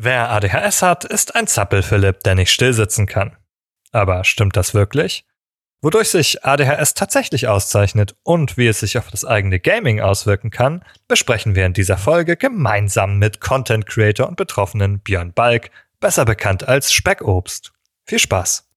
Wer ADHS hat, ist ein Zappel-Philipp, der nicht stillsitzen kann. Aber stimmt das wirklich? Wodurch sich ADHS tatsächlich auszeichnet und wie es sich auf das eigene Gaming auswirken kann, besprechen wir in dieser Folge gemeinsam mit Content Creator und Betroffenen Björn Balk, besser bekannt als Speckobst. Viel Spaß!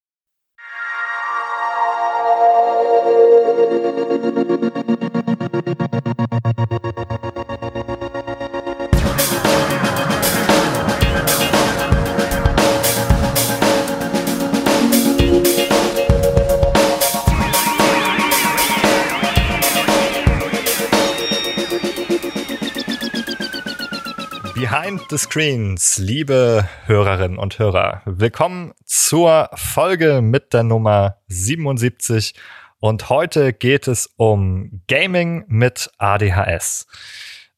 Behind the Screens, liebe Hörerinnen und Hörer, willkommen zur Folge mit der Nummer 77 und heute geht es um Gaming mit ADHS.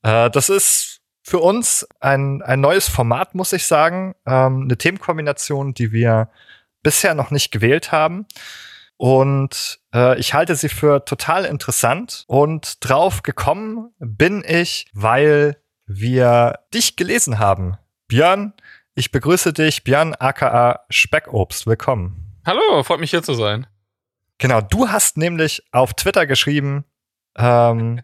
Äh, das ist für uns ein, ein neues Format, muss ich sagen, ähm, eine Themenkombination, die wir bisher noch nicht gewählt haben. Und äh, ich halte sie für total interessant. Und drauf gekommen bin ich, weil wir dich gelesen haben. Björn, ich begrüße dich, Björn aka Speckobst. Willkommen. Hallo, freut mich hier zu sein. Genau, du hast nämlich auf Twitter geschrieben, ähm,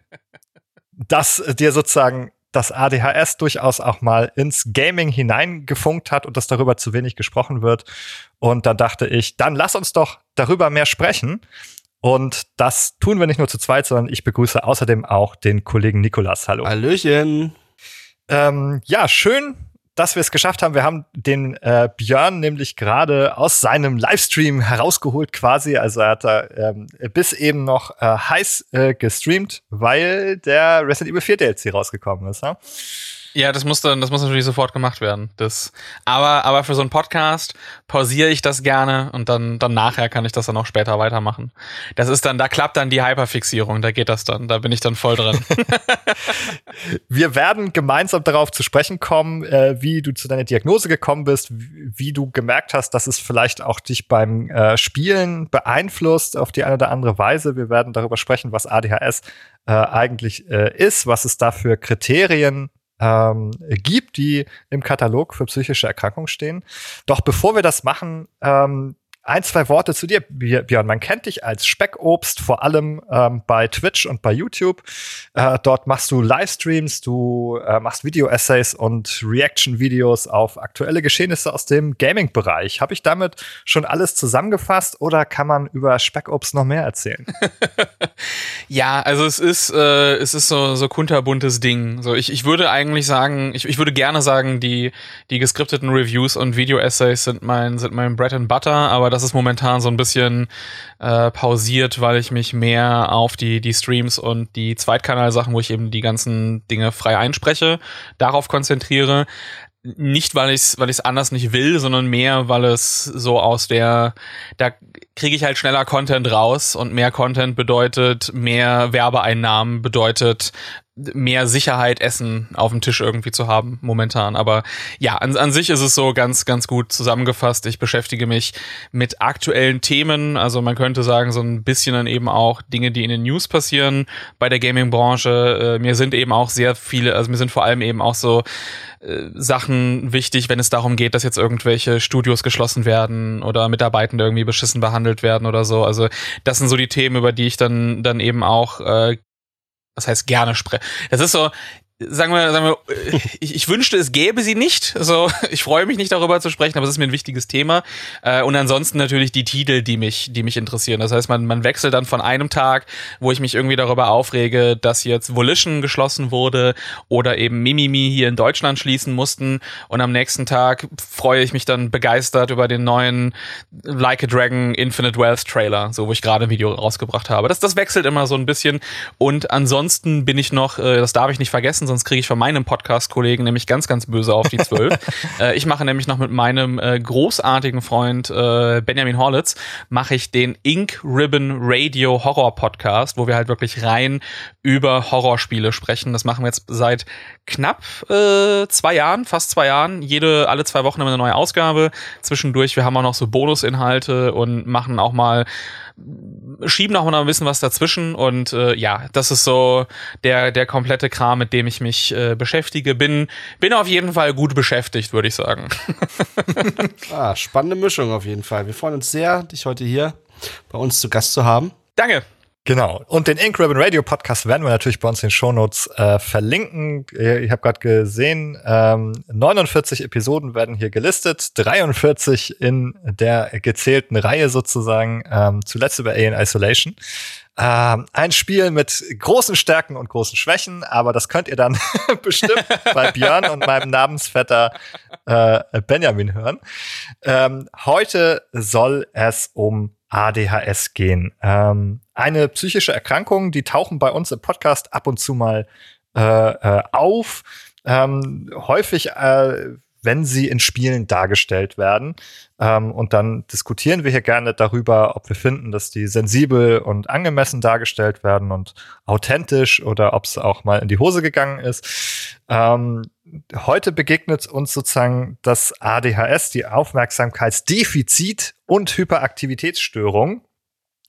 dass dir sozusagen das ADHS durchaus auch mal ins Gaming hineingefunkt hat und dass darüber zu wenig gesprochen wird. Und da dachte ich, dann lass uns doch darüber mehr sprechen. Und das tun wir nicht nur zu zweit, sondern ich begrüße außerdem auch den Kollegen Nikolas. Hallo. Hallöchen. Ähm, ja, schön, dass wir es geschafft haben. Wir haben den äh, Björn nämlich gerade aus seinem Livestream herausgeholt quasi. Also er hat da ähm, bis eben noch äh, heiß äh, gestreamt, weil der Resident Evil 4 DLC rausgekommen ist. Ja? Ja, das muss dann, das muss natürlich sofort gemacht werden. Das, aber, aber für so einen Podcast pausiere ich das gerne und dann, dann nachher kann ich das dann auch später weitermachen. Das ist dann, da klappt dann die Hyperfixierung, da geht das dann, da bin ich dann voll drin. Wir werden gemeinsam darauf zu sprechen kommen, äh, wie du zu deiner Diagnose gekommen bist, wie, wie, du gemerkt hast, dass es vielleicht auch dich beim äh, Spielen beeinflusst auf die eine oder andere Weise. Wir werden darüber sprechen, was ADHS äh, eigentlich äh, ist, was es da für Kriterien ähm, gibt, die im Katalog für psychische Erkrankungen stehen. Doch bevor wir das machen, ähm, ein, zwei Worte zu dir, Björn. Man kennt dich als Speckobst, vor allem ähm, bei Twitch und bei YouTube. Äh, dort machst du Livestreams, du äh, machst Video-Essays und Reaction-Videos auf aktuelle Geschehnisse aus dem Gaming-Bereich. Habe ich damit schon alles zusammengefasst oder kann man über Speckobst noch mehr erzählen? ja, also es ist, äh, es ist so, so kunterbuntes Ding. So, ich, ich würde eigentlich sagen, ich, ich würde gerne sagen, die, die geskripteten Reviews und Video-Essays sind mein, sind mein Bread and Butter, aber das ist momentan so ein bisschen äh, pausiert, weil ich mich mehr auf die, die Streams und die Zweitkanal-Sachen, wo ich eben die ganzen Dinge frei einspreche, darauf konzentriere. Nicht, weil ich es weil ich's anders nicht will, sondern mehr, weil es so aus der, da kriege ich halt schneller Content raus und mehr Content bedeutet mehr Werbeeinnahmen, bedeutet mehr Sicherheit Essen auf dem Tisch irgendwie zu haben momentan. Aber ja, an, an sich ist es so ganz, ganz gut zusammengefasst. Ich beschäftige mich mit aktuellen Themen. Also man könnte sagen, so ein bisschen dann eben auch Dinge, die in den News passieren bei der Gaming-Branche. Äh, mir sind eben auch sehr viele, also mir sind vor allem eben auch so äh, Sachen wichtig, wenn es darum geht, dass jetzt irgendwelche Studios geschlossen werden oder Mitarbeitende irgendwie beschissen behandelt werden oder so. Also das sind so die Themen, über die ich dann dann eben auch äh, was heißt gerne sprechen. Das ist so, sagen wir, sagen wir, ich, ich wünschte, es gäbe sie nicht. Also ich freue mich nicht darüber zu sprechen, aber es ist mir ein wichtiges Thema. Äh, und ansonsten natürlich die Titel, die mich, die mich interessieren. Das heißt, man, man wechselt dann von einem Tag, wo ich mich irgendwie darüber aufrege, dass jetzt Volition geschlossen wurde oder eben Mimimi hier in Deutschland schließen mussten. Und am nächsten Tag freue ich mich dann begeistert über den neuen Like a Dragon Infinite Wealth Trailer, so wo ich gerade ein Video rausgebracht habe. Das, das wechselt immer so ein bisschen. Und ansonsten bin ich noch, äh, das darf ich nicht vergessen, sonst kriege ich von meinem Podcast-Kollegen nämlich ganz, ganz böse auf die Zwölf. äh, ich mache nämlich noch mit meinem äh, großartigen Freund äh, Benjamin Horlitz, mache ich den Ink Ribbon Radio Horror Podcast, wo wir halt wirklich rein über Horrorspiele sprechen. Das machen wir jetzt seit knapp äh, zwei Jahren, fast zwei Jahren. Jede, alle zwei Wochen haben wir eine neue Ausgabe. Zwischendurch, wir haben auch noch so Bonusinhalte und machen auch mal schieben auch noch ein bisschen was dazwischen und äh, ja, das ist so der der komplette Kram, mit dem ich mich äh, beschäftige. Bin bin auf jeden Fall gut beschäftigt, würde ich sagen. ah, spannende Mischung auf jeden Fall. Wir freuen uns sehr, dich heute hier bei uns zu Gast zu haben. Danke. Genau. Und den Ink Ribbon Radio Podcast werden wir natürlich bei uns in den Shownotes äh, verlinken. Ich habe gerade gesehen, ähm, 49 Episoden werden hier gelistet, 43 in der gezählten Reihe sozusagen, ähm, zuletzt über Alien Isolation. Ähm, ein Spiel mit großen Stärken und großen Schwächen, aber das könnt ihr dann bestimmt bei Björn und meinem Namensvetter äh, Benjamin hören. Ähm, heute soll es um ADHS gehen. Ähm, eine psychische Erkrankung, die tauchen bei uns im Podcast ab und zu mal äh, äh, auf. Ähm, häufig, äh, wenn sie in Spielen dargestellt werden. Ähm, und dann diskutieren wir hier gerne darüber, ob wir finden, dass die sensibel und angemessen dargestellt werden und authentisch oder ob es auch mal in die Hose gegangen ist. Ähm, heute begegnet uns sozusagen das ADHS, die Aufmerksamkeitsdefizit und Hyperaktivitätsstörung.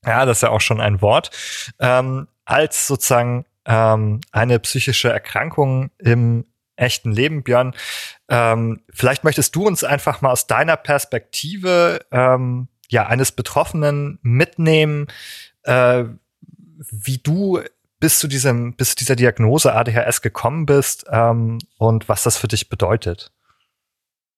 Ja, das ist ja auch schon ein Wort. Ähm, als sozusagen ähm, eine psychische Erkrankung im echten Leben, Björn. Ähm, vielleicht möchtest du uns einfach mal aus deiner Perspektive ähm, ja eines Betroffenen mitnehmen, äh, wie du bis zu diesem, bis zu dieser Diagnose ADHS gekommen bist ähm, und was das für dich bedeutet.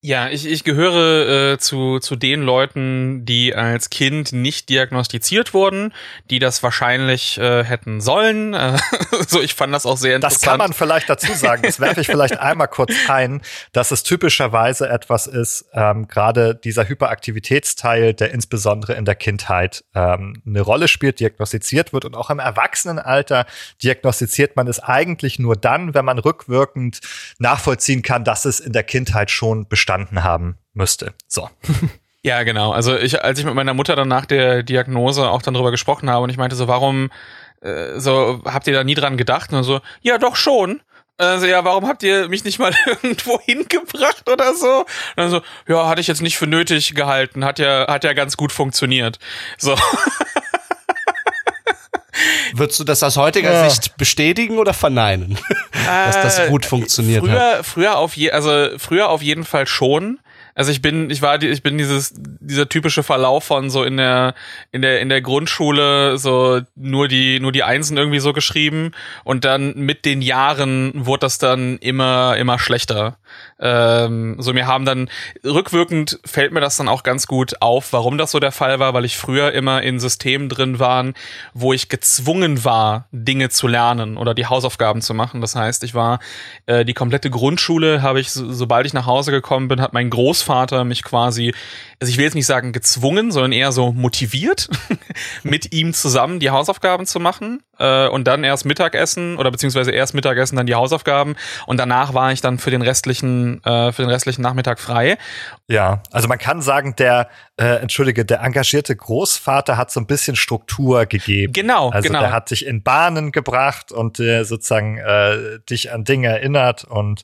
Ja, ich, ich gehöre äh, zu, zu den Leuten, die als Kind nicht diagnostiziert wurden, die das wahrscheinlich äh, hätten sollen. Äh, so, ich fand das auch sehr interessant. Das kann man vielleicht dazu sagen. Das werfe ich vielleicht einmal kurz ein, dass es typischerweise etwas ist, ähm, gerade dieser Hyperaktivitätsteil, der insbesondere in der Kindheit ähm, eine Rolle spielt, diagnostiziert wird und auch im Erwachsenenalter diagnostiziert man es eigentlich nur dann, wenn man rückwirkend nachvollziehen kann, dass es in der Kindheit schon bestand verstanden haben müsste. So. Ja, genau. Also ich, als ich mit meiner Mutter dann nach der Diagnose auch dann drüber gesprochen habe und ich meinte so, warum, äh, so, habt ihr da nie dran gedacht? Und so, ja, doch schon. Also ja, warum habt ihr mich nicht mal irgendwo hingebracht oder so? Und dann so, ja, hatte ich jetzt nicht für nötig gehalten, hat ja, hat ja ganz gut funktioniert. So. Würdest du das aus heutiger ja. Sicht bestätigen oder verneinen, dass das äh, gut funktioniert früher, hat? Früher auf je, also früher auf jeden Fall schon. Also ich bin, ich war, ich bin dieses, dieser typische Verlauf von so in der, in der, in der Grundschule so nur die, nur die Einsen irgendwie so geschrieben und dann mit den Jahren wurde das dann immer, immer schlechter. Ähm, so mir haben dann rückwirkend fällt mir das dann auch ganz gut auf, warum das so der Fall war, weil ich früher immer in Systemen drin waren, wo ich gezwungen war, Dinge zu lernen oder die Hausaufgaben zu machen. Das heißt, ich war äh, die komplette Grundschule habe ich, so, sobald ich nach Hause gekommen bin, hat mein Großvater mich quasi, also ich will jetzt nicht sagen gezwungen, sondern eher so motiviert, mit ihm zusammen die Hausaufgaben zu machen äh, und dann erst Mittagessen oder beziehungsweise erst Mittagessen, dann die Hausaufgaben und danach war ich dann für den restlichen, äh, für den restlichen Nachmittag frei. Ja, also man kann sagen, der, äh, entschuldige, der engagierte Großvater hat so ein bisschen Struktur gegeben. Genau, also genau. der hat dich in Bahnen gebracht und äh, sozusagen äh, dich an Dinge erinnert und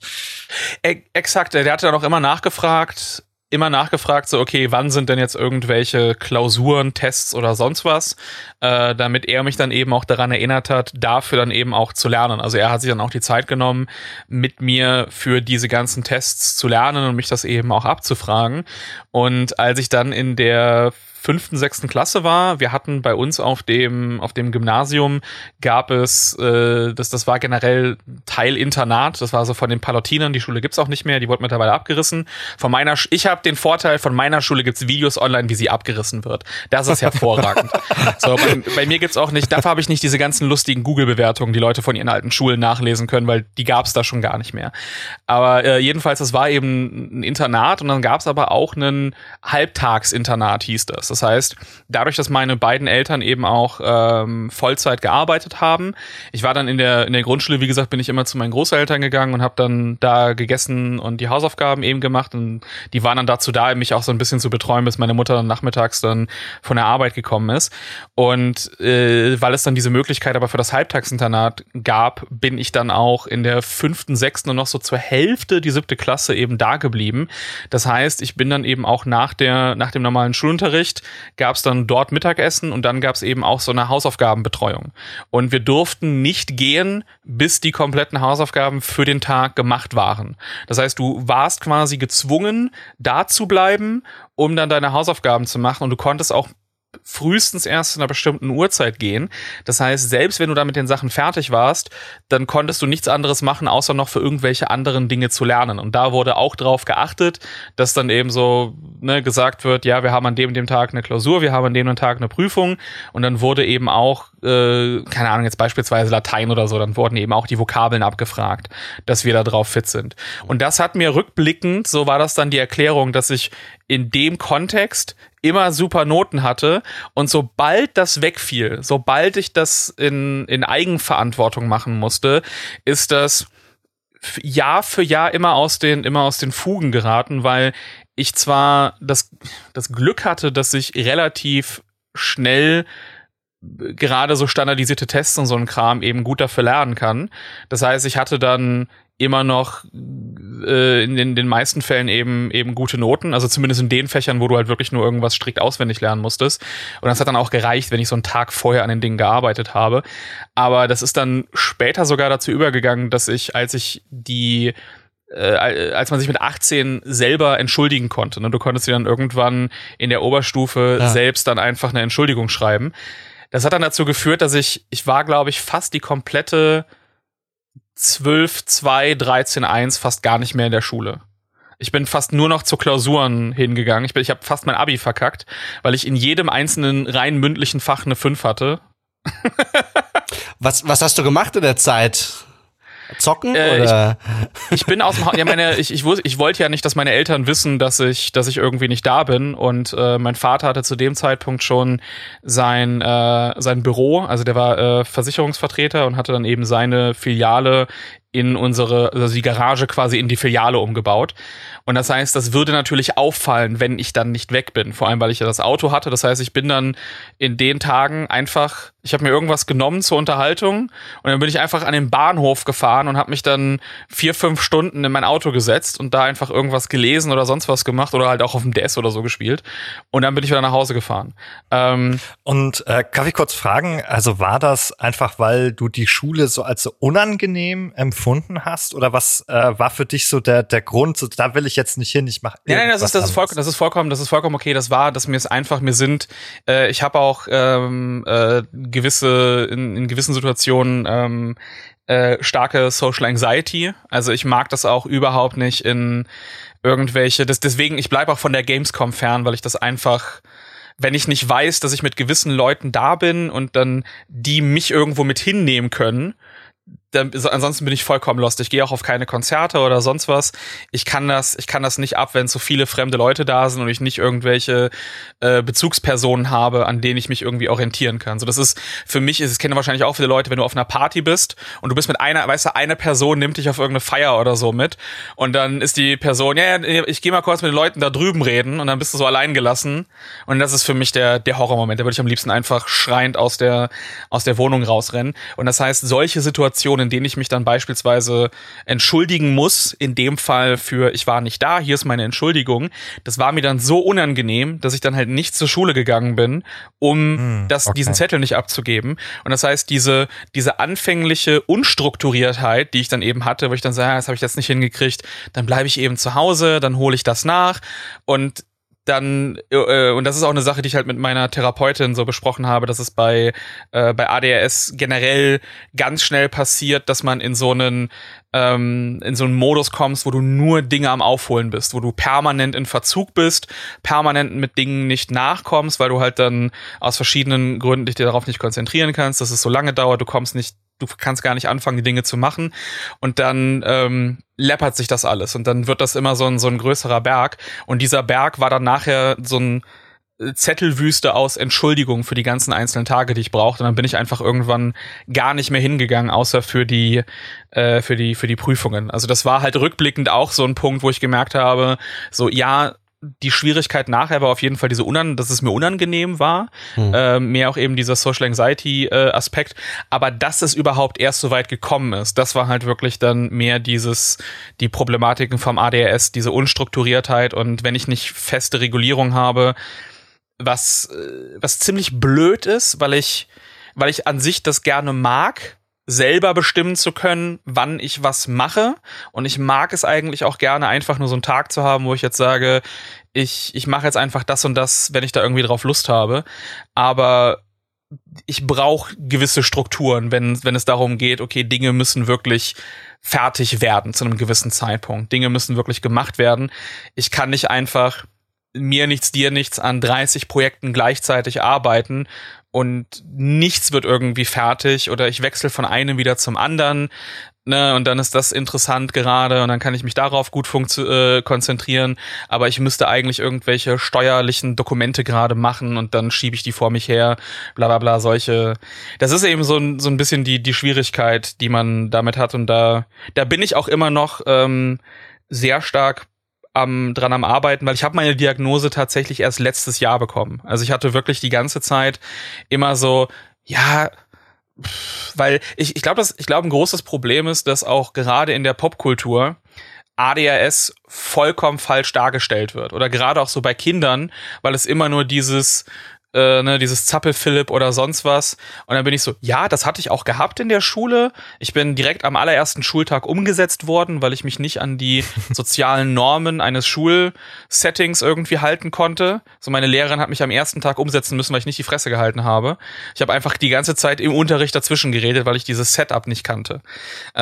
e exakt, der hatte dann auch immer nachgefragt, immer nachgefragt, so, okay, wann sind denn jetzt irgendwelche Klausuren, Tests oder sonst was, äh, damit er mich dann eben auch daran erinnert hat, dafür dann eben auch zu lernen. Also er hat sich dann auch die Zeit genommen, mit mir für diese ganzen Tests zu lernen und mich das eben auch abzufragen. Und als ich dann in der fünften, sechsten Klasse war. Wir hatten bei uns auf dem, auf dem Gymnasium gab es, äh, das, das war generell Teil Internat, das war so von den Palotinern, die Schule gibt's auch nicht mehr, die wurde mittlerweile abgerissen. Von meiner, ich habe den Vorteil, von meiner Schule gibt's Videos online, wie sie abgerissen wird. Das ist hervorragend. so, bei, bei, mir gibt's auch nicht, dafür habe ich nicht diese ganzen lustigen Google-Bewertungen, die Leute von ihren alten Schulen nachlesen können, weil die gab's da schon gar nicht mehr. Aber äh, jedenfalls, das war eben ein Internat und dann gab's aber auch einen Halbtagsinternat, hieß das. Das heißt, dadurch, dass meine beiden Eltern eben auch ähm, Vollzeit gearbeitet haben, ich war dann in der in der Grundschule, wie gesagt, bin ich immer zu meinen Großeltern gegangen und habe dann da gegessen und die Hausaufgaben eben gemacht und die waren dann dazu da, mich auch so ein bisschen zu betreuen, bis meine Mutter dann nachmittags dann von der Arbeit gekommen ist. Und äh, weil es dann diese Möglichkeit aber für das Halbtagsinternat gab, bin ich dann auch in der fünften, sechsten und noch so zur Hälfte die siebte Klasse eben da geblieben. Das heißt, ich bin dann eben auch nach der nach dem normalen Schulunterricht Unterricht gab es dann dort Mittagessen und dann gab es eben auch so eine Hausaufgabenbetreuung. Und wir durften nicht gehen, bis die kompletten Hausaufgaben für den Tag gemacht waren. Das heißt, du warst quasi gezwungen, da zu bleiben, um dann deine Hausaufgaben zu machen und du konntest auch frühestens erst in einer bestimmten Uhrzeit gehen. Das heißt, selbst wenn du da mit den Sachen fertig warst, dann konntest du nichts anderes machen, außer noch für irgendwelche anderen Dinge zu lernen. Und da wurde auch drauf geachtet, dass dann eben so ne, gesagt wird, ja, wir haben an dem dem Tag eine Klausur, wir haben an dem dem Tag eine Prüfung. Und dann wurde eben auch, äh, keine Ahnung, jetzt beispielsweise Latein oder so, dann wurden eben auch die Vokabeln abgefragt, dass wir da drauf fit sind. Und das hat mir rückblickend, so war das dann die Erklärung, dass ich in dem Kontext immer super Noten hatte. Und sobald das wegfiel, sobald ich das in, in Eigenverantwortung machen musste, ist das Jahr für Jahr immer aus den, immer aus den Fugen geraten, weil ich zwar das, das Glück hatte, dass ich relativ schnell gerade so standardisierte Tests und so ein Kram eben gut dafür lernen kann. Das heißt, ich hatte dann immer noch äh, in den, den meisten Fällen eben eben gute Noten, also zumindest in den Fächern, wo du halt wirklich nur irgendwas strikt auswendig lernen musstest. Und das hat dann auch gereicht, wenn ich so einen Tag vorher an den Dingen gearbeitet habe. Aber das ist dann später sogar dazu übergegangen, dass ich, als ich die äh, als man sich mit 18 selber entschuldigen konnte. Ne? Du konntest dir dann irgendwann in der Oberstufe ja. selbst dann einfach eine Entschuldigung schreiben. Das hat dann dazu geführt, dass ich, ich war, glaube ich, fast die komplette 12, 2, 13, 1 fast gar nicht mehr in der Schule. Ich bin fast nur noch zu Klausuren hingegangen. Ich, bin, ich habe fast mein Abi verkackt, weil ich in jedem einzelnen rein mündlichen Fach eine 5 hatte. was, was hast du gemacht in der Zeit? Zocken äh, oder? Ich, ich, bin aus dem Haus. Ja, meine, ich, ich, ich wollte ja nicht, dass meine Eltern wissen, dass ich, dass ich irgendwie nicht da bin. Und äh, mein Vater hatte zu dem Zeitpunkt schon sein, äh, sein Büro, also der war äh, Versicherungsvertreter und hatte dann eben seine Filiale in unsere, also die Garage quasi in die Filiale umgebaut. Und das heißt, das würde natürlich auffallen, wenn ich dann nicht weg bin. Vor allem, weil ich ja das Auto hatte. Das heißt, ich bin dann in den Tagen einfach, ich habe mir irgendwas genommen zur Unterhaltung und dann bin ich einfach an den Bahnhof gefahren und habe mich dann vier, fünf Stunden in mein Auto gesetzt und da einfach irgendwas gelesen oder sonst was gemacht oder halt auch auf dem DS oder so gespielt. Und dann bin ich wieder nach Hause gefahren. Ähm, und äh, kann ich kurz fragen, also war das einfach, weil du die Schule so als so unangenehm empfunden hast? Oder was äh, war für dich so der, der Grund, so, da will ich jetzt nicht hin, ich mache Nein, nein, das ist, das, ist voll, das ist vollkommen, das ist vollkommen okay. Das war, dass mir es einfach, mir sind, äh, ich habe auch ähm, äh, gewisse, in, in gewissen Situationen ähm, äh, starke Social Anxiety. Also ich mag das auch überhaupt nicht in irgendwelche, das, deswegen, ich bleibe auch von der Gamescom fern, weil ich das einfach wenn ich nicht weiß, dass ich mit gewissen Leuten da bin und dann die mich irgendwo mit hinnehmen können dann, ansonsten bin ich vollkommen lost. Ich gehe auch auf keine Konzerte oder sonst was. Ich kann das, ich kann das nicht ab, wenn so viele fremde Leute da sind und ich nicht irgendwelche äh, Bezugspersonen habe, an denen ich mich irgendwie orientieren kann. So, das ist für mich es kennen wahrscheinlich auch viele Leute, wenn du auf einer Party bist und du bist mit einer, weißt du, eine Person nimmt dich auf irgendeine Feier oder so mit und dann ist die Person, ja, ja ich gehe mal kurz mit den Leuten da drüben reden und dann bist du so allein gelassen und das ist für mich der der Horrormoment. Da würde ich am liebsten einfach schreiend aus der aus der Wohnung rausrennen. Und das heißt, solche Situationen Situationen, in denen ich mich dann beispielsweise entschuldigen muss, in dem Fall für ich war nicht da, hier ist meine Entschuldigung, das war mir dann so unangenehm, dass ich dann halt nicht zur Schule gegangen bin, um hm, das, okay. diesen Zettel nicht abzugeben. Und das heißt, diese, diese anfängliche Unstrukturiertheit, die ich dann eben hatte, wo ich dann sage, ah, das habe ich jetzt nicht hingekriegt, dann bleibe ich eben zu Hause, dann hole ich das nach und dann, äh, und das ist auch eine Sache, die ich halt mit meiner Therapeutin so besprochen habe, dass es bei, äh, bei ADHS generell ganz schnell passiert, dass man in so einen, ähm, in so einen Modus kommst, wo du nur Dinge am Aufholen bist, wo du permanent in Verzug bist, permanent mit Dingen nicht nachkommst, weil du halt dann aus verschiedenen Gründen dich darauf nicht konzentrieren kannst, dass es so lange dauert, du kommst nicht du kannst gar nicht anfangen, die Dinge zu machen. Und dann ähm, läppert sich das alles. Und dann wird das immer so ein, so ein größerer Berg. Und dieser Berg war dann nachher so ein Zettelwüste aus Entschuldigung für die ganzen einzelnen Tage, die ich brauchte. Und dann bin ich einfach irgendwann gar nicht mehr hingegangen, außer für die, äh, für die, für die Prüfungen. Also das war halt rückblickend auch so ein Punkt, wo ich gemerkt habe, so ja, die Schwierigkeit nachher war auf jeden Fall diese unan, dass es mir unangenehm war, mhm. äh, mehr auch eben dieser Social Anxiety äh, Aspekt, aber dass es überhaupt erst so weit gekommen ist, das war halt wirklich dann mehr dieses die Problematiken vom ADHS, diese Unstrukturiertheit und wenn ich nicht feste Regulierung habe, was, äh, was ziemlich blöd ist, weil ich, weil ich an sich das gerne mag, selber bestimmen zu können, wann ich was mache. Und ich mag es eigentlich auch gerne, einfach nur so einen Tag zu haben, wo ich jetzt sage, ich, ich mache jetzt einfach das und das, wenn ich da irgendwie drauf Lust habe. Aber ich brauche gewisse Strukturen, wenn, wenn es darum geht, okay, Dinge müssen wirklich fertig werden zu einem gewissen Zeitpunkt. Dinge müssen wirklich gemacht werden. Ich kann nicht einfach mir nichts, dir nichts an 30 Projekten gleichzeitig arbeiten und nichts wird irgendwie fertig oder ich wechsle von einem wieder zum anderen, ne, und dann ist das interessant gerade und dann kann ich mich darauf gut äh, konzentrieren, aber ich müsste eigentlich irgendwelche steuerlichen Dokumente gerade machen und dann schiebe ich die vor mich her, bla bla bla, solche. Das ist eben so ein, so ein bisschen die, die Schwierigkeit, die man damit hat und da, da bin ich auch immer noch ähm, sehr stark am, dran am Arbeiten, weil ich habe meine Diagnose tatsächlich erst letztes Jahr bekommen. Also ich hatte wirklich die ganze Zeit immer so, ja, weil ich, ich glaube, ich glaube, ein großes Problem ist, dass auch gerade in der Popkultur ADHS vollkommen falsch dargestellt wird. Oder gerade auch so bei Kindern, weil es immer nur dieses, äh, ne, dieses Zappel-Philipp oder sonst was. Und dann bin ich so, ja, das hatte ich auch gehabt in der Schule. Ich bin direkt am allerersten Schultag umgesetzt worden, weil ich mich nicht an die sozialen Normen eines Schulsettings irgendwie halten konnte. So meine Lehrerin hat mich am ersten Tag umsetzen müssen, weil ich nicht die Fresse gehalten habe. Ich habe einfach die ganze Zeit im Unterricht dazwischen geredet, weil ich dieses Setup nicht kannte.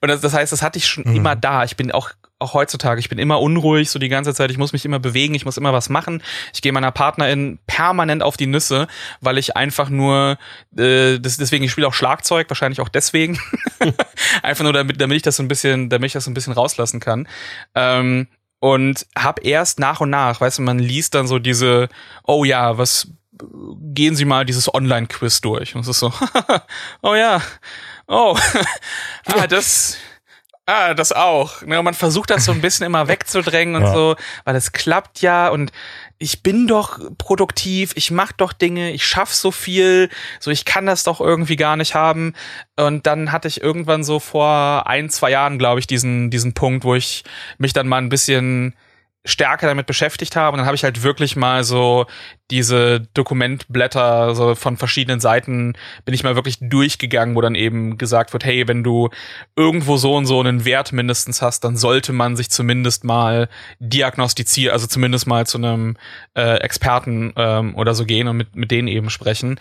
Und das, das heißt, das hatte ich schon mhm. immer da. Ich bin auch auch heutzutage, ich bin immer unruhig, so die ganze Zeit, ich muss mich immer bewegen, ich muss immer was machen. Ich gehe meiner Partnerin permanent auf die Nüsse, weil ich einfach nur, äh, das, deswegen, ich spiele auch Schlagzeug, wahrscheinlich auch deswegen. einfach nur damit, damit ich das so ein bisschen, damit ich das so ein bisschen rauslassen kann. Ähm, und hab erst nach und nach, weißt du, man liest dann so diese, oh ja, was gehen Sie mal dieses Online-Quiz durch. Und es ist so, oh ja, oh, ah, das Ah, das auch. Ne, man versucht das so ein bisschen immer wegzudrängen und ja. so, weil es klappt ja und ich bin doch produktiv, ich mach doch Dinge, ich schaff so viel, so ich kann das doch irgendwie gar nicht haben. Und dann hatte ich irgendwann so vor ein, zwei Jahren, glaube ich, diesen, diesen Punkt, wo ich mich dann mal ein bisschen stärker damit beschäftigt habe. Und dann habe ich halt wirklich mal so diese Dokumentblätter so von verschiedenen Seiten bin ich mal wirklich durchgegangen, wo dann eben gesagt wird, hey, wenn du irgendwo so und so einen Wert mindestens hast, dann sollte man sich zumindest mal diagnostizieren, also zumindest mal zu einem äh, Experten ähm, oder so gehen und mit, mit denen eben sprechen.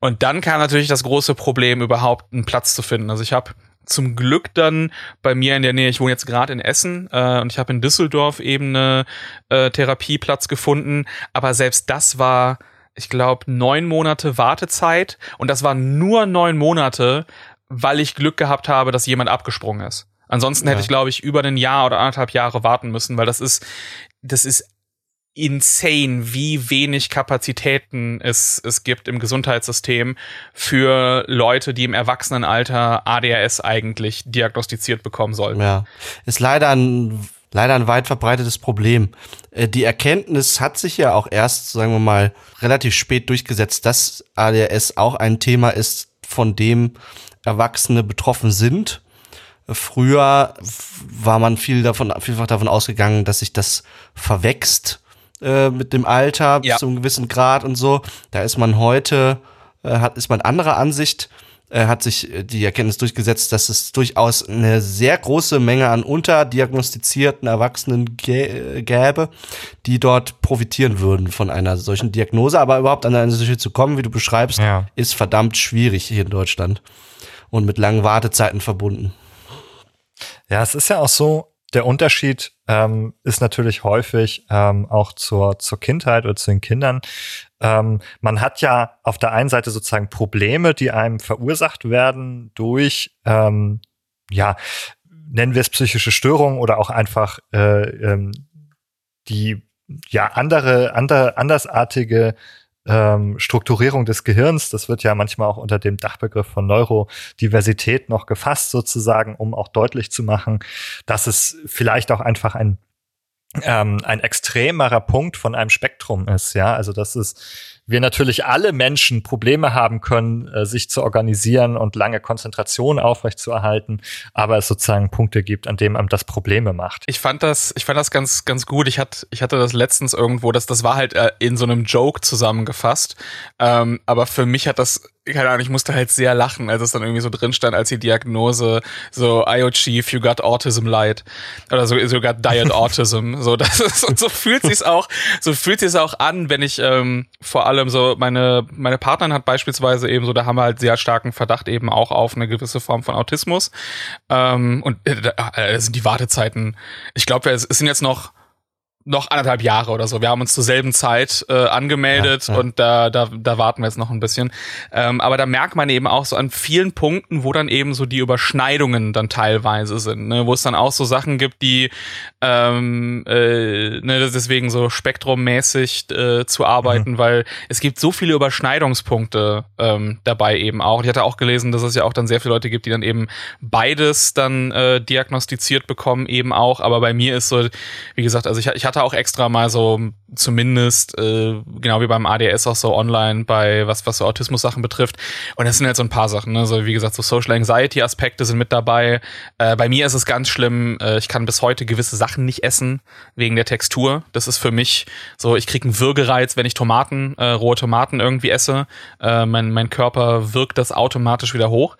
Und dann kam natürlich das große Problem, überhaupt einen Platz zu finden. Also ich habe zum Glück dann bei mir in der Nähe, ich wohne jetzt gerade in Essen äh, und ich habe in Düsseldorf eben einen äh, Therapieplatz gefunden, aber selbst das war, ich glaube, neun Monate Wartezeit und das waren nur neun Monate, weil ich Glück gehabt habe, dass jemand abgesprungen ist. Ansonsten hätte ja. ich, glaube ich, über ein Jahr oder anderthalb Jahre warten müssen, weil das ist, das ist insane, wie wenig Kapazitäten es, es gibt im Gesundheitssystem für Leute, die im Erwachsenenalter ADHS eigentlich diagnostiziert bekommen sollten. Ja, ist leider ein leider ein weit verbreitetes Problem. Äh, die Erkenntnis hat sich ja auch erst, sagen wir mal, relativ spät durchgesetzt, dass ADHS auch ein Thema ist, von dem Erwachsene betroffen sind. Früher war man viel davon, vielfach davon ausgegangen, dass sich das verwächst äh, mit dem Alter bis zu einem gewissen Grad und so. Da ist man heute, äh, hat, ist man anderer Ansicht, äh, hat sich äh, die Erkenntnis durchgesetzt, dass es durchaus eine sehr große Menge an unterdiagnostizierten Erwachsenen gä gäbe, die dort profitieren würden von einer solchen Diagnose. Aber überhaupt an eine solche zu kommen, wie du beschreibst, ja. ist verdammt schwierig hier in Deutschland und mit langen Wartezeiten verbunden. Ja, es ist ja auch so, der Unterschied ähm, ist natürlich häufig ähm, auch zur, zur Kindheit oder zu den Kindern. Ähm, man hat ja auf der einen Seite sozusagen Probleme, die einem verursacht werden durch, ähm, ja, nennen wir es psychische Störungen oder auch einfach äh, ähm, die ja andere, andere andersartige ähm, Strukturierung des Gehirns. Das wird ja manchmal auch unter dem Dachbegriff von Neurodiversität noch gefasst, sozusagen, um auch deutlich zu machen, dass es vielleicht auch einfach ein ähm, ein extremerer Punkt von einem Spektrum ist, ja. Also das ist wir natürlich alle Menschen Probleme haben können, äh, sich zu organisieren und lange Konzentration aufrechtzuerhalten, aber es sozusagen Punkte gibt, an denen einem das Probleme macht. Ich fand das, ich fand das ganz, ganz gut. Ich hatte, ich hatte das letztens irgendwo, das, das war halt äh, in so einem Joke zusammengefasst. Ähm, aber für mich hat das keine Ahnung, ich musste halt sehr lachen, als es dann irgendwie so drin stand, als die Diagnose so IO Chief, you got autism light oder so, you got diet autism. so das ist und so fühlt sich's auch, so fühlt sich's auch an, wenn ich ähm, vor allem so meine meine Partnerin hat beispielsweise eben so, da haben wir halt sehr starken Verdacht eben auch auf eine gewisse Form von Autismus ähm, und äh, äh, sind die Wartezeiten. Ich glaube, es sind jetzt noch noch anderthalb Jahre oder so. Wir haben uns zur selben Zeit äh, angemeldet ja, ja. und da, da, da warten wir jetzt noch ein bisschen. Ähm, aber da merkt man eben auch so an vielen Punkten, wo dann eben so die Überschneidungen dann teilweise sind, ne? wo es dann auch so Sachen gibt, die ähm, äh, ne, deswegen so spektrummäßig äh, zu arbeiten, mhm. weil es gibt so viele Überschneidungspunkte ähm, dabei eben auch. Ich hatte auch gelesen, dass es ja auch dann sehr viele Leute gibt, die dann eben beides dann äh, diagnostiziert bekommen, eben auch. Aber bei mir ist so, wie gesagt, also ich, ich hatte hatte auch extra mal so zumindest äh, genau wie beim ADS auch so online bei was was so Autismus Sachen betrifft. Und das sind halt so ein paar Sachen ne? So wie gesagt so Social Anxiety Aspekte sind mit dabei. Äh, bei mir ist es ganz schlimm äh, ich kann bis heute gewisse Sachen nicht essen wegen der Textur. Das ist für mich so ich kriege einen Würgereiz wenn ich Tomaten äh, rohe Tomaten irgendwie esse. Äh, mein mein Körper wirkt das automatisch wieder hoch.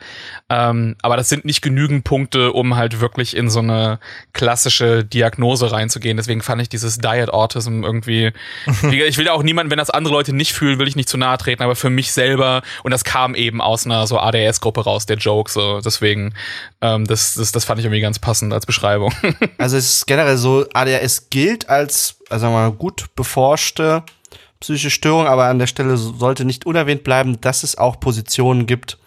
Ähm, aber das sind nicht genügend Punkte um halt wirklich in so eine klassische Diagnose reinzugehen. Deswegen fand ich dieses Diet Autism irgendwie ich will da auch niemanden, wenn das andere Leute nicht fühlen, will ich nicht zu nahe treten, aber für mich selber, und das kam eben aus einer so ADS-Gruppe raus, der Joke, so deswegen, ähm, das, das, das fand ich irgendwie ganz passend als Beschreibung. also es ist generell so, ADHS gilt als, also mal, gut beforschte psychische Störung, aber an der Stelle sollte nicht unerwähnt bleiben, dass es auch Positionen gibt,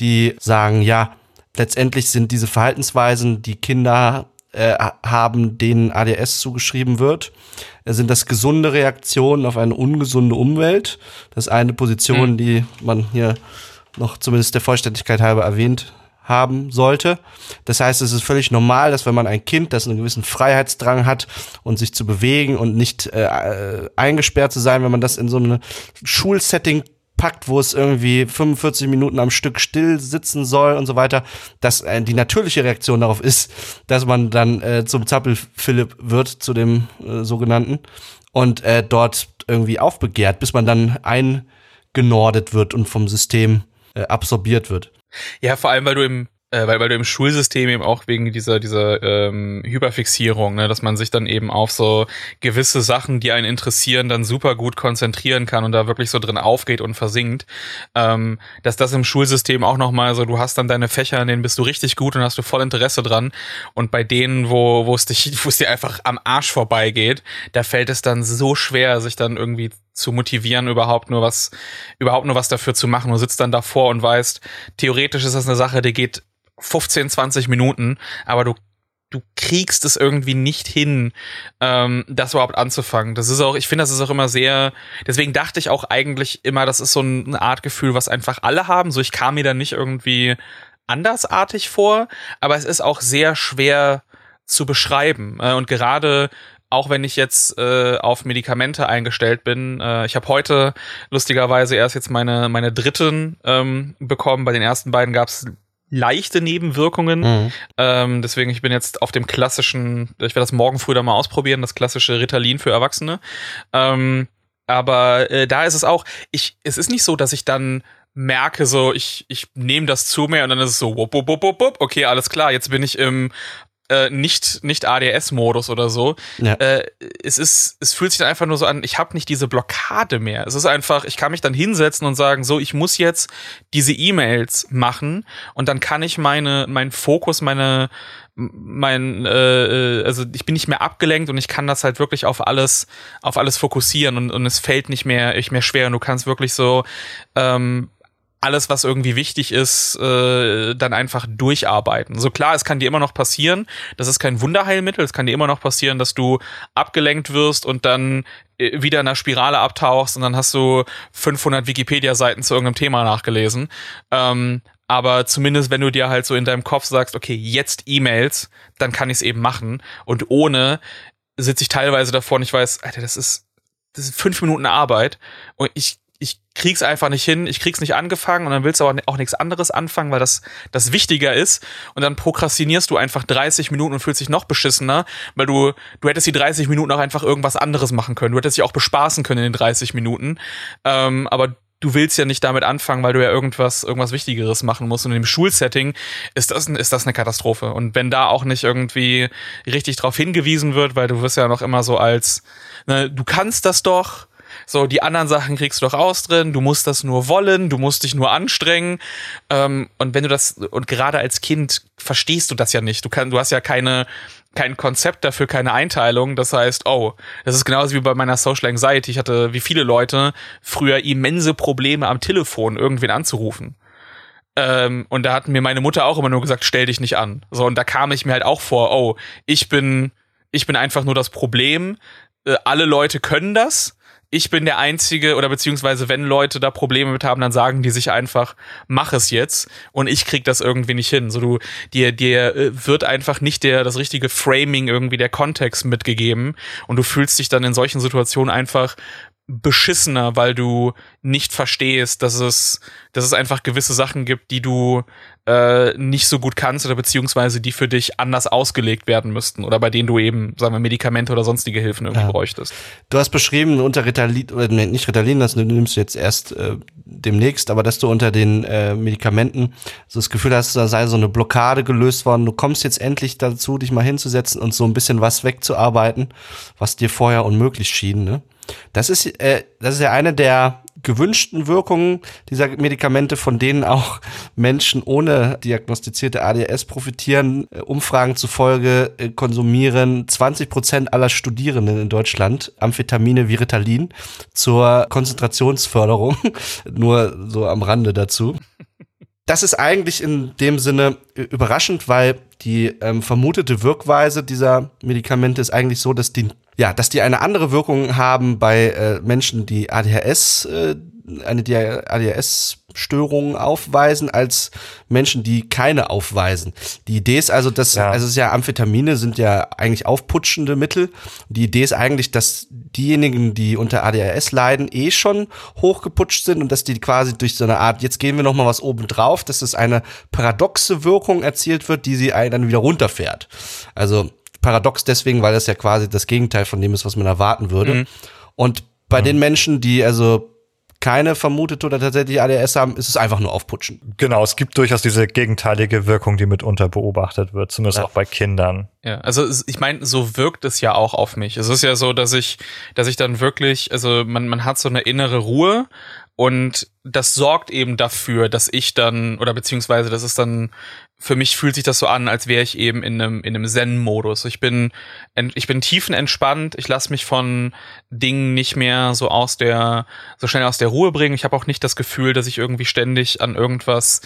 die sagen, ja, letztendlich sind diese Verhaltensweisen, die Kinder äh, haben, denen ADS zugeschrieben wird, sind das gesunde Reaktionen auf eine ungesunde Umwelt. Das ist eine Position, mhm. die man hier noch zumindest der Vollständigkeit halber erwähnt haben sollte. Das heißt, es ist völlig normal, dass wenn man ein Kind, das einen gewissen Freiheitsdrang hat und sich zu bewegen und nicht äh, eingesperrt zu sein, wenn man das in so einem Schulsetting packt, wo es irgendwie 45 Minuten am Stück still sitzen soll und so weiter, dass äh, die natürliche Reaktion darauf ist, dass man dann äh, zum Zappel-Philipp wird, zu dem äh, sogenannten, und äh, dort irgendwie aufbegehrt, bis man dann eingenordet wird und vom System äh, absorbiert wird. Ja, vor allem, weil du im äh, weil, weil du im Schulsystem eben auch wegen dieser, dieser ähm, Hyperfixierung, ne, dass man sich dann eben auf so gewisse Sachen, die einen interessieren, dann super gut konzentrieren kann und da wirklich so drin aufgeht und versinkt, ähm, dass das im Schulsystem auch nochmal so, du hast dann deine Fächer, in denen bist du richtig gut und hast du voll Interesse dran und bei denen, wo, wo es dich, wo es dir einfach am Arsch vorbeigeht, da fällt es dann so schwer, sich dann irgendwie zu motivieren, überhaupt nur was, überhaupt nur was dafür zu machen. Du sitzt dann davor und weißt, theoretisch ist das eine Sache, die geht 15, 20 Minuten, aber du du kriegst es irgendwie nicht hin, ähm, das überhaupt anzufangen. Das ist auch, ich finde, das ist auch immer sehr, deswegen dachte ich auch eigentlich immer, das ist so eine Art Gefühl, was einfach alle haben. So, ich kam mir da nicht irgendwie andersartig vor, aber es ist auch sehr schwer zu beschreiben. Äh, und gerade auch wenn ich jetzt äh, auf Medikamente eingestellt bin, äh, ich habe heute lustigerweise erst jetzt meine meine dritten ähm, bekommen. Bei den ersten beiden gab es leichte Nebenwirkungen. Mhm. Ähm, deswegen, ich bin jetzt auf dem klassischen, ich werde das morgen früh da mal ausprobieren, das klassische Ritalin für Erwachsene. Ähm, aber äh, da ist es auch, ich, es ist nicht so, dass ich dann merke so, ich, ich nehme das zu mir und dann ist es so, wupp, wupp, wupp, wupp, okay, alles klar, jetzt bin ich im äh, nicht, nicht ADS-Modus oder so. Ja. Äh, es ist, es fühlt sich dann einfach nur so an, ich habe nicht diese Blockade mehr. Es ist einfach, ich kann mich dann hinsetzen und sagen, so, ich muss jetzt diese E-Mails machen und dann kann ich meine, mein Fokus, meine, mein, äh, äh, also ich bin nicht mehr abgelenkt und ich kann das halt wirklich auf alles, auf alles fokussieren und, und es fällt nicht mehr, nicht mehr schwer und du kannst wirklich so ähm, alles, was irgendwie wichtig ist, äh, dann einfach durcharbeiten. So klar, es kann dir immer noch passieren, das ist kein Wunderheilmittel, es kann dir immer noch passieren, dass du abgelenkt wirst und dann äh, wieder in einer Spirale abtauchst und dann hast du 500 Wikipedia-Seiten zu irgendeinem Thema nachgelesen. Ähm, aber zumindest, wenn du dir halt so in deinem Kopf sagst, okay, jetzt E-Mails, dann kann ich es eben machen und ohne sitze ich teilweise davor und ich weiß, Alter, das ist, das ist fünf Minuten Arbeit und ich ich krieg's einfach nicht hin, ich krieg's nicht angefangen und dann willst du aber auch nichts anderes anfangen, weil das das wichtiger ist. Und dann prokrastinierst du einfach 30 Minuten und fühlst dich noch beschissener, weil du du hättest die 30 Minuten auch einfach irgendwas anderes machen können. Du hättest dich auch bespaßen können in den 30 Minuten, ähm, aber du willst ja nicht damit anfangen, weil du ja irgendwas irgendwas Wichtigeres machen musst. Und im Schulsetting ist das ist das eine Katastrophe. Und wenn da auch nicht irgendwie richtig drauf hingewiesen wird, weil du wirst ja noch immer so als ne, du kannst das doch so, die anderen Sachen kriegst du doch aus drin, du musst das nur wollen, du musst dich nur anstrengen. Ähm, und wenn du das, und gerade als Kind verstehst du das ja nicht. Du, kann, du hast ja keine, kein Konzept dafür, keine Einteilung. Das heißt, oh, das ist genauso wie bei meiner Social Anxiety. Ich hatte, wie viele Leute, früher immense Probleme am Telefon, irgendwen anzurufen. Ähm, und da hat mir meine Mutter auch immer nur gesagt, stell dich nicht an. So, und da kam ich mir halt auch vor, oh, ich bin, ich bin einfach nur das Problem. Äh, alle Leute können das ich bin der Einzige, oder beziehungsweise wenn Leute da Probleme mit haben, dann sagen die sich einfach, mach es jetzt und ich krieg das irgendwie nicht hin. So du, dir, dir äh, wird einfach nicht der, das richtige Framing irgendwie der Kontext mitgegeben und du fühlst dich dann in solchen Situationen einfach beschissener, weil du nicht verstehst, dass es, dass es einfach gewisse Sachen gibt, die du äh, nicht so gut kannst oder beziehungsweise die für dich anders ausgelegt werden müssten oder bei denen du eben, sagen wir, Medikamente oder sonstige Hilfen irgendwie ja. bräuchtest. Du hast beschrieben, unter Ritalin, oder nee, nicht Ritalin, das nimmst du jetzt erst äh, demnächst, aber dass du unter den äh, Medikamenten so das Gefühl hast, da sei so eine Blockade gelöst worden. Du kommst jetzt endlich dazu, dich mal hinzusetzen und so ein bisschen was wegzuarbeiten, was dir vorher unmöglich schien, ne? Das ist, äh, das ist ja eine der gewünschten Wirkungen dieser Medikamente, von denen auch Menschen ohne diagnostizierte ADHS profitieren. Äh, Umfragen zufolge äh, konsumieren 20 Prozent aller Studierenden in Deutschland Amphetamine wie Ritalin zur Konzentrationsförderung. Nur so am Rande dazu. Das ist eigentlich in dem Sinne äh, überraschend, weil die ähm, vermutete Wirkweise dieser Medikamente ist eigentlich so, dass die ja, dass die eine andere Wirkung haben bei äh, Menschen, die ADHS, äh, eine ADHS-Störung aufweisen, als Menschen, die keine aufweisen. Die Idee ist also, dass, ja. also es ist ja Amphetamine sind ja eigentlich aufputschende Mittel. Die Idee ist eigentlich, dass diejenigen, die unter ADHS leiden, eh schon hochgeputscht sind und dass die quasi durch so eine Art, jetzt gehen wir noch mal was oben drauf, dass es eine paradoxe Wirkung erzielt wird, die sie dann wieder runterfährt. Also paradox deswegen, weil das ja quasi das Gegenteil von dem ist, was man erwarten würde. Mhm. Und bei mhm. den Menschen, die also keine vermutete oder tatsächlich ADS haben, ist es einfach nur aufputschen. Genau, es gibt durchaus diese gegenteilige Wirkung, die mitunter beobachtet wird, zumindest ja. auch bei Kindern. Ja, also ich meine, so wirkt es ja auch auf mich. Es ist ja so, dass ich, dass ich dann wirklich, also man, man hat so eine innere Ruhe und das sorgt eben dafür, dass ich dann, oder beziehungsweise das ist dann für mich fühlt sich das so an, als wäre ich eben in einem in einem Zen-Modus. Ich bin ich bin tiefenentspannt. Ich lasse mich von Dingen nicht mehr so aus der so schnell aus der Ruhe bringen. Ich habe auch nicht das Gefühl, dass ich irgendwie ständig an irgendwas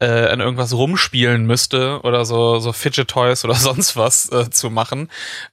äh, an irgendwas rumspielen müsste oder so so Fidget Toys oder sonst was äh, zu machen.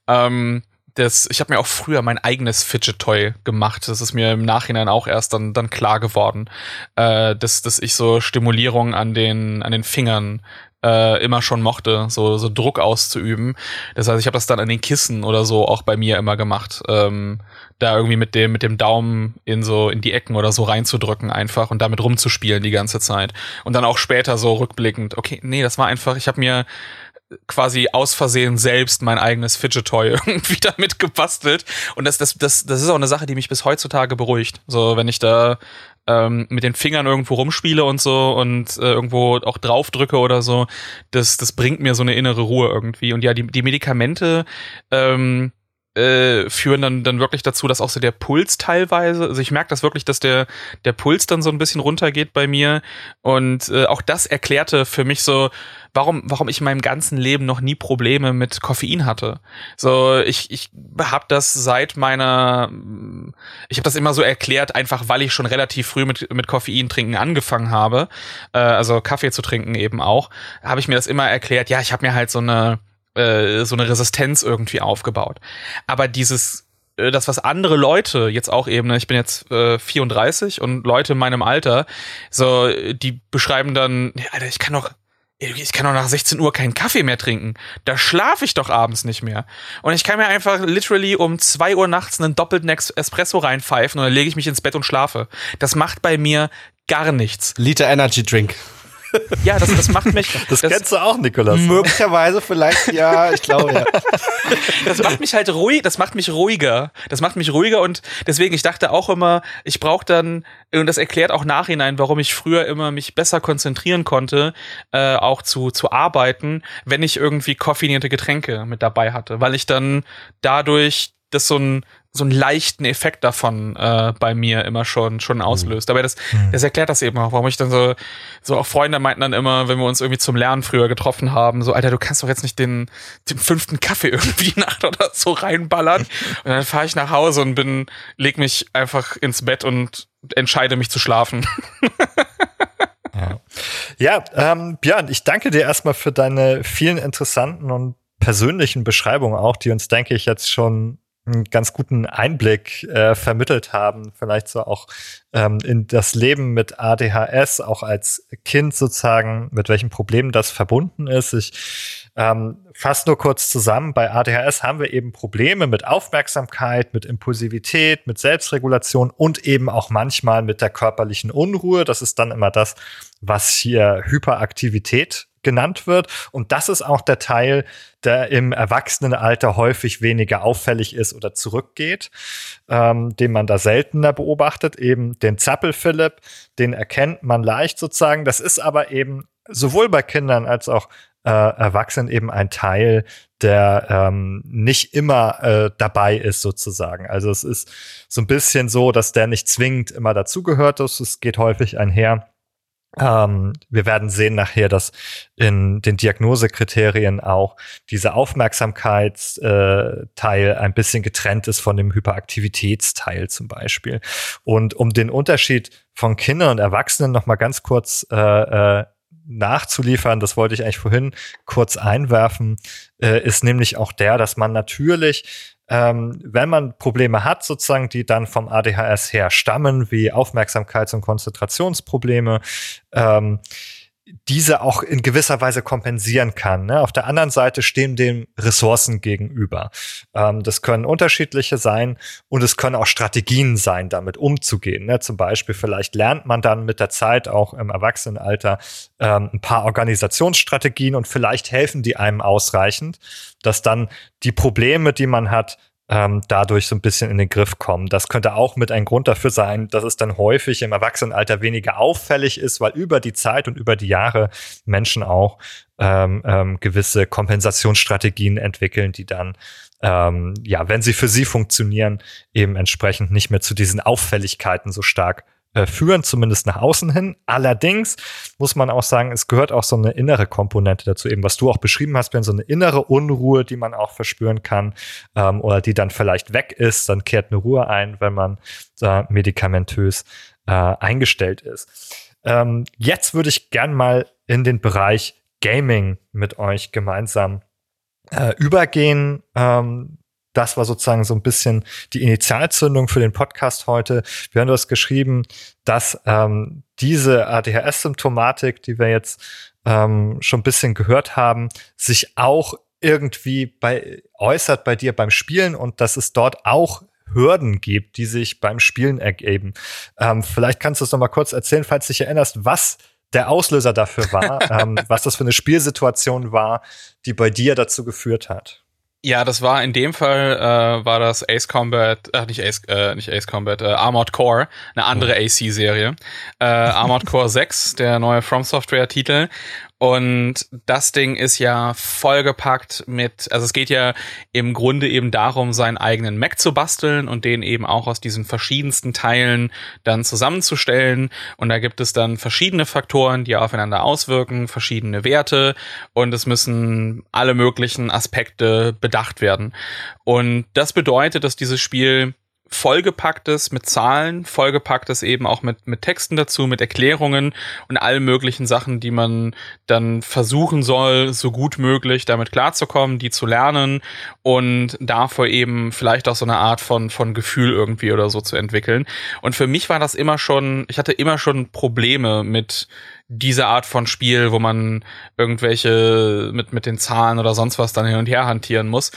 Ähm, das, ich habe mir auch früher mein eigenes Fidget Toy gemacht. Das ist mir im Nachhinein auch erst dann, dann klar geworden, äh, dass, dass ich so Stimulierung an den, an den Fingern äh, immer schon mochte, so, so Druck auszuüben. Das heißt, ich habe das dann an den Kissen oder so auch bei mir immer gemacht. Ähm, da irgendwie mit dem, mit dem Daumen in so, in die Ecken oder so reinzudrücken einfach und damit rumzuspielen die ganze Zeit. Und dann auch später so rückblickend, okay, nee, das war einfach, ich habe mir quasi aus Versehen selbst mein eigenes Fidget Toy irgendwie damit gebastelt. Und das, das, das, das ist auch eine Sache, die mich bis heutzutage beruhigt. So, wenn ich da ähm, mit den Fingern irgendwo rumspiele und so und äh, irgendwo auch draufdrücke oder so, das, das bringt mir so eine innere Ruhe irgendwie. Und ja, die, die Medikamente ähm, äh, führen dann, dann wirklich dazu, dass auch so der Puls teilweise, also ich merke das wirklich, dass der, der Puls dann so ein bisschen runtergeht bei mir. Und äh, auch das erklärte für mich so, warum, warum ich in meinem ganzen Leben noch nie Probleme mit Koffein hatte. So, ich, ich habe das seit meiner, ich habe das immer so erklärt, einfach weil ich schon relativ früh mit, mit Koffein trinken angefangen habe, äh, also Kaffee zu trinken eben auch, habe ich mir das immer erklärt, ja, ich habe mir halt so eine, äh, so eine Resistenz irgendwie aufgebaut. Aber dieses äh, das, was andere Leute jetzt auch eben, ne, ich bin jetzt äh, 34 und Leute in meinem Alter, so, die beschreiben dann, Alter, ich kann doch, ich kann doch nach 16 Uhr keinen Kaffee mehr trinken. Da schlafe ich doch abends nicht mehr. Und ich kann mir einfach literally um 2 Uhr nachts einen doppelten Espresso reinpfeifen und dann lege ich mich ins Bett und schlafe. Das macht bei mir gar nichts. Liter Energy Drink. Ja, das, das macht mich. Das, das kennst du auch, Nikolas. Möglicherweise vielleicht, ja, ich glaube ja. Das macht mich halt ruhig, das macht mich ruhiger. Das macht mich ruhiger und deswegen, ich dachte auch immer, ich brauche dann, und das erklärt auch nachhinein, warum ich früher immer mich besser konzentrieren konnte, äh, auch zu, zu arbeiten, wenn ich irgendwie koffeinierte Getränke mit dabei hatte, weil ich dann dadurch das so ein so einen leichten Effekt davon äh, bei mir immer schon schon auslöst. Aber das, mhm. das erklärt das eben auch, warum ich dann so so auch Freunde meinten dann immer, wenn wir uns irgendwie zum Lernen früher getroffen haben, so Alter, du kannst doch jetzt nicht den den fünften Kaffee irgendwie die Nacht oder so reinballern. Und dann fahre ich nach Hause und bin leg mich einfach ins Bett und entscheide mich zu schlafen. ja, ja ähm, Björn, ich danke dir erstmal für deine vielen interessanten und persönlichen Beschreibungen auch, die uns, denke ich, jetzt schon einen ganz guten Einblick äh, vermittelt haben, vielleicht so auch ähm, in das Leben mit ADHS, auch als Kind sozusagen, mit welchen Problemen das verbunden ist. Ich ähm, fasse nur kurz zusammen. Bei ADHS haben wir eben Probleme mit Aufmerksamkeit, mit Impulsivität, mit Selbstregulation und eben auch manchmal mit der körperlichen Unruhe. Das ist dann immer das, was hier Hyperaktivität genannt wird. Und das ist auch der Teil, der im Erwachsenenalter häufig weniger auffällig ist oder zurückgeht, ähm, den man da seltener beobachtet. Eben den Zappel-Philipp, den erkennt man leicht sozusagen. Das ist aber eben sowohl bei Kindern als auch äh, Erwachsenen eben ein Teil, der ähm, nicht immer äh, dabei ist sozusagen. Also es ist so ein bisschen so, dass der nicht zwingend immer dazugehört. Es geht häufig einher ähm, wir werden sehen nachher, dass in den Diagnosekriterien auch dieser Aufmerksamkeitsteil ein bisschen getrennt ist von dem Hyperaktivitätsteil zum Beispiel. Und um den Unterschied von Kindern und Erwachsenen noch mal ganz kurz äh, äh, nachzuliefern, das wollte ich eigentlich vorhin kurz einwerfen, äh, ist nämlich auch der, dass man natürlich ähm, wenn man Probleme hat, sozusagen, die dann vom ADHS her stammen, wie Aufmerksamkeits- und Konzentrationsprobleme, ähm, diese auch in gewisser Weise kompensieren kann. Ne? Auf der anderen Seite stehen dem Ressourcen gegenüber. Ähm, das können unterschiedliche sein und es können auch Strategien sein, damit umzugehen. Ne? Zum Beispiel vielleicht lernt man dann mit der Zeit auch im Erwachsenenalter ähm, ein paar Organisationsstrategien und vielleicht helfen die einem ausreichend, dass dann die Probleme, die man hat, ähm, dadurch so ein bisschen in den Griff kommen. Das könnte auch mit ein Grund dafür sein, dass es dann häufig im Erwachsenenalter weniger auffällig ist, weil über die Zeit und über die Jahre Menschen auch ähm, ähm, gewisse Kompensationsstrategien entwickeln, die dann ähm, ja, wenn sie für sie funktionieren, eben entsprechend nicht mehr zu diesen Auffälligkeiten so stark äh, führen, zumindest nach außen hin. Allerdings muss man auch sagen, es gehört auch so eine innere Komponente dazu, eben was du auch beschrieben hast, wenn so eine innere Unruhe, die man auch verspüren kann ähm, oder die dann vielleicht weg ist, dann kehrt eine Ruhe ein, wenn man äh, medikamentös äh, eingestellt ist. Ähm, jetzt würde ich gern mal in den Bereich Gaming mit euch gemeinsam äh, übergehen. Ähm, das war sozusagen so ein bisschen die Initialzündung für den Podcast heute. Wir haben das geschrieben, dass ähm, diese ADHS-Symptomatik, die wir jetzt ähm, schon ein bisschen gehört haben, sich auch irgendwie bei, äußert bei dir beim Spielen und dass es dort auch Hürden gibt, die sich beim Spielen ergeben. Ähm, vielleicht kannst du es noch mal kurz erzählen, falls du dich erinnerst, was der Auslöser dafür war, ähm, was das für eine Spielsituation war, die bei dir dazu geführt hat. Ja, das war in dem Fall äh, war das Ace Combat, ach nicht Ace, äh, nicht Ace Combat, äh, Armored Core, eine andere AC-Serie. Äh, Armored Core 6, der neue From Software Titel. Und das Ding ist ja vollgepackt mit, also es geht ja im Grunde eben darum, seinen eigenen Mac zu basteln und den eben auch aus diesen verschiedensten Teilen dann zusammenzustellen. Und da gibt es dann verschiedene Faktoren, die aufeinander auswirken, verschiedene Werte und es müssen alle möglichen Aspekte bedacht werden. Und das bedeutet, dass dieses Spiel vollgepacktes mit Zahlen, vollgepacktes eben auch mit, mit Texten dazu, mit Erklärungen und allen möglichen Sachen, die man dann versuchen soll, so gut möglich damit klarzukommen, die zu lernen und davor eben vielleicht auch so eine Art von, von Gefühl irgendwie oder so zu entwickeln. Und für mich war das immer schon, ich hatte immer schon Probleme mit dieser Art von Spiel, wo man irgendwelche mit, mit den Zahlen oder sonst was dann hin und her hantieren muss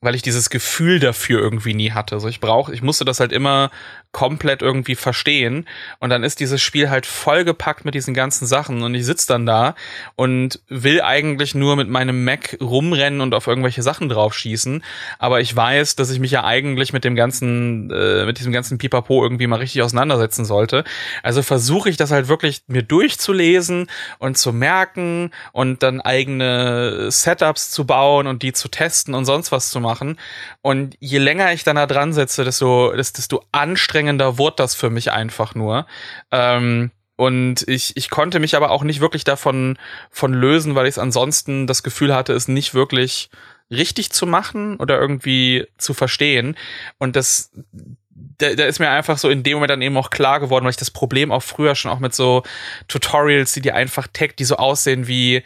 weil ich dieses Gefühl dafür irgendwie nie hatte. Also ich brauche, ich musste das halt immer komplett irgendwie verstehen. Und dann ist dieses Spiel halt vollgepackt mit diesen ganzen Sachen. Und ich sitze dann da und will eigentlich nur mit meinem Mac rumrennen und auf irgendwelche Sachen draufschießen. Aber ich weiß, dass ich mich ja eigentlich mit dem ganzen, äh, mit diesem ganzen Pipapo irgendwie mal richtig auseinandersetzen sollte. Also versuche ich das halt wirklich mir durchzulesen und zu merken und dann eigene Setups zu bauen und die zu testen und sonst was zu machen. Und je länger ich dann da dran sitze, desto, desto anstrengender anstrengender wurde das für mich einfach nur. Ähm, und ich, ich konnte mich aber auch nicht wirklich davon von lösen, weil ich es ansonsten das Gefühl hatte, es nicht wirklich richtig zu machen oder irgendwie zu verstehen. Und das, da, da ist mir einfach so in dem Moment dann eben auch klar geworden, weil ich das Problem auch früher schon auch mit so Tutorials, die dir einfach tag, die so aussehen wie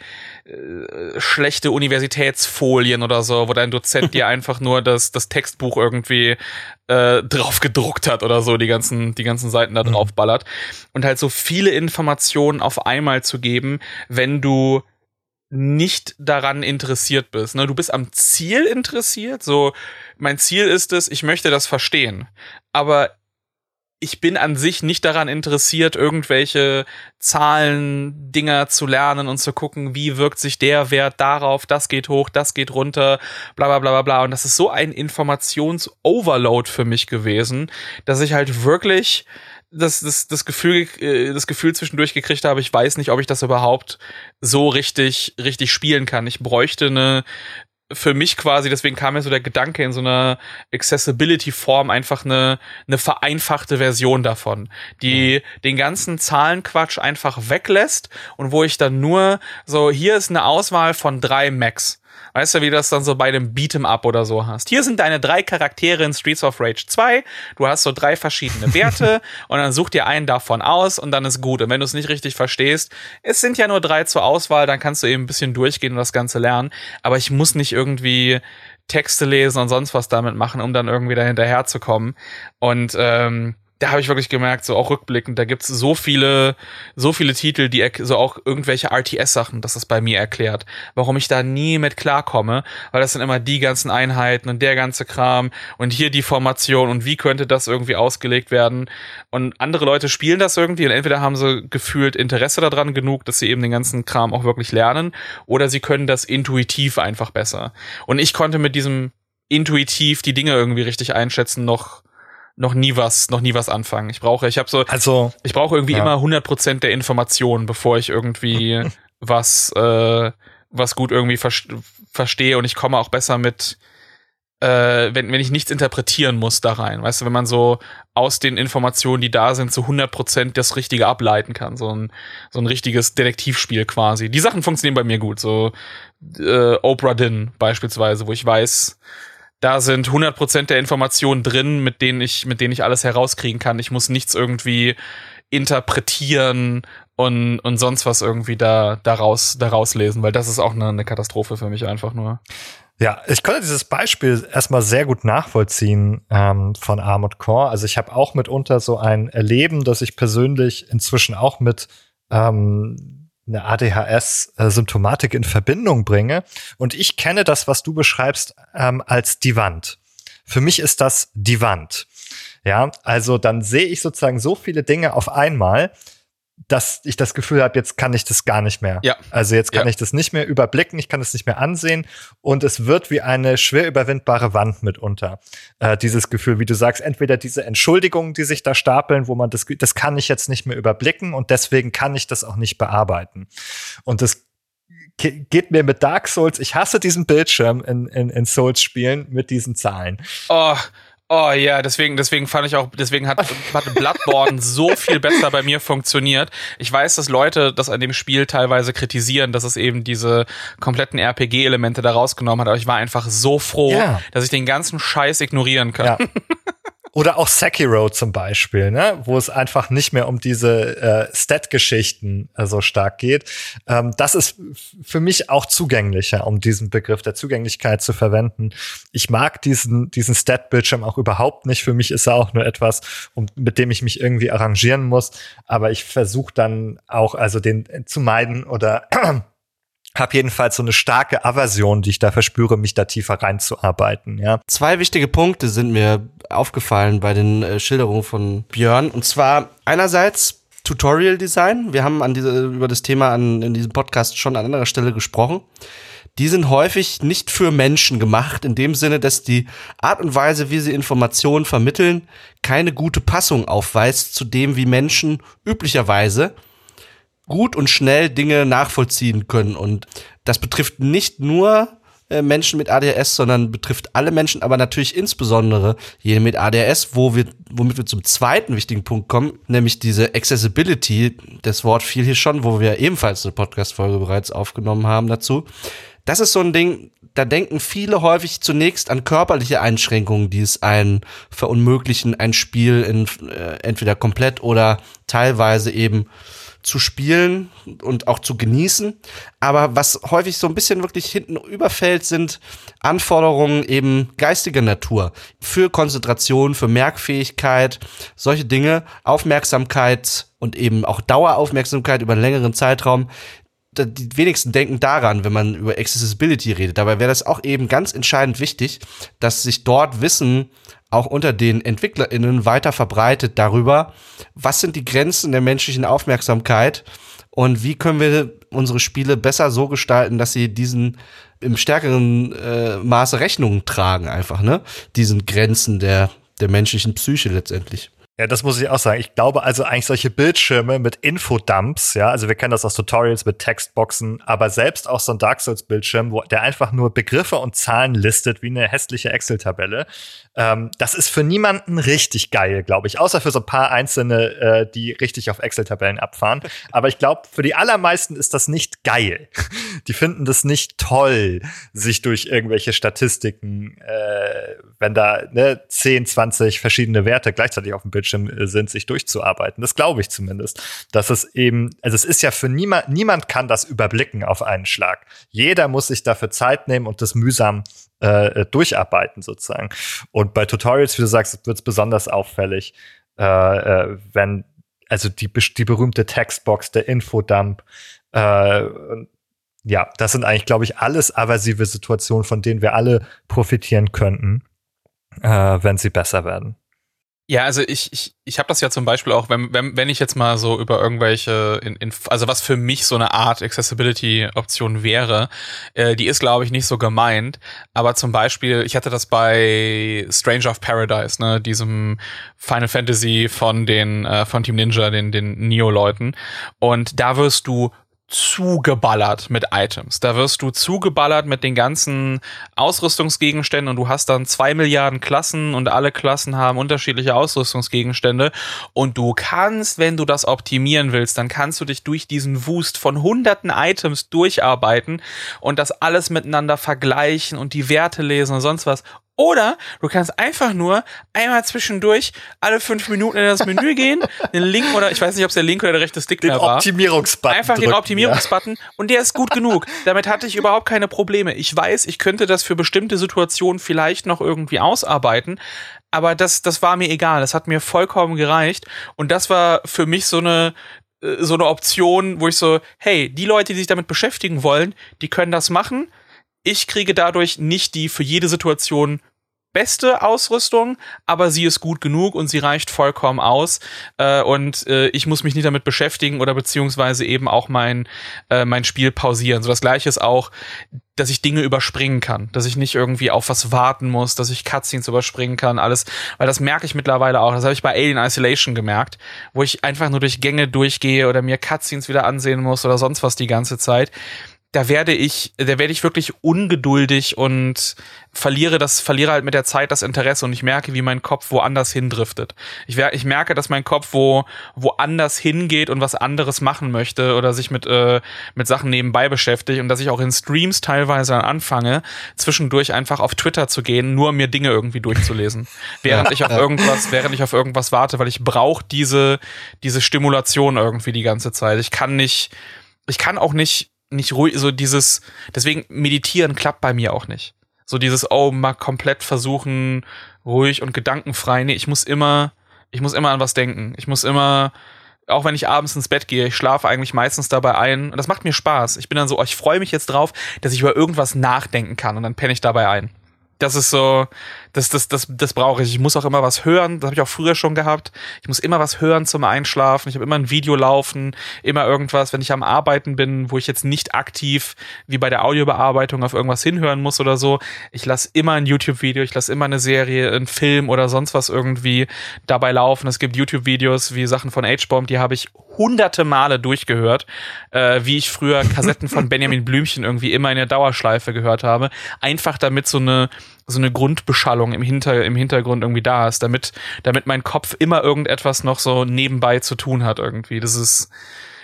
äh, schlechte Universitätsfolien oder so, wo dein Dozent dir einfach nur das, das Textbuch irgendwie äh, drauf gedruckt hat oder so, die ganzen, die ganzen Seiten da mhm. drauf ballert. Und halt so viele Informationen auf einmal zu geben, wenn du nicht daran interessiert bist. Ne? Du bist am Ziel interessiert, so mein Ziel ist es, ich möchte das verstehen. Aber ich bin an sich nicht daran interessiert, irgendwelche Zahlen, Dinger zu lernen und zu gucken, wie wirkt sich der Wert darauf, das geht hoch, das geht runter, bla bla bla bla bla. Und das ist so ein Informations-Overload für mich gewesen, dass ich halt wirklich das, das, das Gefühl, äh, das Gefühl zwischendurch gekriegt habe, ich weiß nicht, ob ich das überhaupt so richtig, richtig spielen kann. Ich bräuchte eine, für mich quasi, deswegen kam mir so der Gedanke in so einer Accessibility-Form einfach eine, eine vereinfachte Version davon, die mhm. den ganzen Zahlenquatsch einfach weglässt und wo ich dann nur so, hier ist eine Auswahl von drei Macs. Weißt du, wie du das dann so bei einem Beat'em Up oder so hast? Hier sind deine drei Charaktere in Streets of Rage 2. Du hast so drei verschiedene Werte und dann such dir einen davon aus und dann ist gut. Und wenn du es nicht richtig verstehst, es sind ja nur drei zur Auswahl, dann kannst du eben ein bisschen durchgehen und das Ganze lernen. Aber ich muss nicht irgendwie Texte lesen und sonst was damit machen, um dann irgendwie da hinterher zu kommen. Und ähm, da habe ich wirklich gemerkt, so auch rückblickend, da gibt's so viele, so viele Titel, die so auch irgendwelche RTS-Sachen, dass das bei mir erklärt, warum ich da nie mit klarkomme, weil das sind immer die ganzen Einheiten und der ganze Kram und hier die Formation und wie könnte das irgendwie ausgelegt werden. Und andere Leute spielen das irgendwie und entweder haben sie gefühlt Interesse daran genug, dass sie eben den ganzen Kram auch wirklich lernen, oder sie können das intuitiv einfach besser. Und ich konnte mit diesem intuitiv die Dinge irgendwie richtig einschätzen noch noch nie was, noch nie was anfangen. Ich brauche, ich habe so, also ich brauche irgendwie ja. immer 100% der Informationen, bevor ich irgendwie was, äh, was gut irgendwie ver verstehe und ich komme auch besser mit, äh, wenn, wenn ich nichts interpretieren muss da rein. Weißt du, wenn man so aus den Informationen, die da sind, zu 100% das Richtige ableiten kann. So ein, so ein richtiges Detektivspiel quasi. Die Sachen funktionieren bei mir gut. So äh, Oprah Din beispielsweise, wo ich weiß, da sind 100% der Informationen drin, mit denen ich, mit denen ich alles herauskriegen kann. Ich muss nichts irgendwie interpretieren und, und sonst was irgendwie da, daraus, daraus lesen, weil das ist auch eine, eine Katastrophe für mich einfach nur. Ja, ich konnte dieses Beispiel erstmal sehr gut nachvollziehen ähm, von Armored Core. Also ich habe auch mitunter so ein Erleben, dass ich persönlich inzwischen auch mit ähm, eine ADHS-Symptomatik in Verbindung bringe. Und ich kenne das, was du beschreibst, ähm, als die Wand. Für mich ist das die Wand. Ja, also dann sehe ich sozusagen so viele Dinge auf einmal, dass ich das Gefühl habe, jetzt kann ich das gar nicht mehr. Ja. Also jetzt kann ja. ich das nicht mehr überblicken, ich kann es nicht mehr ansehen und es wird wie eine schwer überwindbare Wand mitunter. Äh, dieses Gefühl, wie du sagst, entweder diese Entschuldigungen, die sich da stapeln, wo man das, das kann ich jetzt nicht mehr überblicken und deswegen kann ich das auch nicht bearbeiten. Und das geht mir mit Dark Souls, ich hasse diesen Bildschirm in, in, in Souls-Spielen mit diesen Zahlen. Oh, Oh ja, deswegen, deswegen fand ich auch, deswegen hat, hat Bloodborne so viel besser bei mir funktioniert. Ich weiß, dass Leute das an dem Spiel teilweise kritisieren, dass es eben diese kompletten RPG-Elemente da rausgenommen hat, aber ich war einfach so froh, ja. dass ich den ganzen Scheiß ignorieren kann. Ja. Oder auch Sekiro zum Beispiel, ne? wo es einfach nicht mehr um diese äh, Stat-Geschichten äh, so stark geht. Ähm, das ist für mich auch zugänglicher, um diesen Begriff der Zugänglichkeit zu verwenden. Ich mag diesen, diesen Stat-Bildschirm auch überhaupt nicht. Für mich ist er auch nur etwas, um, mit dem ich mich irgendwie arrangieren muss. Aber ich versuche dann auch, also den zu meiden oder habe jedenfalls so eine starke Aversion, die ich da verspüre, mich da tiefer reinzuarbeiten. Ja. Zwei wichtige Punkte sind mir aufgefallen bei den äh, Schilderungen von Björn. Und zwar einerseits Tutorial Design. Wir haben an diese, über das Thema an, in diesem Podcast schon an anderer Stelle gesprochen. Die sind häufig nicht für Menschen gemacht, in dem Sinne, dass die Art und Weise, wie sie Informationen vermitteln, keine gute Passung aufweist zu dem, wie Menschen üblicherweise gut und schnell Dinge nachvollziehen können. Und das betrifft nicht nur äh, Menschen mit ADHS, sondern betrifft alle Menschen, aber natürlich insbesondere jene mit ADHS, wo wir, womit wir zum zweiten wichtigen Punkt kommen, nämlich diese Accessibility. Das Wort fiel hier schon, wo wir ebenfalls eine Podcast-Folge bereits aufgenommen haben dazu. Das ist so ein Ding, da denken viele häufig zunächst an körperliche Einschränkungen, die es einen verunmöglichen, ein Spiel in, äh, entweder komplett oder teilweise eben zu spielen und auch zu genießen. Aber was häufig so ein bisschen wirklich hinten überfällt, sind Anforderungen eben geistiger Natur für Konzentration, für Merkfähigkeit, solche Dinge, Aufmerksamkeit und eben auch Daueraufmerksamkeit über einen längeren Zeitraum. Die wenigsten denken daran, wenn man über Accessibility redet. Dabei wäre das auch eben ganz entscheidend wichtig, dass sich dort Wissen auch unter den EntwicklerInnen weiter verbreitet darüber, was sind die Grenzen der menschlichen Aufmerksamkeit und wie können wir unsere Spiele besser so gestalten, dass sie diesen im stärkeren äh, Maße Rechnungen tragen, einfach, ne? Diesen Grenzen der, der menschlichen Psyche letztendlich. Ja, das muss ich auch sagen. Ich glaube also eigentlich solche Bildschirme mit Infodumps, ja, also wir kennen das aus Tutorials mit Textboxen, aber selbst auch so ein Dark Souls Bildschirm, wo der einfach nur Begriffe und Zahlen listet wie eine hässliche Excel-Tabelle. Ähm, das ist für niemanden richtig geil, glaube ich, außer für so ein paar einzelne, äh, die richtig auf Excel-Tabellen abfahren. Aber ich glaube, für die allermeisten ist das nicht geil. Die finden das nicht toll, sich durch irgendwelche Statistiken, äh, wenn da ne, 10, 20 verschiedene Werte gleichzeitig auf dem Bildschirm Bildschirm äh, sind, sich durchzuarbeiten. Das glaube ich zumindest. Dass es eben, also es ist ja für niemand, niemand kann das überblicken auf einen Schlag. Jeder muss sich dafür Zeit nehmen und das mühsam äh, äh durcharbeiten sozusagen. Und bei Tutorials, wie du sagst, wird es besonders auffällig, äh, äh, wenn also die, die berühmte Textbox, der Infodump, äh, ja, das sind eigentlich, glaube ich, alles aversive Situationen, von denen wir alle profitieren könnten, äh, wenn sie besser werden. Ja, also ich, ich, ich habe das ja zum Beispiel auch, wenn, wenn, wenn ich jetzt mal so über irgendwelche, in, in, also was für mich so eine Art Accessibility-Option wäre, äh, die ist, glaube ich, nicht so gemeint. Aber zum Beispiel, ich hatte das bei Stranger of Paradise, ne, diesem Final Fantasy von den, äh, von Team Ninja, den, den Neo-Leuten. Und da wirst du zugeballert mit Items. Da wirst du zugeballert mit den ganzen Ausrüstungsgegenständen und du hast dann zwei Milliarden Klassen und alle Klassen haben unterschiedliche Ausrüstungsgegenstände und du kannst, wenn du das optimieren willst, dann kannst du dich durch diesen Wust von hunderten Items durcharbeiten und das alles miteinander vergleichen und die Werte lesen und sonst was oder du kannst einfach nur einmal zwischendurch alle fünf Minuten in das Menü gehen, den Link oder ich weiß nicht, ob es der Link oder der rechte Stick den war. Optimierungsbutton. Einfach drücken, den Optimierungsbutton ja. und der ist gut genug. Damit hatte ich überhaupt keine Probleme. Ich weiß, ich könnte das für bestimmte Situationen vielleicht noch irgendwie ausarbeiten, aber das, das war mir egal. Das hat mir vollkommen gereicht und das war für mich so eine äh, so eine Option, wo ich so, hey, die Leute, die sich damit beschäftigen wollen, die können das machen ich kriege dadurch nicht die für jede Situation beste Ausrüstung, aber sie ist gut genug und sie reicht vollkommen aus. Äh, und äh, ich muss mich nicht damit beschäftigen oder beziehungsweise eben auch mein, äh, mein Spiel pausieren. So das gleiche ist auch, dass ich Dinge überspringen kann, dass ich nicht irgendwie auf was warten muss, dass ich Cutscenes überspringen kann, alles, weil das merke ich mittlerweile auch. Das habe ich bei Alien Isolation gemerkt, wo ich einfach nur durch Gänge durchgehe oder mir Cutscenes wieder ansehen muss oder sonst was die ganze Zeit da werde ich, da werde ich wirklich ungeduldig und verliere das, verliere halt mit der Zeit das Interesse und ich merke, wie mein Kopf woanders hindriftet. Ich, ich merke, dass mein Kopf wo, woanders hingeht und was anderes machen möchte oder sich mit, äh, mit Sachen nebenbei beschäftigt und dass ich auch in Streams teilweise anfange, zwischendurch einfach auf Twitter zu gehen, nur um mir Dinge irgendwie durchzulesen. während ich auf irgendwas, während ich auf irgendwas warte, weil ich brauche diese, diese Stimulation irgendwie die ganze Zeit. Ich kann nicht, ich kann auch nicht nicht ruhig, so dieses, deswegen meditieren klappt bei mir auch nicht. So dieses, oh, mal komplett versuchen, ruhig und gedankenfrei. Nee, ich muss immer, ich muss immer an was denken. Ich muss immer, auch wenn ich abends ins Bett gehe, ich schlafe eigentlich meistens dabei ein. Und das macht mir Spaß. Ich bin dann so, oh, ich freue mich jetzt drauf, dass ich über irgendwas nachdenken kann und dann penne ich dabei ein. Das ist so, das, das, das, das brauche ich. Ich muss auch immer was hören. Das habe ich auch früher schon gehabt. Ich muss immer was hören zum Einschlafen. Ich habe immer ein Video laufen, immer irgendwas, wenn ich am Arbeiten bin, wo ich jetzt nicht aktiv wie bei der Audiobearbeitung auf irgendwas hinhören muss oder so. Ich lasse immer ein YouTube-Video, ich lasse immer eine Serie, einen Film oder sonst was irgendwie dabei laufen. Es gibt YouTube-Videos wie Sachen von H-Bomb, die habe ich hunderte Male durchgehört, äh, wie ich früher Kassetten von Benjamin Blümchen irgendwie immer in der Dauerschleife gehört habe. Einfach damit so eine so eine Grundbeschallung im, Hinter, im Hintergrund irgendwie da ist, damit, damit mein Kopf immer irgendetwas noch so nebenbei zu tun hat irgendwie. Das ist,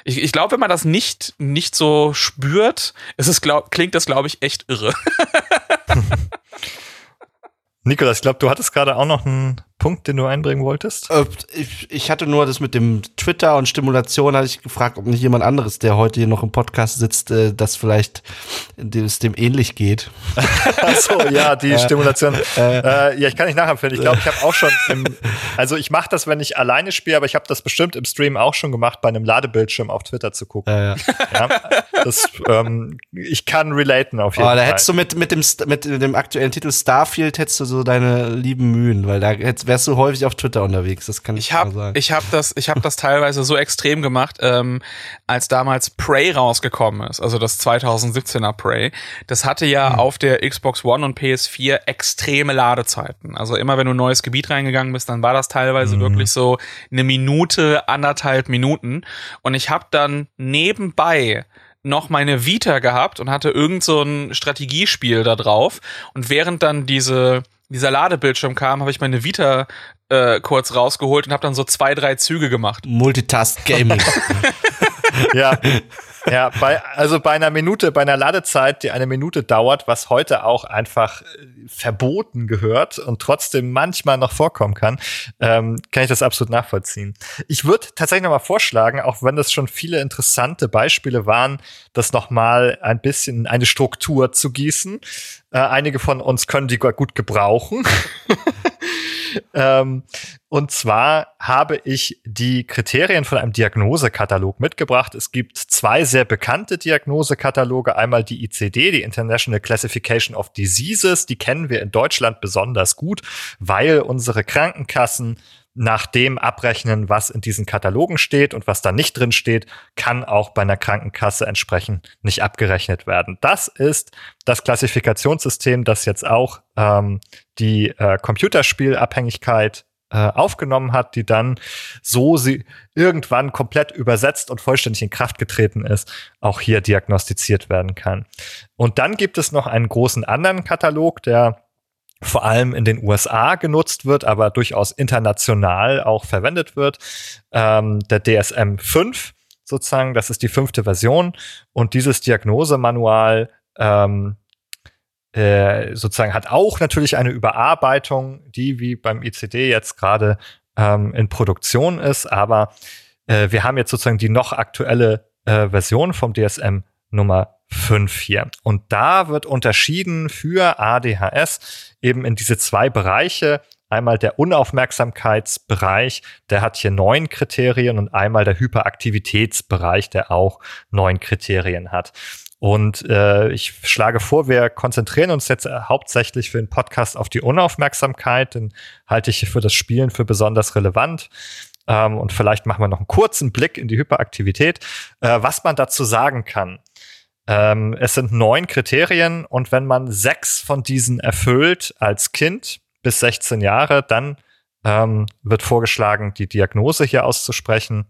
ich, ich glaube, wenn man das nicht, nicht so spürt, ist es, glaub, klingt das, glaube ich, echt irre. Nikolas, ich glaube, du hattest gerade auch noch einen Punkt, den du einbringen wolltest? Äh, ich, ich hatte nur das mit dem Twitter und Stimulation, hatte ich gefragt, ob nicht jemand anderes, der heute hier noch im Podcast sitzt, äh, das vielleicht das dem ähnlich geht. Achso, ja, die Stimulation. Äh, ja, ich kann nicht nachempfinden. Ich glaube, ich habe auch schon im, also ich mache das, wenn ich alleine spiele, aber ich habe das bestimmt im Stream auch schon gemacht, bei einem Ladebildschirm auf Twitter zu gucken. Ja, ja. das, ähm, ich kann relaten auf jeden oh, Fall. Da hättest du mit, mit, dem, mit dem aktuellen Titel Starfield hättest du so deine lieben Mühen, weil da hättest wärst du häufig auf Twitter unterwegs, das kann ich, ich hab, sagen. Ich habe das, ich habe das teilweise so extrem gemacht, ähm, als damals Prey rausgekommen ist, also das 2017er Prey. Das hatte ja hm. auf der Xbox One und PS4 extreme Ladezeiten. Also immer wenn du ein neues Gebiet reingegangen bist, dann war das teilweise hm. wirklich so eine Minute, anderthalb Minuten. Und ich habe dann nebenbei noch meine Vita gehabt und hatte irgend so ein Strategiespiel da drauf. Und während dann diese dieser Ladebildschirm kam, habe ich meine Vita äh, kurz rausgeholt und habe dann so zwei, drei Züge gemacht. Multitask Gaming. ja. Ja, bei, also bei einer Minute, bei einer Ladezeit, die eine Minute dauert, was heute auch einfach äh, verboten gehört und trotzdem manchmal noch vorkommen kann, ähm, kann ich das absolut nachvollziehen. Ich würde tatsächlich noch mal vorschlagen, auch wenn das schon viele interessante Beispiele waren, das noch mal ein bisschen eine Struktur zu gießen. Äh, einige von uns können die gut gebrauchen. ähm, und zwar habe ich die Kriterien von einem Diagnosekatalog mitgebracht. Es gibt zwei sehr bekannte Diagnosekataloge. Einmal die ICD, die International Classification of Diseases. Die kennen wir in Deutschland besonders gut, weil unsere Krankenkassen nach dem abrechnen, was in diesen Katalogen steht und was da nicht drin steht, kann auch bei einer Krankenkasse entsprechend nicht abgerechnet werden. Das ist das Klassifikationssystem, das jetzt auch ähm, die äh, Computerspielabhängigkeit äh, aufgenommen hat, die dann so sie irgendwann komplett übersetzt und vollständig in Kraft getreten ist, auch hier diagnostiziert werden kann. Und dann gibt es noch einen großen anderen Katalog, der vor allem in den USA genutzt wird, aber durchaus international auch verwendet wird. Ähm, der DSM 5 sozusagen, das ist die fünfte Version. Und dieses Diagnosemanual ähm, äh, sozusagen hat auch natürlich eine Überarbeitung, die wie beim ICD jetzt gerade ähm, in Produktion ist. Aber äh, wir haben jetzt sozusagen die noch aktuelle äh, Version vom DSM Nummer 5 hier. Und da wird unterschieden für ADHS eben in diese zwei Bereiche. Einmal der Unaufmerksamkeitsbereich, der hat hier neun Kriterien und einmal der Hyperaktivitätsbereich, der auch neun Kriterien hat. Und äh, ich schlage vor, wir konzentrieren uns jetzt hauptsächlich für den Podcast auf die Unaufmerksamkeit, den halte ich für das Spielen für besonders relevant. Ähm, und vielleicht machen wir noch einen kurzen Blick in die Hyperaktivität. Äh, was man dazu sagen kann, ähm, es sind neun Kriterien und wenn man sechs von diesen erfüllt als Kind bis 16 Jahre, dann ähm, wird vorgeschlagen, die Diagnose hier auszusprechen.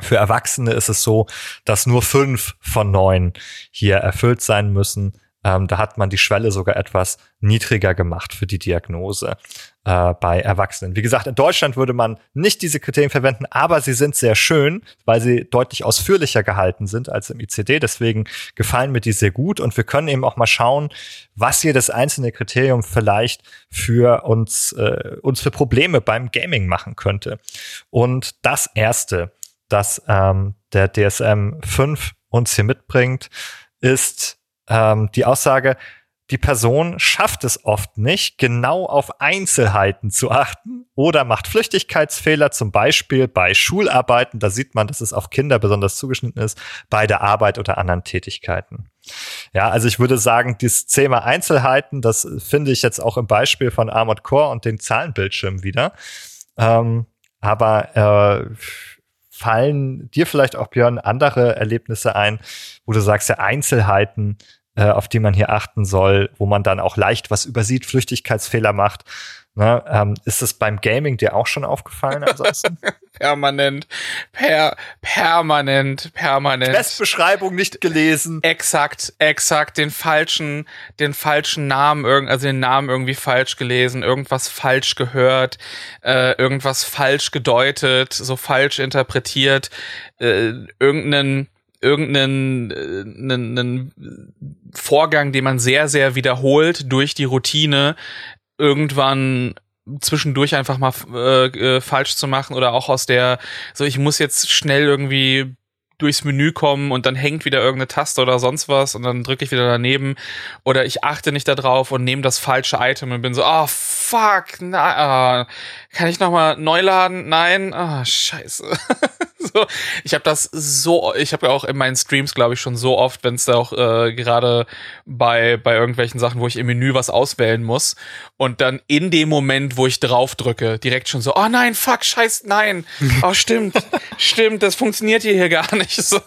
Für Erwachsene ist es so, dass nur fünf von neun hier erfüllt sein müssen. Ähm, da hat man die Schwelle sogar etwas niedriger gemacht für die Diagnose äh, bei Erwachsenen. Wie gesagt, in Deutschland würde man nicht diese Kriterien verwenden, aber sie sind sehr schön, weil sie deutlich ausführlicher gehalten sind als im ICD. Deswegen gefallen mir die sehr gut und wir können eben auch mal schauen, was jedes einzelne Kriterium vielleicht für uns, äh, uns für Probleme beim Gaming machen könnte. Und das erste, das ähm, der DSM 5 uns hier mitbringt, ist ähm, die Aussage, die Person schafft es oft nicht, genau auf Einzelheiten zu achten oder macht Flüchtigkeitsfehler, zum Beispiel bei Schularbeiten. Da sieht man, dass es auf Kinder besonders zugeschnitten ist, bei der Arbeit oder anderen Tätigkeiten. Ja, also ich würde sagen, dieses Thema Einzelheiten, das finde ich jetzt auch im Beispiel von Armored Core und dem Zahlenbildschirm wieder. Ähm, aber äh, fallen dir vielleicht auch, Björn, andere Erlebnisse ein, wo du sagst, ja, Einzelheiten, äh, auf die man hier achten soll, wo man dann auch leicht was übersieht, Flüchtigkeitsfehler macht. Ne, ähm, ist das beim Gaming dir auch schon aufgefallen ansonsten? permanent, per, permanent, permanent. Testbeschreibung nicht gelesen. Exakt, exakt, den falschen, den falschen Namen, also den Namen irgendwie falsch gelesen, irgendwas falsch gehört, äh, irgendwas falsch gedeutet, so falsch interpretiert, äh, irgendeinen irgendeinen äh, einen, einen Vorgang, den man sehr, sehr wiederholt durch die Routine, irgendwann zwischendurch einfach mal äh, äh, falsch zu machen oder auch aus der, so ich muss jetzt schnell irgendwie durchs Menü kommen und dann hängt wieder irgendeine Taste oder sonst was und dann drücke ich wieder daneben oder ich achte nicht darauf und nehme das falsche Item und bin so, oh fuck, na, uh, kann ich nochmal neu laden? Nein, ah, oh, scheiße. so, ich habe das so, ich habe ja auch in meinen Streams, glaube ich, schon so oft, wenn es da auch äh, gerade bei bei irgendwelchen Sachen, wo ich im Menü was auswählen muss und dann in dem Moment, wo ich drauf drücke, direkt schon so, oh nein, fuck, scheiß, nein, oh stimmt, stimmt, das funktioniert hier, hier gar nicht. So,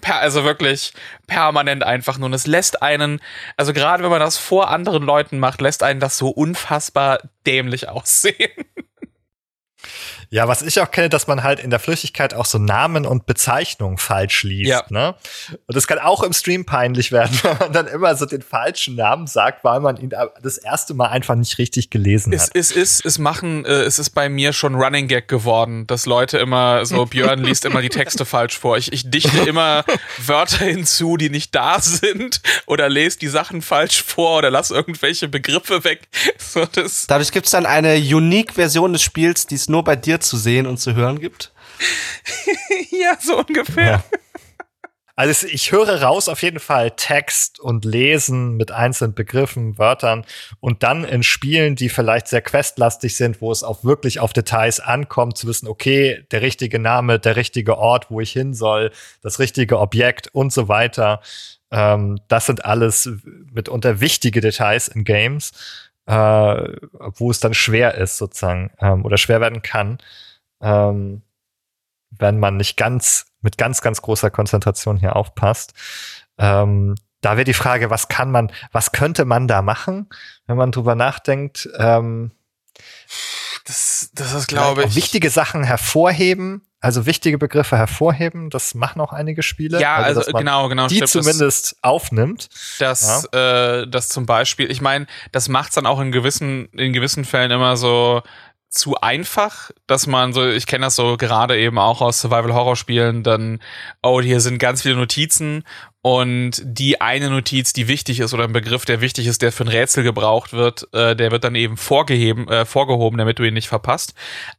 per, also wirklich permanent einfach nur. Und es lässt einen, also gerade wenn man das vor anderen Leuten macht, lässt einen das so unfassbar dämlich aussehen. Ja, was ich auch kenne, dass man halt in der Flüchtigkeit auch so Namen und Bezeichnungen falsch liest. Ja. Ne? Und das kann auch im Stream peinlich werden, wenn man dann immer so den falschen Namen sagt, weil man ihn das erste Mal einfach nicht richtig gelesen es, hat. Es ist, es machen, äh, es ist bei mir schon Running Gag geworden, dass Leute immer so, Björn liest immer die Texte falsch vor. Ich, ich dichte immer Wörter hinzu, die nicht da sind oder lese die Sachen falsch vor oder lass irgendwelche Begriffe weg. So, das Dadurch gibt es dann eine Unique-Version des Spiels, die es nur bei dir zu sehen und zu hören gibt? ja, so ungefähr. Ja. Also ich höre raus auf jeden Fall Text und Lesen mit einzelnen Begriffen, Wörtern und dann in Spielen, die vielleicht sehr questlastig sind, wo es auch wirklich auf Details ankommt, zu wissen, okay, der richtige Name, der richtige Ort, wo ich hin soll, das richtige Objekt und so weiter. Ähm, das sind alles mitunter wichtige Details in Games äh, wo es dann schwer ist sozusagen ähm, oder schwer werden kann, ähm, wenn man nicht ganz mit ganz, ganz großer Konzentration hier aufpasst. Ähm, da wäre die Frage, was kann man, was könnte man da machen, wenn man drüber nachdenkt? Ähm, das, das ist, glaube ich. Wichtige Sachen hervorheben, also wichtige Begriffe hervorheben, das machen auch einige Spiele. Ja, also, also genau, genau. Die stimmt, zumindest das, aufnimmt. Das, ja. äh, das zum Beispiel, ich meine, das macht's dann auch in gewissen, in gewissen Fällen immer so zu einfach, dass man so, ich kenne das so gerade eben auch aus Survival-Horror-Spielen, dann, oh, hier sind ganz viele Notizen und die eine Notiz, die wichtig ist oder ein Begriff, der wichtig ist, der für ein Rätsel gebraucht wird, äh, der wird dann eben vorgeheben, äh, vorgehoben, damit du ihn nicht verpasst.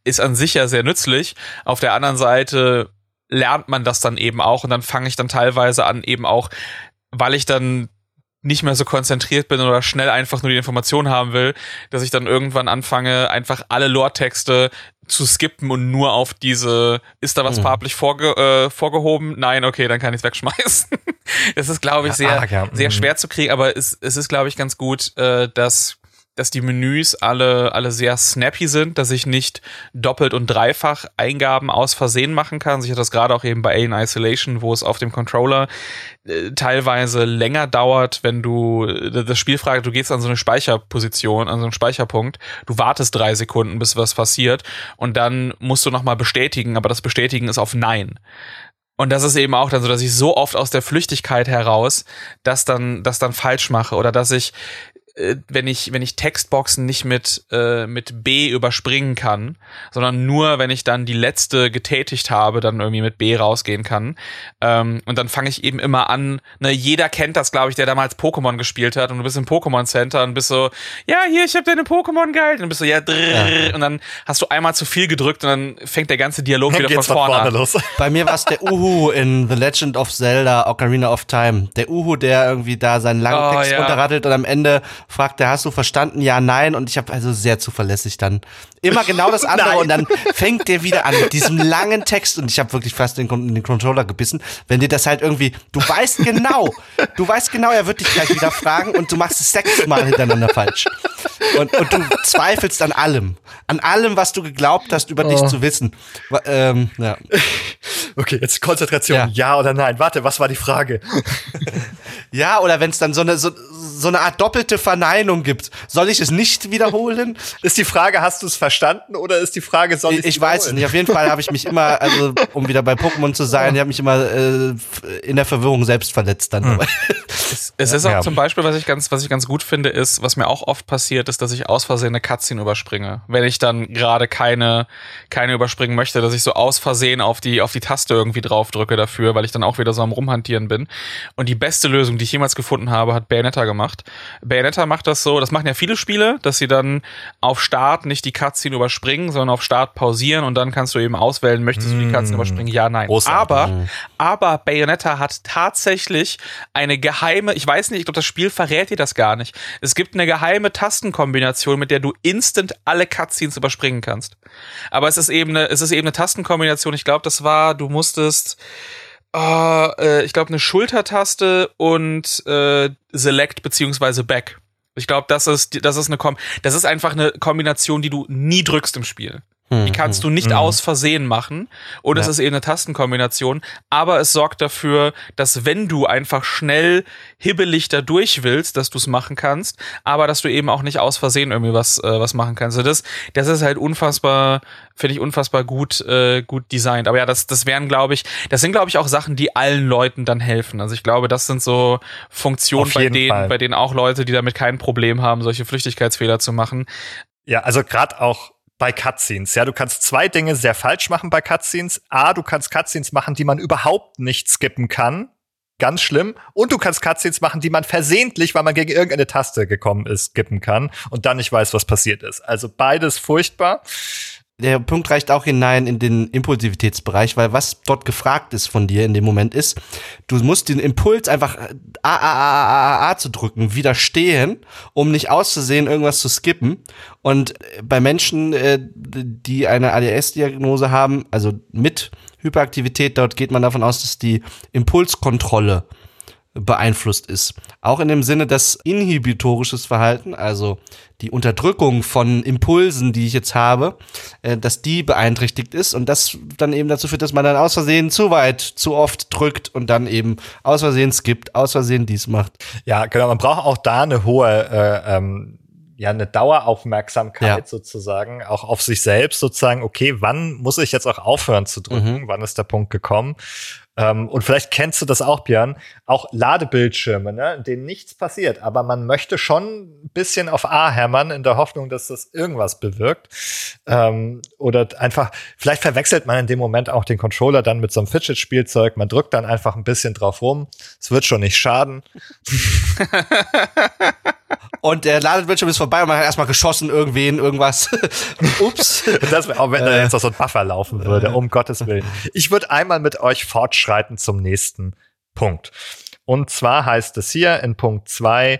Ist an sich ja sehr nützlich. Auf der anderen Seite lernt man das dann eben auch und dann fange ich dann teilweise an, eben auch, weil ich dann nicht mehr so konzentriert bin oder schnell einfach nur die Information haben will, dass ich dann irgendwann anfange, einfach alle Lore-Texte zu skippen und nur auf diese, ist da was mhm. farblich vorge äh, vorgehoben? Nein, okay, dann kann ich es wegschmeißen. Es ist, glaube ich, sehr, ja, ja. sehr mhm. schwer zu kriegen, aber es, es ist, glaube ich, ganz gut, äh, dass dass die Menüs alle, alle sehr snappy sind, dass ich nicht doppelt und dreifach Eingaben aus Versehen machen kann. Ich hatte das gerade auch eben bei Alien Isolation, wo es auf dem Controller äh, teilweise länger dauert, wenn du äh, das Spiel fragt, du gehst an so eine Speicherposition, an so einen Speicherpunkt, du wartest drei Sekunden, bis was passiert und dann musst du nochmal bestätigen, aber das Bestätigen ist auf Nein. Und das ist eben auch dann so, dass ich so oft aus der Flüchtigkeit heraus das dann, das dann falsch mache oder dass ich wenn ich wenn ich Textboxen nicht mit äh, mit B überspringen kann, sondern nur wenn ich dann die letzte getätigt habe, dann irgendwie mit B rausgehen kann. Ähm, und dann fange ich eben immer an. Ne, jeder kennt das, glaube ich, der damals Pokémon gespielt hat und du bist im Pokémon Center und bist so, ja hier, ich habe deine Pokémon geil. Und dann bist du ja, drrr, ja, und dann hast du einmal zu viel gedrückt und dann fängt der ganze Dialog wieder von vorne, vorne an. Los. Bei mir war es der Uhu in The Legend of Zelda Ocarina of Time. Der Uhu, der irgendwie da seinen langen oh, Text ja. runterrattelt und am Ende fragt er, hast du verstanden? Ja, nein. Und ich habe also sehr zuverlässig dann immer genau das andere und dann fängt der wieder an mit diesem langen Text und ich habe wirklich fast den, den Controller gebissen, wenn dir das halt irgendwie, du weißt genau, du weißt genau, er wird dich gleich wieder fragen und du machst es sechsmal hintereinander falsch. Und, und du zweifelst an allem, an allem, was du geglaubt hast, über oh. dich zu wissen. Ähm, ja. Okay, jetzt Konzentration, ja. ja oder nein. Warte, was war die Frage? Ja, oder wenn es dann so eine so, so eine Art doppelte Verneinung gibt. Soll ich es nicht wiederholen? Ist die Frage, hast du es verstanden oder ist die Frage, soll ich es Ich weiß es nicht. Auf jeden Fall habe ich mich immer, also um wieder bei Pokémon zu sein, ich habe mich immer äh, in der Verwirrung selbst verletzt dann. Hm. Es, es, ist auch ja. zum Beispiel, was ich ganz, was ich ganz gut finde, ist, was mir auch oft passiert, ist, dass ich aus Versehen eine Cutscene überspringe. Wenn ich dann gerade keine, keine überspringen möchte, dass ich so aus Versehen auf die, auf die Taste irgendwie drauf drücke dafür, weil ich dann auch wieder so am rumhantieren bin. Und die beste Lösung, die ich jemals gefunden habe, hat Bayonetta gemacht. Bayonetta macht das so, das machen ja viele Spiele, dass sie dann auf Start nicht die Cutscene überspringen, sondern auf Start pausieren und dann kannst du eben auswählen, möchtest du die Cutscene mm. überspringen? Ja, nein. Großartig. Aber, mm. aber Bayonetta hat tatsächlich eine geheime, ich weiß nicht, ich glaube, das Spiel verrät dir das gar nicht. Es gibt eine geheime Tastenkombination, mit der du instant alle Cutscenes überspringen kannst. Aber es ist eben eine, es ist eben eine Tastenkombination. Ich glaube, das war, du musstest, Uh, äh, ich glaube, eine Schultertaste und äh, Select beziehungsweise Back. Ich glaube, das ist, das ist eine Kom das ist einfach eine Kombination, die du nie drückst im Spiel. Die kannst du nicht mhm. aus Versehen machen. Und ja. es ist eben eine Tastenkombination. Aber es sorgt dafür, dass wenn du einfach schnell hibbelig da durch willst, dass du es machen kannst, aber dass du eben auch nicht aus Versehen irgendwie was, äh, was machen kannst. Also das, das ist halt unfassbar, finde ich unfassbar gut, äh, gut designt. Aber ja, das, das wären, glaube ich, das sind, glaube ich, auch Sachen, die allen Leuten dann helfen. Also ich glaube, das sind so Funktionen, bei denen, Fall. bei denen auch Leute, die damit kein Problem haben, solche Flüchtigkeitsfehler zu machen. Ja, also gerade auch bei Cutscenes. Ja, du kannst zwei Dinge sehr falsch machen bei Cutscenes. A, du kannst Cutscenes machen, die man überhaupt nicht skippen kann. Ganz schlimm. Und du kannst Cutscenes machen, die man versehentlich, weil man gegen irgendeine Taste gekommen ist, skippen kann und dann nicht weiß, was passiert ist. Also beides furchtbar der Punkt reicht auch hinein in den Impulsivitätsbereich, weil was dort gefragt ist von dir in dem Moment ist, du musst den Impuls einfach A, A, A, A, A zu drücken, widerstehen, um nicht auszusehen, irgendwas zu skippen. Und bei Menschen, äh, die eine ADS-Diagnose haben, also mit Hyperaktivität, dort geht man davon aus, dass die Impulskontrolle beeinflusst ist. Auch in dem Sinne, dass inhibitorisches Verhalten, also die Unterdrückung von Impulsen, die ich jetzt habe, äh, dass die beeinträchtigt ist und das dann eben dazu führt, dass man dann aus Versehen zu weit, zu oft drückt und dann eben aus Versehen skippt, aus Versehen dies macht. Ja, genau. Man braucht auch da eine hohe äh, ähm ja eine Daueraufmerksamkeit ja. sozusagen, auch auf sich selbst sozusagen, okay, wann muss ich jetzt auch aufhören zu drücken? Mhm. Wann ist der Punkt gekommen? Ähm, und vielleicht kennst du das auch, Björn, auch Ladebildschirme, ne, in denen nichts passiert, aber man möchte schon ein bisschen auf A hämmern in der Hoffnung, dass das irgendwas bewirkt. Ähm, oder einfach, vielleicht verwechselt man in dem Moment auch den Controller dann mit so einem Fidget-Spielzeug. Man drückt dann einfach ein bisschen drauf rum. Es wird schon nicht schaden. und der Ladebildschirm ist vorbei und man hat erstmal geschossen, irgendwen, irgendwas. Ups. Das wäre auch, wenn da jetzt noch so ein Buffer laufen würde, um Gottes Willen. Ich würde einmal mit euch fortschreiten zum nächsten Punkt. Und zwar heißt es hier in Punkt zwei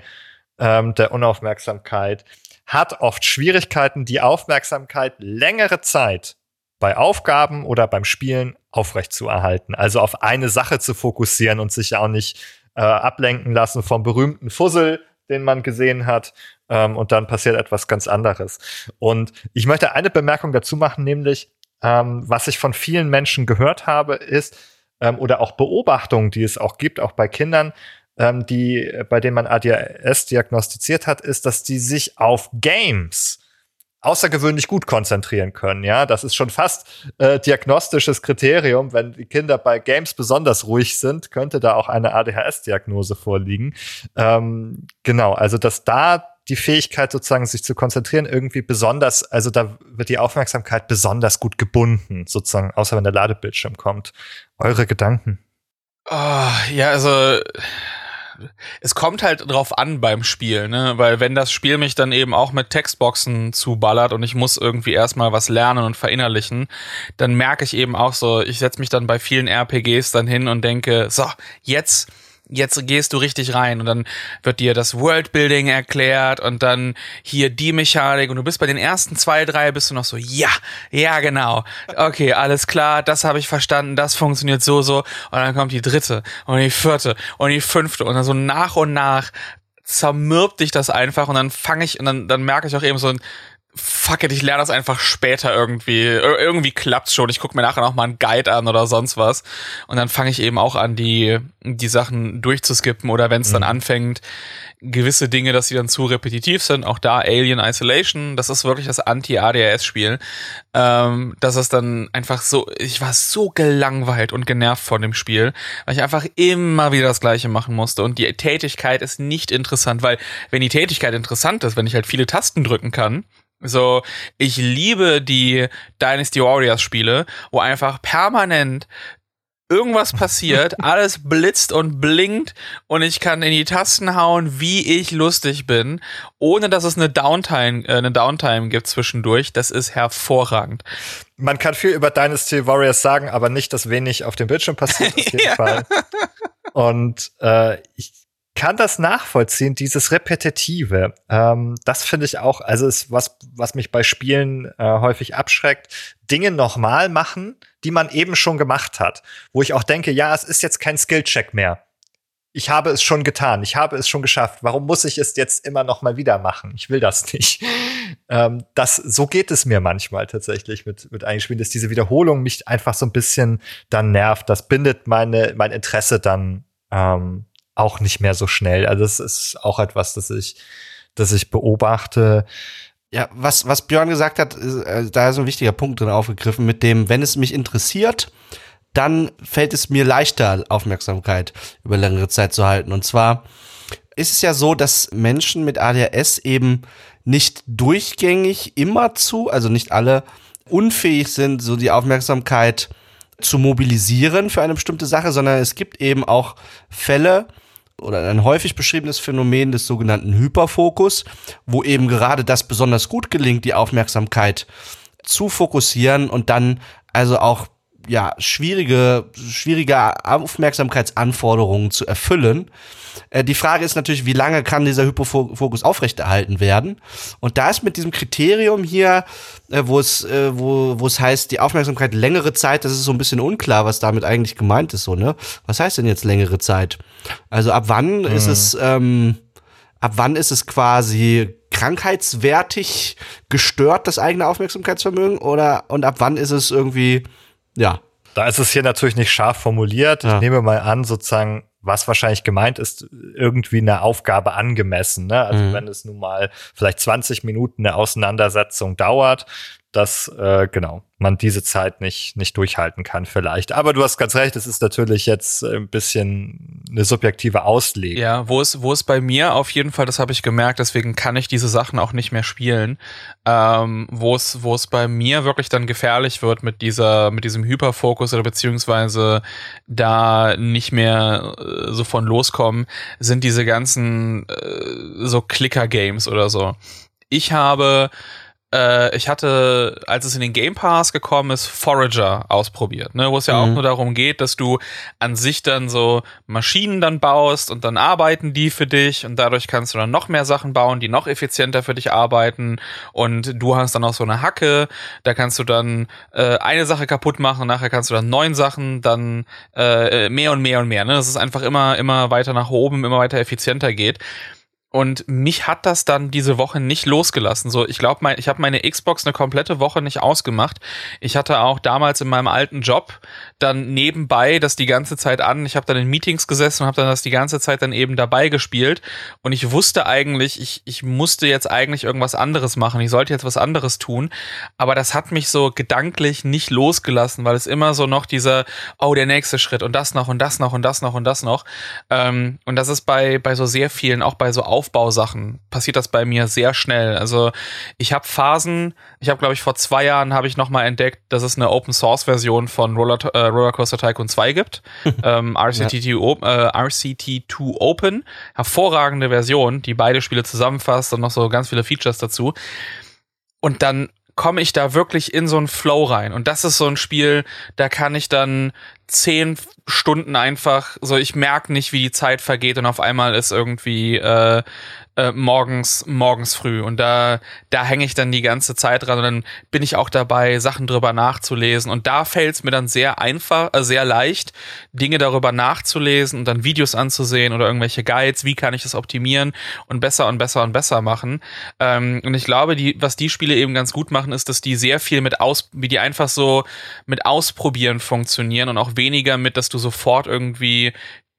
ähm, der Unaufmerksamkeit, hat oft Schwierigkeiten, die Aufmerksamkeit längere Zeit bei Aufgaben oder beim Spielen aufrechtzuerhalten. Also auf eine Sache zu fokussieren und sich auch nicht äh, ablenken lassen vom berühmten Fussel, den man gesehen hat, ähm, und dann passiert etwas ganz anderes. Und ich möchte eine Bemerkung dazu machen, nämlich, ähm, was ich von vielen Menschen gehört habe, ist, ähm, oder auch Beobachtungen, die es auch gibt, auch bei Kindern, ähm, die, bei denen man ADHS diagnostiziert hat, ist, dass die sich auf Games außergewöhnlich gut konzentrieren können. Ja, das ist schon fast äh, diagnostisches Kriterium. Wenn die Kinder bei Games besonders ruhig sind, könnte da auch eine ADHS-Diagnose vorliegen. Ähm, genau, also dass da die Fähigkeit sozusagen sich zu konzentrieren irgendwie besonders, also da wird die Aufmerksamkeit besonders gut gebunden, sozusagen, außer wenn der Ladebildschirm kommt. Eure Gedanken? Oh, ja, also es kommt halt drauf an beim Spiel, ne? Weil wenn das Spiel mich dann eben auch mit Textboxen zuballert und ich muss irgendwie erstmal was lernen und verinnerlichen, dann merke ich eben auch so, ich setze mich dann bei vielen RPGs dann hin und denke, so, jetzt jetzt gehst du richtig rein und dann wird dir das Worldbuilding erklärt und dann hier die Mechanik und du bist bei den ersten zwei, drei bist du noch so, ja, ja, genau. Okay, alles klar, das habe ich verstanden, das funktioniert so, so. Und dann kommt die dritte und die vierte und die fünfte und dann so nach und nach zermürbt dich das einfach und dann fange ich und dann, dann merke ich auch eben so, fuck it, ich lerne das einfach später irgendwie. Ir irgendwie klappt's schon. Ich gucke mir nachher noch mal einen Guide an oder sonst was. Und dann fange ich eben auch an, die, die Sachen durchzuskippen oder wenn es mhm. dann anfängt, gewisse Dinge, dass sie dann zu repetitiv sind. Auch da Alien Isolation, das ist wirklich das Anti-ADHS-Spiel. Ähm, das ist dann einfach so, ich war so gelangweilt und genervt von dem Spiel, weil ich einfach immer wieder das Gleiche machen musste. Und die Tätigkeit ist nicht interessant, weil wenn die Tätigkeit interessant ist, wenn ich halt viele Tasten drücken kann, so, ich liebe die Dynasty Warriors Spiele, wo einfach permanent irgendwas passiert, alles blitzt und blinkt und ich kann in die Tasten hauen, wie ich lustig bin, ohne dass es eine Downtime, äh, eine Downtime gibt zwischendurch. Das ist hervorragend. Man kann viel über Dynasty Warriors sagen, aber nicht, dass wenig auf dem Bildschirm passiert, auf jeden ja. Fall. Und äh, ich kann das nachvollziehen, dieses Repetitive. Ähm, das finde ich auch, also ist was, was mich bei Spielen äh, häufig abschreckt. Dinge nochmal machen, die man eben schon gemacht hat. Wo ich auch denke, ja, es ist jetzt kein Skillcheck mehr. Ich habe es schon getan, ich habe es schon geschafft. Warum muss ich es jetzt immer noch mal wieder machen? Ich will das nicht. ähm, das, so geht es mir manchmal tatsächlich mit, mit einigen Spielen, dass diese Wiederholung mich einfach so ein bisschen dann nervt. Das bindet meine, mein Interesse dann ähm, auch nicht mehr so schnell. Also das ist auch etwas, das ich, das ich beobachte. Ja, was, was Björn gesagt hat, äh, da ist ein wichtiger Punkt drin aufgegriffen, mit dem, wenn es mich interessiert, dann fällt es mir leichter, Aufmerksamkeit über längere Zeit zu halten. Und zwar ist es ja so, dass Menschen mit ADHS eben nicht durchgängig immer zu, also nicht alle, unfähig sind, so die Aufmerksamkeit zu mobilisieren für eine bestimmte Sache, sondern es gibt eben auch Fälle, oder ein häufig beschriebenes Phänomen des sogenannten Hyperfokus, wo eben gerade das besonders gut gelingt, die Aufmerksamkeit zu fokussieren und dann also auch ja schwierige schwierige Aufmerksamkeitsanforderungen zu erfüllen. Äh, die Frage ist natürlich, wie lange kann dieser Hyperfokus aufrechterhalten werden? Und da ist mit diesem Kriterium hier, äh, wo es äh, wo wo es heißt, die Aufmerksamkeit längere Zeit, das ist so ein bisschen unklar, was damit eigentlich gemeint ist, so ne? Was heißt denn jetzt längere Zeit? Also ab wann mhm. ist es ähm, ab wann ist es quasi krankheitswertig gestört, das eigene Aufmerksamkeitsvermögen oder und ab wann ist es irgendwie ja. Da ist es hier natürlich nicht scharf formuliert. Ja. Ich nehme mal an, sozusagen, was wahrscheinlich gemeint ist, irgendwie eine Aufgabe angemessen. Ne? Also mhm. wenn es nun mal vielleicht 20 Minuten eine Auseinandersetzung dauert, dass äh, genau man diese Zeit nicht nicht durchhalten kann vielleicht. Aber du hast ganz recht, es ist natürlich jetzt ein bisschen eine subjektive Auslegung. Ja, wo es wo es bei mir auf jeden Fall, das habe ich gemerkt, deswegen kann ich diese Sachen auch nicht mehr spielen. Ähm, wo es wo es bei mir wirklich dann gefährlich wird mit dieser mit diesem Hyperfokus oder beziehungsweise da nicht mehr äh, so von loskommen, sind diese ganzen äh, so Clicker Games oder so. Ich habe äh, ich hatte, als es in den Game Pass gekommen ist, Forager ausprobiert, ne, wo es ja mhm. auch nur darum geht, dass du an sich dann so Maschinen dann baust und dann arbeiten die für dich und dadurch kannst du dann noch mehr Sachen bauen, die noch effizienter für dich arbeiten und du hast dann auch so eine Hacke, da kannst du dann äh, eine Sache kaputt machen und nachher kannst du dann neun Sachen dann äh, mehr und mehr und mehr, ne, dass es einfach immer immer weiter nach oben, immer weiter effizienter geht. Und mich hat das dann diese Woche nicht losgelassen. So, ich glaube, mein, ich habe meine Xbox eine komplette Woche nicht ausgemacht. Ich hatte auch damals in meinem alten Job dann nebenbei das die ganze Zeit an. Ich habe dann in Meetings gesessen und habe dann das die ganze Zeit dann eben dabei gespielt. Und ich wusste eigentlich, ich, ich musste jetzt eigentlich irgendwas anderes machen. Ich sollte jetzt was anderes tun. Aber das hat mich so gedanklich nicht losgelassen, weil es immer so noch dieser, oh, der nächste Schritt und das noch und das noch und das noch und das noch. Ähm, und das ist bei, bei so sehr vielen, auch bei so Aufbausachen passiert das bei mir sehr schnell. Also ich habe Phasen, ich habe glaube ich vor zwei Jahren habe ich noch mal entdeckt, dass es eine Open Source Version von Roller, äh, Rollercoaster Tycoon 2 gibt, ähm, RCT2, ja. äh, RCT2 Open, hervorragende Version, die beide Spiele zusammenfasst und noch so ganz viele Features dazu. Und dann komme ich da wirklich in so einen Flow rein. Und das ist so ein Spiel, da kann ich dann zehn Stunden einfach, so ich merke nicht, wie die Zeit vergeht und auf einmal ist irgendwie äh, äh, morgens, morgens früh. Und da, da hänge ich dann die ganze Zeit dran und dann bin ich auch dabei, Sachen drüber nachzulesen. Und da fällt es mir dann sehr einfach, äh, sehr leicht, Dinge darüber nachzulesen und dann Videos anzusehen oder irgendwelche Guides, wie kann ich das optimieren und besser und besser und besser machen. Ähm, und ich glaube, die, was die Spiele eben ganz gut machen, ist, dass die sehr viel mit aus, wie die einfach so mit Ausprobieren funktionieren und auch weniger mit, dass du sofort irgendwie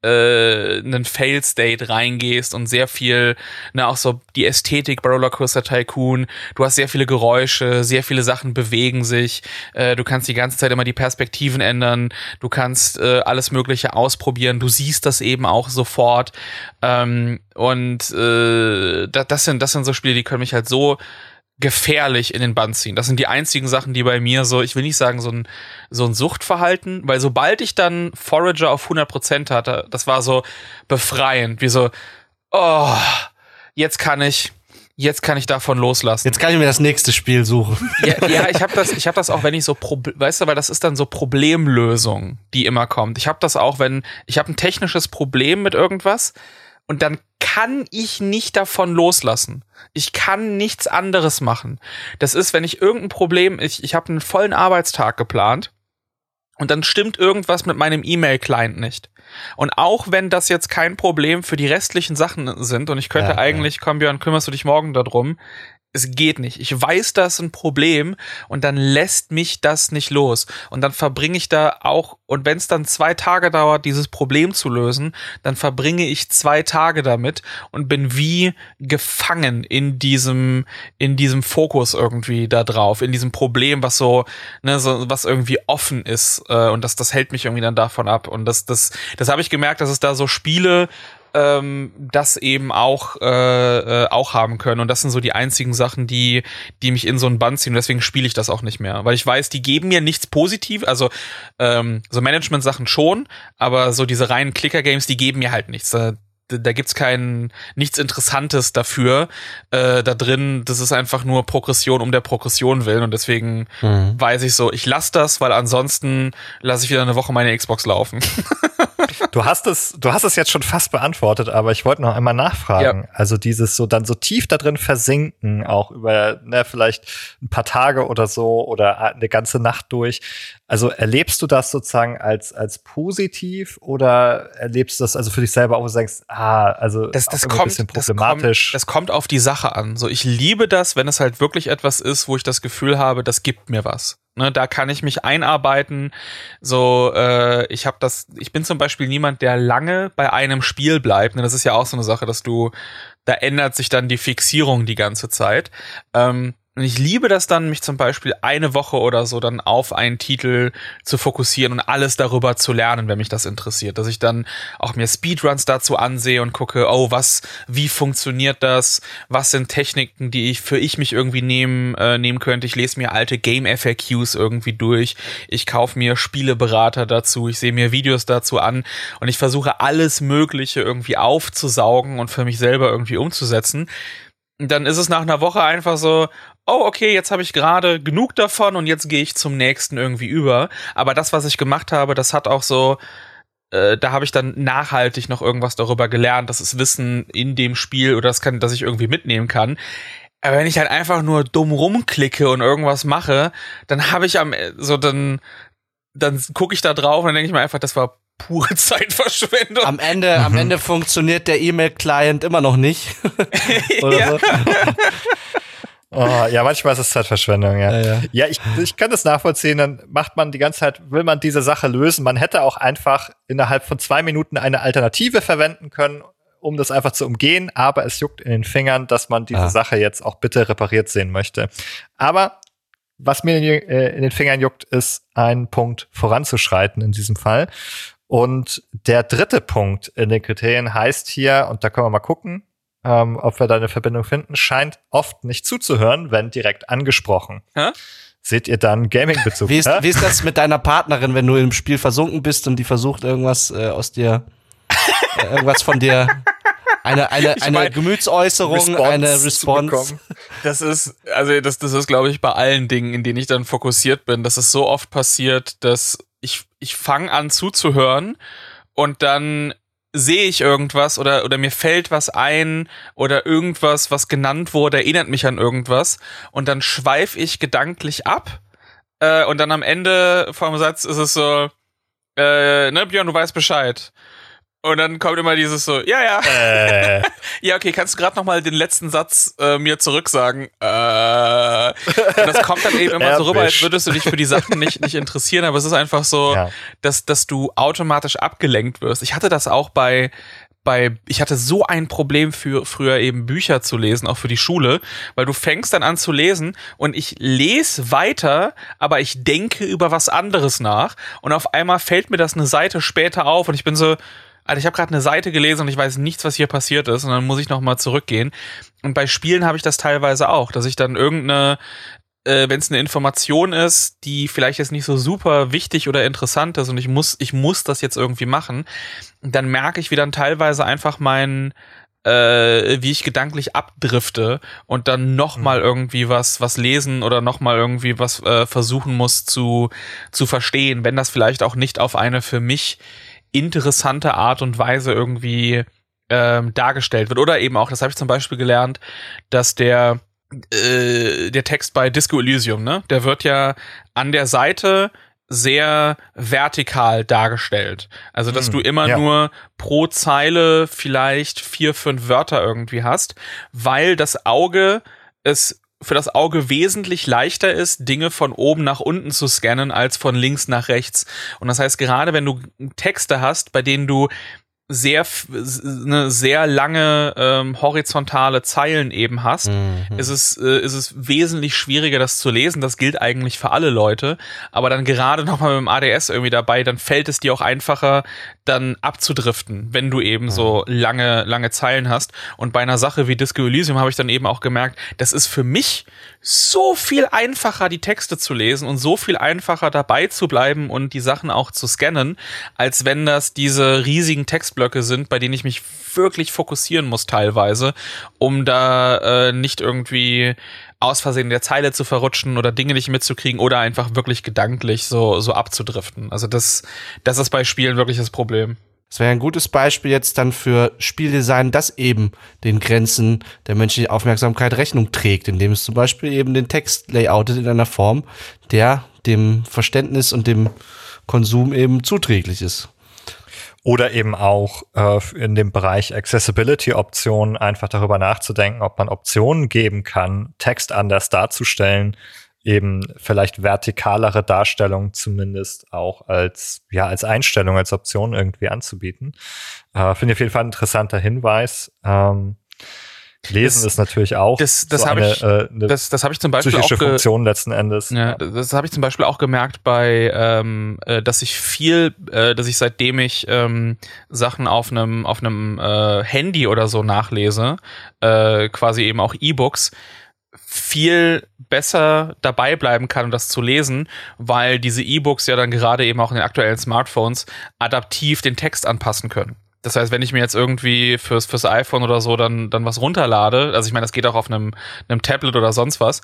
äh, einen Fail-State reingehst und sehr viel, ne, auch so die Ästhetik bei Rollercoaster Tycoon, du hast sehr viele Geräusche, sehr viele Sachen bewegen sich, äh, du kannst die ganze Zeit immer die Perspektiven ändern, du kannst äh, alles Mögliche ausprobieren, du siehst das eben auch sofort. Ähm, und äh, das, das, sind, das sind so Spiele, die können mich halt so gefährlich in den Bann ziehen. Das sind die einzigen Sachen, die bei mir so, ich will nicht sagen, so ein, so ein Suchtverhalten, weil sobald ich dann Forager auf 100% hatte, das war so befreiend, wie so, oh, jetzt kann ich, jetzt kann ich davon loslassen. Jetzt kann ich mir das nächste Spiel suchen. Ja, ja ich habe das, ich habe das auch, wenn ich so, weißt du, weil das ist dann so Problemlösung, die immer kommt. Ich habe das auch, wenn ich habe ein technisches Problem mit irgendwas und dann kann ich nicht davon loslassen. Ich kann nichts anderes machen. Das ist, wenn ich irgendein Problem, ich, ich habe einen vollen Arbeitstag geplant und dann stimmt irgendwas mit meinem E-Mail-Client nicht. Und auch wenn das jetzt kein Problem für die restlichen Sachen sind und ich könnte ja, eigentlich, ja. komm Björn, kümmerst du dich morgen darum, es geht nicht. Ich weiß, das ist ein Problem und dann lässt mich das nicht los. Und dann verbringe ich da auch, und wenn es dann zwei Tage dauert, dieses Problem zu lösen, dann verbringe ich zwei Tage damit und bin wie gefangen in diesem, in diesem Fokus irgendwie da drauf, in diesem Problem, was so, ne, so, was irgendwie offen ist. Äh, und das, das hält mich irgendwie dann davon ab. Und das, das, das habe ich gemerkt, dass es da so Spiele ähm, das eben auch, äh, äh, auch haben können. Und das sind so die einzigen Sachen, die, die mich in so einen Band ziehen. Und deswegen spiele ich das auch nicht mehr. Weil ich weiß, die geben mir nichts positiv. Also ähm, so Management-Sachen schon, aber so diese reinen Clicker-Games, die geben mir halt nichts. Da, da gibt's kein nichts Interessantes dafür äh, da drin. Das ist einfach nur Progression um der Progression willen und deswegen mhm. weiß ich so, ich lasse das, weil ansonsten lasse ich wieder eine Woche meine Xbox laufen. du hast es, du hast es jetzt schon fast beantwortet, aber ich wollte noch einmal nachfragen. Ja. Also dieses so dann so tief da drin versinken, auch über ne, vielleicht ein paar Tage oder so oder eine ganze Nacht durch. Also erlebst du das sozusagen als als positiv oder erlebst du das also für dich selber auch, wo du denkst, ah, also das, das kommt, ein bisschen problematisch. Das kommt, das kommt auf die Sache an. So ich liebe das, wenn es halt wirklich etwas ist, wo ich das Gefühl habe, das gibt mir was. Ne, da kann ich mich einarbeiten. So, äh, ich habe das. Ich bin zum Beispiel niemand, der lange bei einem Spiel bleibt. Ne, das ist ja auch so eine Sache, dass du, da ändert sich dann die Fixierung die ganze Zeit. Ähm, und ich liebe das dann, mich zum Beispiel eine Woche oder so dann auf einen Titel zu fokussieren und alles darüber zu lernen, wenn mich das interessiert. Dass ich dann auch mir Speedruns dazu ansehe und gucke, oh, was, wie funktioniert das? Was sind Techniken, die ich für ich mich irgendwie nehmen, äh, nehmen könnte? Ich lese mir alte Game FAQs irgendwie durch. Ich kaufe mir Spieleberater dazu. Ich sehe mir Videos dazu an und ich versuche alles Mögliche irgendwie aufzusaugen und für mich selber irgendwie umzusetzen dann ist es nach einer Woche einfach so, oh, okay, jetzt habe ich gerade genug davon und jetzt gehe ich zum nächsten irgendwie über. Aber das, was ich gemacht habe, das hat auch so, äh, da habe ich dann nachhaltig noch irgendwas darüber gelernt. Das ist Wissen in dem Spiel oder das kann, dass ich irgendwie mitnehmen kann. Aber wenn ich halt einfach nur dumm rumklicke und irgendwas mache, dann habe ich am so dann dann gucke ich da drauf und dann denke ich mir einfach, das war pure Zeitverschwendung. Am Ende, am Ende funktioniert der E-Mail-Client immer noch nicht. Oder so. Oh, ja, manchmal ist es Zeitverschwendung, ja. Ja, ja. Ja, ich, ich kann das nachvollziehen. Dann macht man die ganze Zeit, will man diese Sache lösen. Man hätte auch einfach innerhalb von zwei Minuten eine Alternative verwenden können, um das einfach zu umgehen. Aber es juckt in den Fingern, dass man diese Ah. Sache jetzt auch bitte repariert sehen möchte. Aber was mir in, äh, in den Fingern juckt, ist ein Punkt voranzuschreiten in diesem Fall. Und der dritte Punkt in den Kriterien heißt hier, und da können wir mal gucken, ähm, ob wir da eine Verbindung finden, scheint oft nicht zuzuhören, wenn direkt angesprochen. Hä? Seht ihr dann Gaming-Bezug? Wie ist, Hä? wie ist das mit deiner Partnerin, wenn du im Spiel versunken bist und die versucht irgendwas äh, aus dir, äh, irgendwas von dir, eine, eine, Ich eine mein, Gemütsäußerung, Response eine zu Response. bekommen. Das ist, also das, das ist, glaube ich, bei allen Dingen, in denen ich dann fokussiert bin, dass es so oft passiert, dass ich, ich fange an zuzuhören und dann sehe ich irgendwas oder, oder mir fällt was ein oder irgendwas, was genannt wurde, erinnert mich an irgendwas und dann schweife ich gedanklich ab äh, und dann am Ende vom Satz ist es so, äh, ne, Björn, du weißt Bescheid. Und dann kommt immer dieses so, ja, ja. Äh, Ja, okay, kannst du gerade noch mal den letzten Satz äh, mir zurücksagen? Äh, und das kommt dann eben immer so rüber, als würdest du dich für die Sachen nicht, nicht interessieren, aber es ist einfach so, Ja. dass, dass du automatisch abgelenkt wirst. Ich hatte das auch bei, bei, ich hatte so ein Problem für früher eben Bücher zu lesen, auch für die Schule, weil du fängst dann an zu lesen und ich lese weiter, aber ich denke über was anderes nach und auf einmal fällt mir das eine Seite später auf und ich bin so, Alter, ich habe gerade eine Seite gelesen und ich weiß nichts, was hier passiert ist und dann muss ich noch mal zurückgehen. Und bei Spielen habe ich das teilweise auch, dass ich dann irgendeine äh, wenn es eine Information ist, die vielleicht jetzt nicht so super wichtig oder interessant ist und ich muss, ich muss das jetzt irgendwie machen, dann merke ich, wie dann teilweise einfach mein, äh, wie ich gedanklich abdrifte und dann noch mal irgendwie was, was lesen oder noch mal irgendwie was äh, versuchen muss zu, zu verstehen, wenn das vielleicht auch nicht auf eine für mich interessante Art und Weise irgendwie ähm, dargestellt wird. Oder eben auch, das habe ich zum Beispiel gelernt, dass der äh, der Text bei Disco Elysium, ne? Der wird ja an der Seite sehr vertikal dargestellt. Also, dass Hm, du immer ja. nur pro Zeile vielleicht vier, fünf Wörter irgendwie hast, weil das Auge es für das Auge wesentlich leichter ist, Dinge von oben nach unten zu scannen, als von links nach rechts. Und das heißt, gerade wenn du Texte hast, bei denen du sehr eine sehr lange ähm, horizontale Zeilen eben hast, Mhm. ist es äh, ist es wesentlich schwieriger das zu lesen. Das gilt eigentlich für alle Leute, aber dann gerade noch mal mit dem ADS irgendwie dabei, dann fällt es dir auch einfacher dann abzudriften, wenn du eben so lange lange Zeilen hast und bei einer Sache wie Disco Elysium habe ich dann eben auch gemerkt, das ist für mich so viel einfacher die Texte zu lesen und so viel einfacher dabei zu bleiben und die Sachen auch zu scannen, als wenn das diese riesigen Textblöcke sind, bei denen ich mich wirklich fokussieren muss teilweise, um da äh, nicht irgendwie aus Versehen der Zeile zu verrutschen oder Dinge nicht mitzukriegen oder einfach wirklich gedanklich so so abzudriften. Also das das ist bei Spielen wirklich das Problem. Das wäre ein gutes Beispiel jetzt dann für Spieldesign, das eben den Grenzen der menschlichen Aufmerksamkeit Rechnung trägt, indem es zum Beispiel eben den Text layoutet in einer Form, der dem Verständnis und dem Konsum eben zuträglich ist. Oder eben auch äh, in dem Bereich Accessibility-Optionen einfach darüber nachzudenken, ob man Optionen geben kann, Text anders darzustellen, eben vielleicht vertikalere Darstellung zumindest auch als, ja, als Einstellung, als Option irgendwie anzubieten. Äh, Finde ich auf jeden Fall ein interessanter Hinweis. Ähm, Lesen Das- ist natürlich auch das- das so hab eine, ich- äh, eine Das das habe ich zum Beispiel auch psychische ge Funktion letzten Endes. Ja, das habe ich zum Beispiel auch gemerkt bei, ähm, äh, dass ich viel, äh, dass ich seitdem ich ähm, Sachen auf einem auf einem äh, Handy oder so nachlese, äh, quasi eben auch E-Books, viel besser dabei bleiben kann, um das zu lesen, weil diese E-Books ja dann gerade eben auch in den aktuellen Smartphones adaptiv den Text anpassen können. Das heißt, wenn ich mir jetzt irgendwie fürs, fürs iPhone oder so dann, dann was runterlade, also ich meine, das geht auch auf einem, einem Tablet oder sonst was,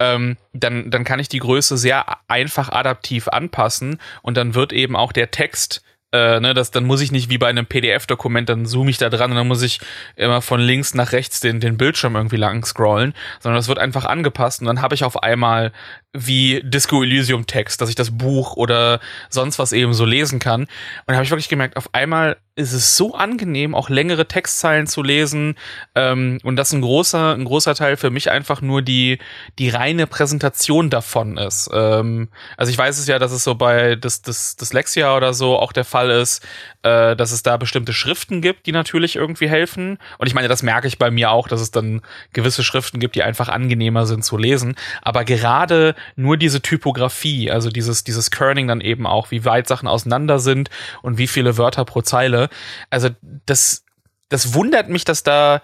ähm, dann, dann kann ich die Größe sehr einfach adaptiv anpassen und dann wird eben auch der Text äh, ne, das, dann muss ich nicht wie bei einem PDF-Dokument, dann zoome ich da dran und dann muss ich immer von links nach rechts den, den Bildschirm irgendwie lang scrollen, sondern das wird einfach angepasst und dann habe ich auf einmal wie Disco Elysium Text, dass ich das Buch oder sonst was eben so lesen kann. Und da habe ich wirklich gemerkt, auf einmal ist es so angenehm, auch längere Textzeilen zu lesen. Ähm, und dass ein großer, ein großer Teil für mich einfach nur die, die reine Präsentation davon ist. Ähm, also ich weiß es ja, dass es so bei das, das, das Lexia oder so auch der Fall ist, äh, dass es da bestimmte Schriften gibt, die natürlich irgendwie helfen. Und ich meine, das merke ich bei mir auch, dass es dann gewisse Schriften gibt, die einfach angenehmer sind zu lesen. Aber gerade nur diese Typografie, also dieses, dieses Kerning dann eben auch, wie weit Sachen auseinander sind und wie viele Wörter pro Zeile. Also das, das wundert mich, dass da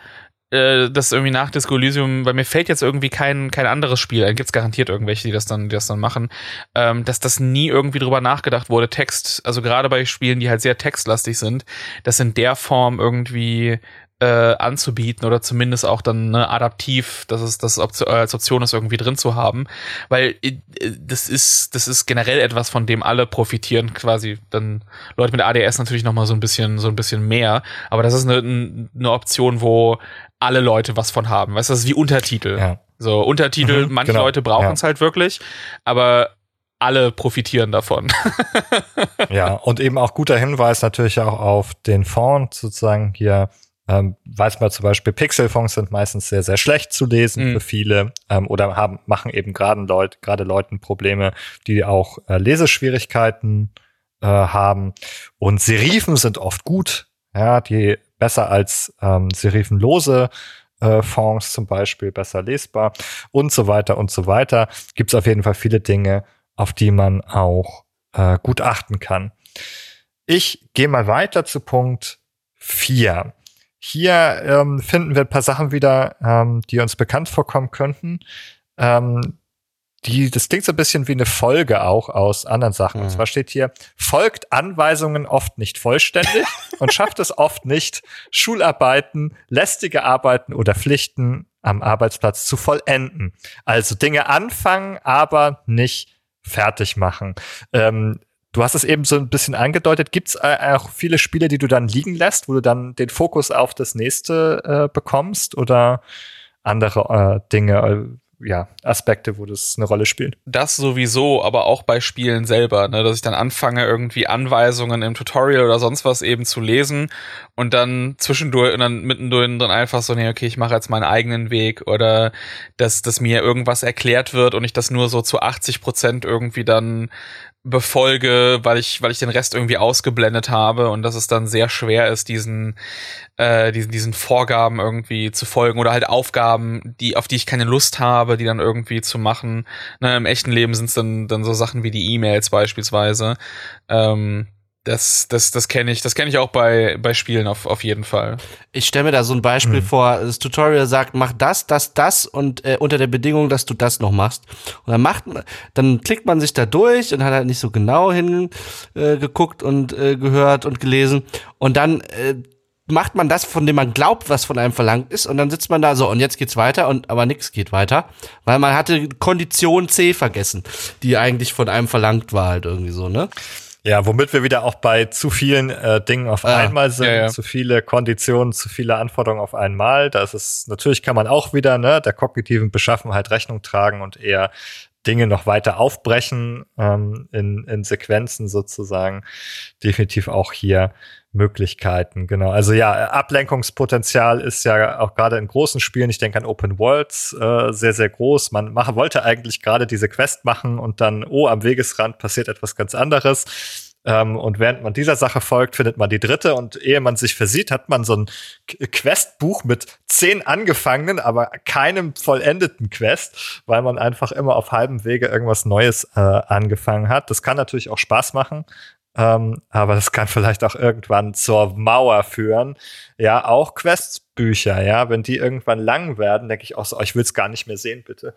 äh, das irgendwie nach Disco Elysium, weil mir fällt jetzt irgendwie kein, kein anderes Spiel, da gibt's garantiert irgendwelche, die das dann, die das dann machen, ähm, dass das nie irgendwie drüber nachgedacht wurde, Text, also gerade bei Spielen, die halt sehr textlastig sind, das in der Form irgendwie äh, anzubieten oder zumindest auch dann ne, adaptiv, dass es das Option, äh, als Option ist, irgendwie drin zu haben. Weil äh, das ist, das ist generell etwas, von dem alle profitieren, quasi dann Leute mit ADS natürlich noch mal so ein bisschen, so ein bisschen mehr. Aber das ist eine, eine Option, wo alle Leute was von haben. Weißt du, das ist wie Untertitel. Ja. So, Untertitel, mhm, manche genau. Leute brauchen es ja. halt wirklich, aber alle profitieren davon. ja, und eben auch guter Hinweis natürlich auch auf den Font sozusagen hier ähm, weiß man zum Beispiel, Pixelfonds sind meistens sehr, sehr schlecht zu lesen mhm. für viele ähm, oder haben, machen eben gerade Leut, gerade Leuten Probleme, die auch äh, Leseschwierigkeiten äh, haben. Und Serifen sind oft gut, ja, die besser als ähm, serifenlose äh, Fonds zum Beispiel, besser lesbar und so weiter und so weiter. Gibt es auf jeden Fall viele Dinge, auf die man auch äh, gut achten kann. Ich gehe mal weiter zu Punkt 4. Hier ähm, finden wir ein paar Sachen wieder, ähm, die uns bekannt vorkommen könnten. Ähm, die, das klingt so ein bisschen wie eine Folge auch aus anderen Sachen. Mhm. Und zwar steht hier, folgt Anweisungen oft nicht vollständig und schafft es oft nicht, Schularbeiten, lästige Arbeiten oder Pflichten am Arbeitsplatz zu vollenden. Also Dinge anfangen, aber nicht fertig machen. Ähm, Du hast es eben so ein bisschen angedeutet. Gibt es äh, auch viele Spiele, die du dann liegen lässt, wo du dann den Fokus auf das nächste äh, bekommst oder andere äh, Dinge, äh, ja, Aspekte, wo das eine Rolle spielt? Das sowieso, aber auch bei Spielen selber, ne, dass ich dann anfange, irgendwie Anweisungen im Tutorial oder sonst was eben zu lesen und dann zwischendurch und dann mittendrin dann einfach so, nee, okay, ich mache jetzt meinen eigenen Weg oder dass, dass mir irgendwas erklärt wird und ich das nur so zu 80 Prozent irgendwie dann befolge, weil ich, weil ich den Rest irgendwie ausgeblendet habe und dass es dann sehr schwer ist, diesen, äh, diesen, diesen Vorgaben irgendwie zu folgen oder halt Aufgaben, die, auf die ich keine Lust habe, die dann irgendwie zu machen. Na, Im echten Leben sind es dann, dann so Sachen wie die E-Mails beispielsweise. Ähm, das, das, das kenne ich, das kenne ich auch bei, bei Spielen auf, auf jeden Fall. Ich stelle mir da so ein Beispiel mhm. vor. Das Tutorial sagt, mach das, das, das und äh, unter der Bedingung, dass du das noch machst. Und dann macht man, dann klickt man sich da durch und hat halt nicht so genau hingeguckt äh, und äh, gehört und gelesen. Und dann äh, macht man das, von dem man glaubt, was von einem verlangt ist, und dann sitzt man da so und jetzt geht's weiter und aber nichts geht weiter, weil man hatte Kondition C vergessen, die eigentlich von einem verlangt war halt irgendwie so, ne? Ja, womit wir wieder auch bei zu vielen äh, Dingen auf ah, einmal sind, ja, ja. zu viele Konditionen, zu viele Anforderungen auf einmal. Das ist natürlich kann man auch wieder ne, der kognitiven Beschaffenheit Rechnung tragen und eher Dinge noch weiter aufbrechen ähm, in, in Sequenzen sozusagen. Definitiv auch hier Möglichkeiten, genau. Also ja, Ablenkungspotenzial ist ja auch gerade in großen Spielen, ich denke an Open Worlds, äh, sehr, sehr groß. Man machen, wollte eigentlich gerade diese Quest machen und dann, oh, am Wegesrand passiert etwas ganz anderes. Ähm, und während man dieser Sache folgt, findet man die dritte. Und ehe man sich versieht, hat man so ein Questbuch mit zehn angefangenen, aber keinem vollendeten Quest, weil man einfach immer auf halbem Wege irgendwas Neues äh, angefangen hat. Das kann natürlich auch Spaß machen, ähm, aber das kann vielleicht auch irgendwann zur Mauer führen. Ja, auch Questbücher, ja, wenn die irgendwann lang werden, denke ich auch so, oh, ich will es gar nicht mehr sehen, bitte.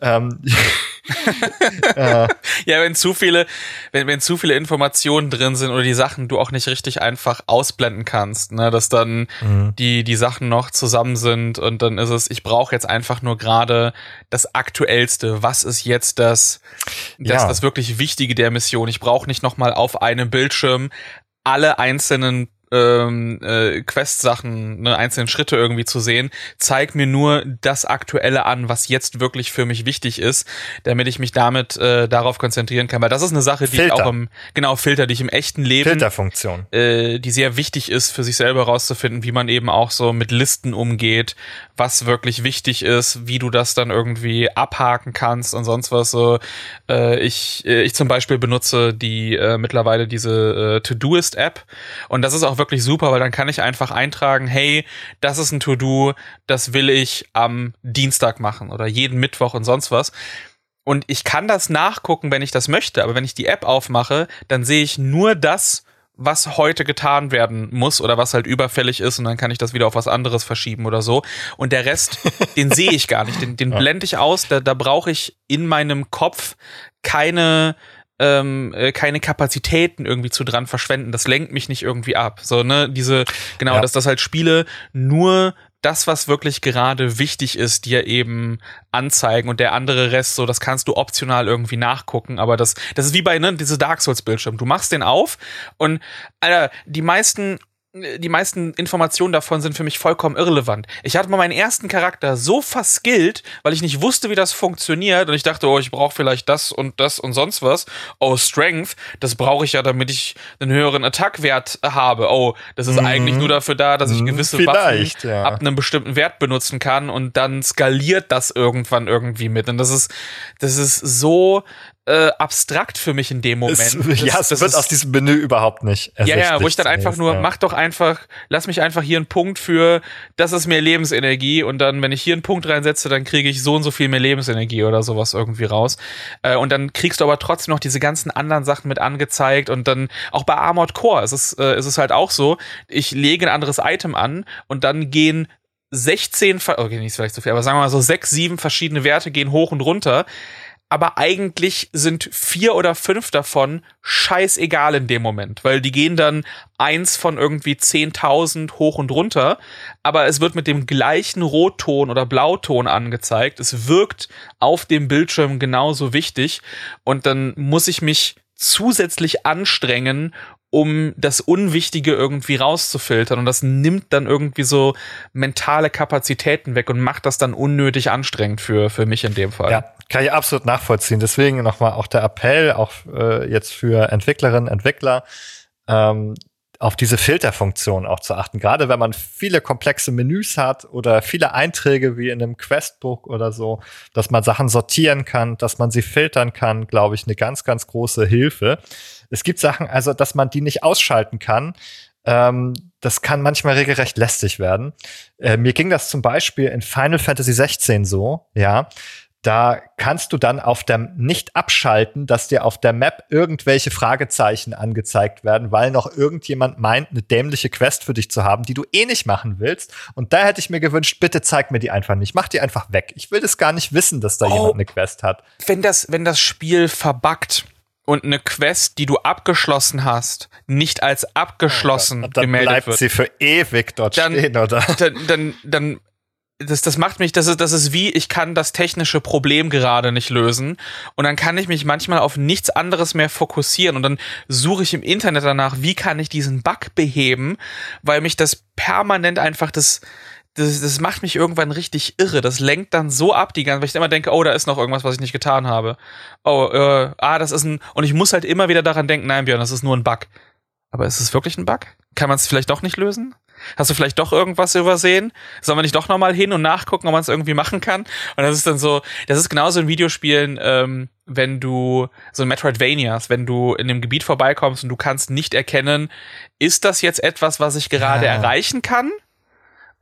Ähm, äh. Ja, wenn zu viele, wenn, wenn zu viele Informationen drin sind oder die Sachen du auch nicht richtig einfach ausblenden kannst, ne, dass dann mhm. die, die Sachen noch zusammen sind und dann ist es, ich brauche jetzt einfach nur gerade das Aktuellste. Was ist jetzt das, das, ja. das wirklich Wichtige der Mission? Ich brauche nicht nochmal auf einem Bildschirm alle einzelnen ähm, äh, Quest-Sachen, ne, einzelnen Schritte irgendwie zu sehen. Zeig mir nur das Aktuelle an, was jetzt wirklich für mich wichtig ist, damit ich mich damit äh, darauf konzentrieren kann. Weil das ist eine Sache, die Filter. ich auch im, genau, Filter, die ich im echten Leben Filterfunktion. äh, die sehr wichtig ist, für sich selber rauszufinden, wie man eben auch so mit Listen umgeht, was wirklich wichtig ist, wie du das dann irgendwie abhaken kannst und sonst was. So, äh, ich, äh, ich zum Beispiel benutze die äh, mittlerweile diese äh, To-Doist-App und das ist auch wirklich super, weil dann kann ich einfach eintragen, hey, das ist ein To-Do, das will ich am Dienstag machen oder jeden Mittwoch und sonst was. Und ich kann das nachgucken, wenn ich das möchte, aber wenn ich die App aufmache, dann sehe ich nur das, was heute getan werden muss oder was halt überfällig ist und dann kann ich das wieder auf was anderes verschieben oder so. Und der Rest, den sehe ich gar nicht, den, den blende ich aus, da, da brauche ich in meinem Kopf keine ähm, äh, keine Kapazitäten irgendwie zu dran verschwenden. Das lenkt mich nicht irgendwie ab. So, ne, diese, genau, Ja. dass das halt Spiele nur das, was wirklich gerade wichtig ist, dir eben anzeigen und der andere Rest, so, das kannst du optional irgendwie nachgucken, aber das, das ist wie bei, ne, diese Dark Souls Bildschirm. Du machst den auf und, Alter, die meisten, die meisten Informationen davon sind für mich vollkommen irrelevant. Ich hatte mal meinen ersten Charakter so verskillt, weil ich nicht wusste, wie das funktioniert und ich dachte, oh, ich brauche vielleicht das und das und sonst was. Oh, Strength, das brauche ich ja, damit ich einen höheren Attackwert habe. Oh, das ist Mhm. eigentlich nur dafür da, dass ich Mhm, gewisse vielleicht, Waffen ja. ab einem bestimmten Wert benutzen kann und dann skaliert das irgendwann irgendwie mit. Und das ist, das ist so äh, abstrakt für mich in dem Moment. Es, das, ja, es das wird ist- aus diesem Menü überhaupt nicht ja, ja, wo ich dann einfach nur, ja. mach doch einfach, lass mich einfach hier einen Punkt für, das ist mehr Lebensenergie und dann, wenn ich hier einen Punkt reinsetze, dann kriege ich so und so viel mehr Lebensenergie oder sowas irgendwie raus. Äh, und dann kriegst du aber trotzdem noch diese ganzen anderen Sachen mit angezeigt und dann auch bei Armored Core ist es, äh, ist es halt auch so, ich lege ein anderes Item an und dann gehen 16, ver- okay, nicht vielleicht so viel, aber sagen wir mal so sechs, sieben verschiedene Werte gehen hoch und runter. Aber eigentlich sind vier oder fünf davon scheißegal in dem Moment, weil die gehen dann eins von irgendwie 10.000 hoch und runter, aber es wird mit dem gleichen Rotton oder Blauton angezeigt. Es wirkt auf dem Bildschirm genauso wichtig und dann muss ich mich zusätzlich anstrengen, um das Unwichtige irgendwie rauszufiltern. Und das nimmt dann irgendwie so mentale Kapazitäten weg und macht das dann unnötig anstrengend für, für mich in dem Fall. Ja, kann ich absolut nachvollziehen. Deswegen nochmal auch der Appell, auch äh, jetzt für Entwicklerinnen, Entwickler, ähm, auf diese Filterfunktion auch zu achten. Gerade wenn man viele komplexe Menüs hat oder viele Einträge wie in einem Questbook oder so, dass man Sachen sortieren kann, dass man sie filtern kann, glaube ich, eine ganz, ganz große Hilfe. Es gibt Sachen, also, dass man die nicht ausschalten kann. Ähm, das kann manchmal regelrecht lästig werden. Äh, mir ging das zum Beispiel in Final Fantasy 16 so, ja. Da kannst du dann auf der nicht abschalten, dass dir auf der Map irgendwelche Fragezeichen angezeigt werden, weil noch irgendjemand meint, eine dämliche Quest für dich zu haben, die du eh nicht machen willst. Und da hätte ich mir gewünscht, bitte zeig mir die einfach nicht. Mach die einfach weg. Ich will das gar nicht wissen, dass da Oh. jemand eine Quest hat. wenn das, wenn das Spiel verbuggt und eine Quest, die du abgeschlossen hast, nicht als abgeschlossen Und dann gemeldet bleibt wird, sie für ewig dort Dann- stehen, oder? dann, dann, dann das, das macht mich, das ist, das ist wie, ich kann das technische Problem gerade nicht lösen. Und dann kann ich mich manchmal auf nichts anderes mehr fokussieren. Und dann suche ich im Internet danach, wie kann ich diesen Bug beheben, weil mich das permanent einfach das, das, das macht mich irgendwann richtig irre. Das lenkt dann so ab, die ganze, weil ich immer denke, oh, da ist noch irgendwas, was ich nicht getan habe. Oh, äh, ah, das ist ein, und ich muss halt immer wieder daran denken, nein, Björn, das ist nur ein Bug. Aber ist es wirklich ein Bug? Kann man es vielleicht doch nicht lösen? Hast du vielleicht doch irgendwas übersehen? Sollen wir nicht doch nochmal hin und nachgucken, ob man es irgendwie machen kann? Und das ist dann so, das ist genauso in Videospielen, ähm, wenn du, so in Metroidvanias, wenn du in dem Gebiet vorbeikommst und du kannst nicht erkennen, ist das jetzt etwas, was ich gerade Ja. erreichen kann?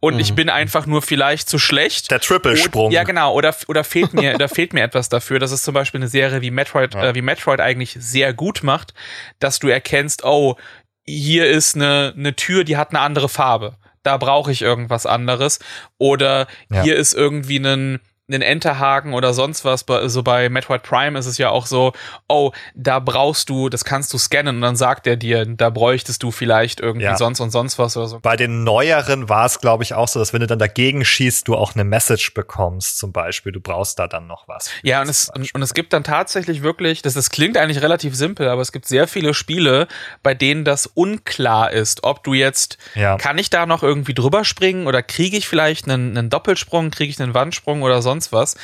Und ich Mhm. bin einfach nur vielleicht zu schlecht. Der Triple-Sprung. Ja, genau. Oder, oder fehlt mir, da fehlt mir etwas dafür. Das ist zum Beispiel eine Serie wie Metroid, Ja. äh, wie Metroid eigentlich sehr gut macht, dass du erkennst, oh, hier ist eine, eine Tür, die hat eine andere Farbe. Da brauche ich irgendwas anderes. Oder Ja. hier ist irgendwie ein, einen Enterhaken oder sonst was. So bei Metroid Prime ist es ja auch so, oh, da brauchst du, das kannst du scannen und dann sagt er dir, da bräuchtest du vielleicht irgendwie ja. sonst und sonst was oder so. Bei den neueren war es, glaube ich, auch so, dass wenn du dann dagegen schießt, du auch eine Message bekommst, zum Beispiel. Du brauchst da dann noch was. Ja, und es, und, und, es gibt dann tatsächlich wirklich, das, das klingt eigentlich relativ simpel, aber es gibt sehr viele Spiele, bei denen das unklar ist, ob du jetzt, ja. kann ich da noch irgendwie drüber springen oder kriege ich vielleicht einen, einen Doppelsprung, kriege ich einen Wandsprung oder sonst sonst was.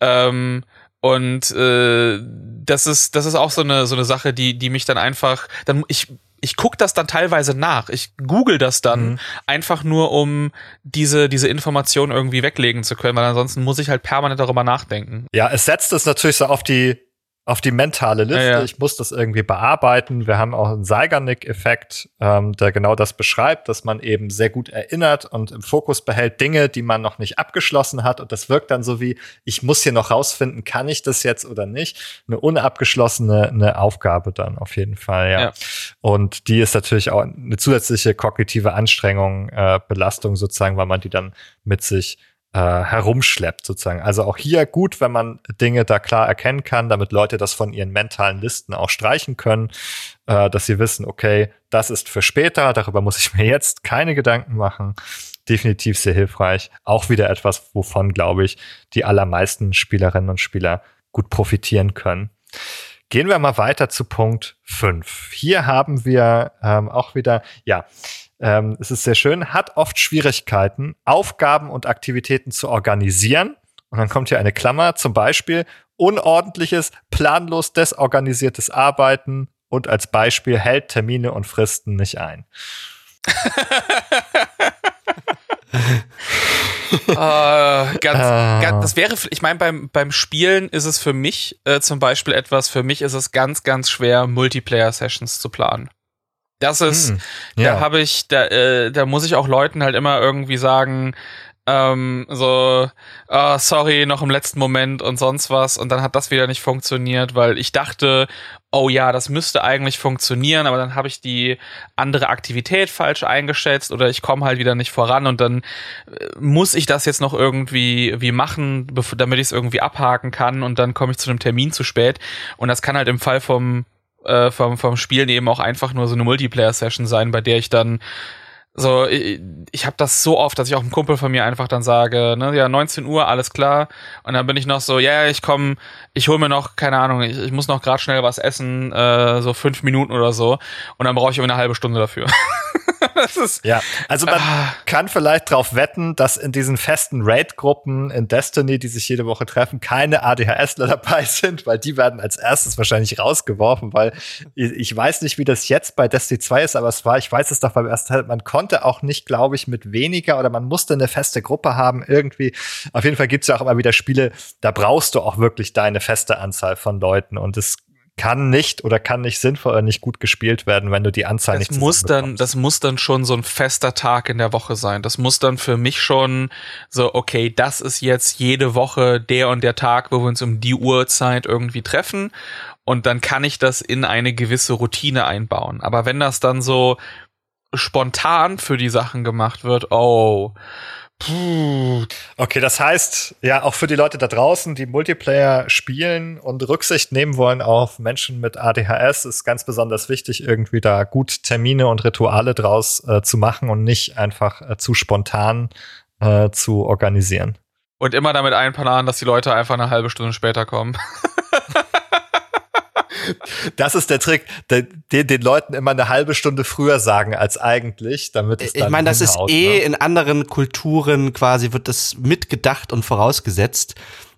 Ähm, und äh, das ist das ist auch so eine so eine Sache, die die mich dann einfach dann ich ich guck das dann teilweise nach. Ich google das dann mhm. einfach nur, um diese, diese Information irgendwie weglegen zu können, weil ansonsten muss ich halt permanent darüber nachdenken. Ja, es setzt es natürlich so auf die auf die mentale Liste. Ja, ja. Ich muss das irgendwie bearbeiten. Wir haben auch einen Zeigarnik-Effekt, ähm, der genau das beschreibt, dass man eben sehr gut erinnert und im Fokus behält Dinge, die man noch nicht abgeschlossen hat. Und das wirkt dann so wie, ich muss hier noch rausfinden, kann ich das jetzt oder nicht? Eine unabgeschlossene eine Aufgabe dann auf jeden Fall, ja. ja. Und die ist natürlich auch eine zusätzliche kognitive Anstrengung, äh, Belastung sozusagen, weil man die dann mit sich äh, herumschleppt sozusagen. Also auch hier gut, wenn man Dinge da klar erkennen kann, damit Leute das von ihren mentalen Listen auch streichen können, äh, dass sie wissen, okay, das ist für später, darüber muss ich mir jetzt keine Gedanken machen. Definitiv sehr hilfreich. Auch wieder etwas, wovon, glaube ich, die allermeisten Spielerinnen und Spieler gut profitieren können. Gehen wir mal weiter zu Punkt 5. Hier haben wir ähm, auch wieder, ja, ähm, es ist sehr schön, hat oft Schwierigkeiten, Aufgaben und Aktivitäten zu organisieren. Und dann kommt hier eine Klammer, zum Beispiel unordentliches, planlos desorganisiertes Arbeiten und als Beispiel hält Termine und Fristen nicht ein. äh, ganz, ah. ganz, das wäre, ich meine, beim, beim Spielen ist es für mich äh, zum Beispiel etwas, für mich ist es ganz, ganz schwer, Multiplayer-Sessions zu planen. Das ist, hm, ja. da habe ich, da, äh, da muss ich auch Leuten halt immer irgendwie sagen, ähm, so, oh, sorry, noch im letzten Moment und sonst was. Und dann hat das wieder nicht funktioniert, weil ich dachte, oh ja, das müsste eigentlich funktionieren, aber dann habe ich die andere Aktivität falsch eingeschätzt oder ich komme halt wieder nicht voran und dann äh, muss ich das jetzt noch irgendwie wie machen, damit ich es irgendwie abhaken kann und dann komme ich zu einem Termin zu spät. Und das kann halt im Fall vom äh, vom, vom Spielen eben auch einfach nur so eine Multiplayer-Session sein, bei der ich dann so, ich, ich habe das so oft, dass ich auch einem Kumpel von mir einfach dann sage, ne, ja, 19 Uhr, alles klar. Und dann bin ich noch so, ja, yeah, ich komme, ich hole mir noch, keine Ahnung, ich, ich muss noch gerade schnell was essen, äh, so fünf Minuten oder so. Und dann brauche ich eine halbe Stunde dafür. ja, also man ah. kann vielleicht darauf wetten, dass in diesen festen Raid-Gruppen in Destiny, die sich jede Woche treffen, keine ADHSler dabei sind, weil die werden als erstes wahrscheinlich rausgeworfen, weil ich weiß nicht, wie das jetzt bei Destiny 2 ist, aber es war, ich weiß es doch beim ersten Teil, man konnte auch nicht, glaube ich, mit weniger oder man musste eine feste Gruppe haben irgendwie. Auf jeden Fall gibt es ja auch immer wieder Spiele, da brauchst du auch wirklich deine feste Anzahl von Leuten und es kann nicht oder kann nicht sinnvoll oder nicht gut gespielt werden, wenn du die Anzahl das nicht muss dann Das muss dann schon so ein fester Tag in der Woche sein. Das muss dann für mich schon so, okay, das ist jetzt jede Woche der und der Tag, wo wir uns um die Uhrzeit irgendwie treffen. Und dann kann ich das in eine gewisse Routine einbauen. Aber wenn das dann so spontan für die Sachen gemacht wird, oh, Puh. Okay, das heißt, ja, auch für die Leute da draußen, die Multiplayer spielen und Rücksicht nehmen wollen auf Menschen mit ADHS, ist ganz besonders wichtig, irgendwie da gut Termine und Rituale draus äh, zu machen und nicht einfach äh, zu spontan äh, zu organisieren. Und immer damit einplanen, dass die Leute einfach eine halbe Stunde später kommen. Das ist der Trick, den, den Leuten immer eine halbe Stunde früher sagen als eigentlich, damit es dann Ich meine, das ist eh ne? in anderen Kulturen quasi wird das mitgedacht und vorausgesetzt.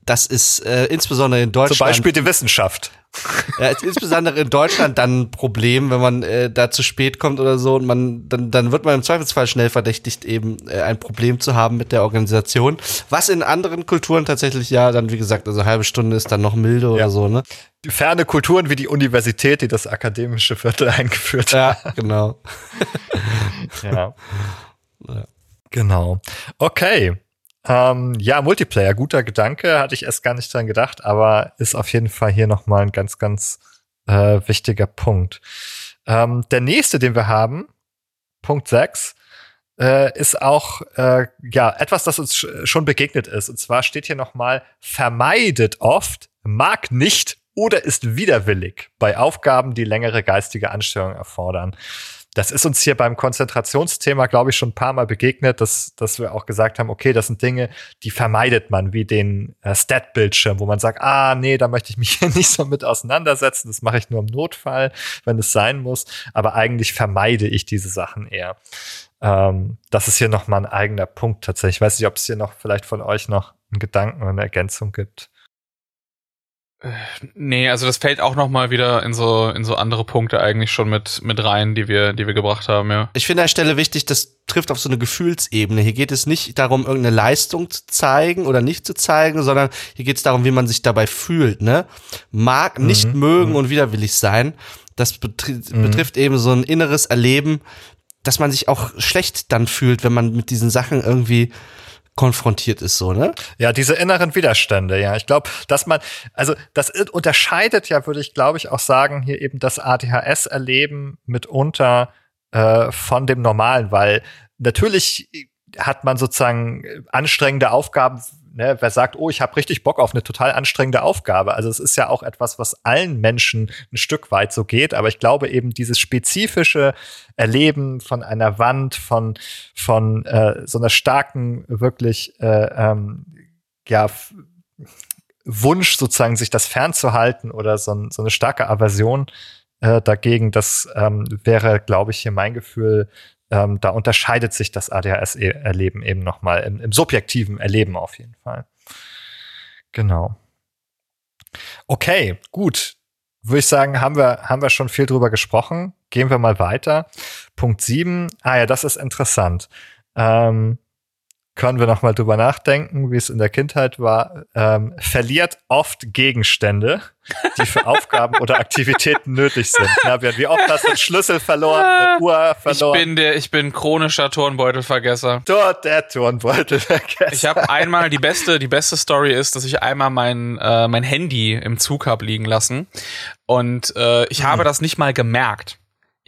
Das ist äh, insbesondere in Deutschland. Zum Beispiel die Wissenschaft. Ja, ist insbesondere in Deutschland dann ein Problem, wenn man äh, da zu spät kommt oder so und man dann dann wird man im Zweifelsfall schnell verdächtigt, eben äh, ein Problem zu haben mit der Organisation. Was in anderen Kulturen tatsächlich ja dann wie gesagt, also eine halbe Stunde ist dann noch milde ja. oder so, ne? Ferne Kulturen wie die Universität, die das akademische Viertel eingeführt hat. Ja, genau. ja. ja. Genau. Okay. Ähm, ja, Multiplayer, guter Gedanke, hatte ich erst gar nicht dran gedacht, aber ist auf jeden Fall hier nochmal ein ganz, ganz äh, wichtiger Punkt. Ähm, der nächste, den wir haben, Punkt 6, äh, ist auch äh, ja etwas, das uns schon begegnet ist. Und zwar steht hier nochmal, vermeidet oft, mag nicht oder ist widerwillig bei Aufgaben, die längere geistige Anstrengung erfordern das ist uns hier beim Konzentrationsthema, glaube ich, schon ein paar Mal begegnet, dass, dass wir auch gesagt haben, okay, das sind Dinge, die vermeidet man, wie den äh, Stat-Bildschirm, wo man sagt, ah, nee, da möchte ich mich hier nicht so mit auseinandersetzen, das mache ich nur im Notfall, wenn es sein muss, aber eigentlich vermeide ich diese Sachen eher. Ähm, das ist hier noch mal ein eigener Punkt tatsächlich. Ich weiß nicht, ob es hier noch vielleicht von euch noch einen Gedanken oder eine Ergänzung gibt. Nee, also das fällt auch noch mal wieder in so in so andere Punkte eigentlich schon mit mit rein, die wir die wir gebracht haben, ja. Ich finde an der Stelle wichtig, das trifft auf so eine Gefühlsebene. Hier geht es nicht darum, irgendeine Leistung zu zeigen oder nicht zu zeigen, sondern hier geht es darum, wie man sich dabei fühlt, ne? Mag mhm. nicht mögen mhm. und widerwillig sein. Das betri mhm. betrifft eben so ein inneres Erleben, dass man sich auch schlecht dann fühlt, wenn man mit diesen Sachen irgendwie konfrontiert ist, so, ne? Ja, diese inneren Widerstände, ja. Ich glaube, dass man, also das unterscheidet ja, würde ich, glaube ich, auch sagen, hier eben das ADHS-Erleben mitunter äh, von dem normalen, weil natürlich hat man sozusagen anstrengende Aufgaben ne, wer sagt, oh, ich habe richtig Bock auf eine total anstrengende Aufgabe. Also es ist ja auch etwas, was allen Menschen ein Stück weit so geht. Aber ich glaube eben dieses spezifische Erleben von einer Wand, von von äh, so einer starken wirklich äh, ähm, ja Wunsch sozusagen, sich das fernzuhalten oder so, so eine starke Aversion äh, dagegen, das ähm, wäre, glaube ich, hier mein Gefühl, ähm, da unterscheidet sich das ADHS-Erleben eben nochmal im, im subjektiven Erleben auf jeden Fall. Genau. Okay, gut. Würde ich sagen, haben wir, haben wir schon viel drüber gesprochen. Gehen wir mal weiter. Punkt 7. Ah ja, das ist interessant. Ähm, können wir noch mal drüber nachdenken, wie es in der Kindheit war, ähm, verliert oft Gegenstände, die für Aufgaben oder Aktivitäten nötig sind. Fabian, wie oft hast du einen Schlüssel verloren, eine Uhr verloren? Ich bin der, ich bin chronischer Turnbeutelvergesser. Dort der Turnbeutelvergesser. Ich habe einmal die beste, die beste Story ist, dass ich einmal mein äh, mein Handy im Zug hab liegen lassen und äh, ich hm. habe das nicht mal gemerkt.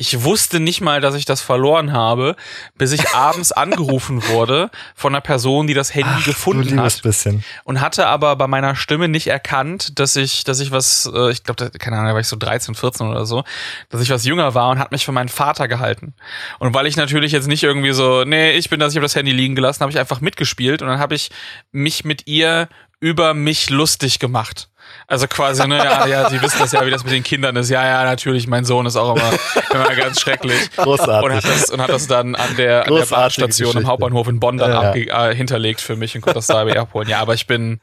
Ich wusste nicht mal, dass ich das verloren habe, bis ich abends angerufen wurde von einer Person, die das Handy Ach, gefunden hat. Bisschen. Und hatte aber bei meiner Stimme nicht erkannt, dass ich, dass ich was, äh, ich glaube, keine Ahnung, da war ich so 13, 14 oder so, dass ich was jünger war und hat mich für meinen Vater gehalten. Und weil ich natürlich jetzt nicht irgendwie so, nee, ich bin das, ich habe das Handy liegen gelassen, habe ich einfach mitgespielt und dann habe ich mich mit ihr über mich lustig gemacht. Also quasi, ne, ja, ja, Sie wissen das ja, wie das mit den Kindern ist. Ja, ja, natürlich, mein Sohn ist auch immer, immer ganz schrecklich. Großartig. Und hat das, und hat das dann an der, an der Bahnstation im Hauptbahnhof in Bonn dann ja, ja. Äh, hinterlegt für mich und konnte das da abholen. Ja, aber ich bin,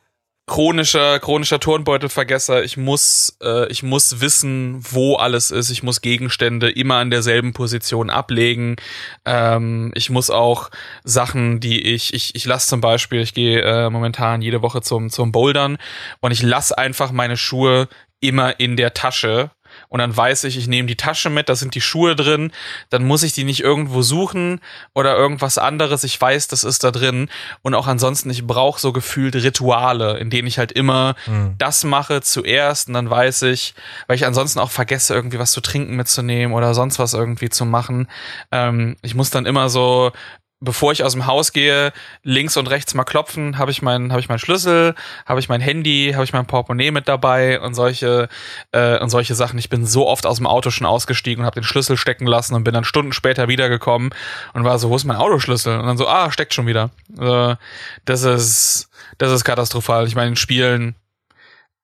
chronischer chronischer Turnbeutelvergesser. Ich muss äh, ich muss wissen, wo alles ist. Ich muss Gegenstände immer an derselben Position ablegen. Ähm, ich muss auch Sachen, die ich ich ich lasse zum Beispiel, ich gehe äh, momentan jede Woche zum zum Bouldern und ich lasse einfach meine Schuhe immer in der Tasche und dann weiß ich, ich nehme die Tasche mit, da sind die Schuhe drin, dann muss ich die nicht irgendwo suchen oder irgendwas anderes. Ich weiß, das ist da drin. Und auch ansonsten, ich brauche so gefühlt Rituale, in denen ich halt immer mhm. das mache zuerst und dann weiß ich, weil ich ansonsten auch vergesse, irgendwie was zu trinken mitzunehmen oder sonst was irgendwie zu machen. Ähm, ich muss dann immer so bevor ich aus dem Haus gehe, links und rechts mal klopfen, habe ich meinen habe ich meinen Schlüssel, habe ich mein Handy, habe ich mein Portemonnaie mit dabei und solche äh, und solche Sachen. Ich bin so oft aus dem Auto schon ausgestiegen und habe den Schlüssel stecken lassen und bin dann Stunden später wiedergekommen und war so, wo ist mein Autoschlüssel? Und dann so, ah, steckt schon wieder. Äh, das ist das ist katastrophal. Ich meine, in Spielen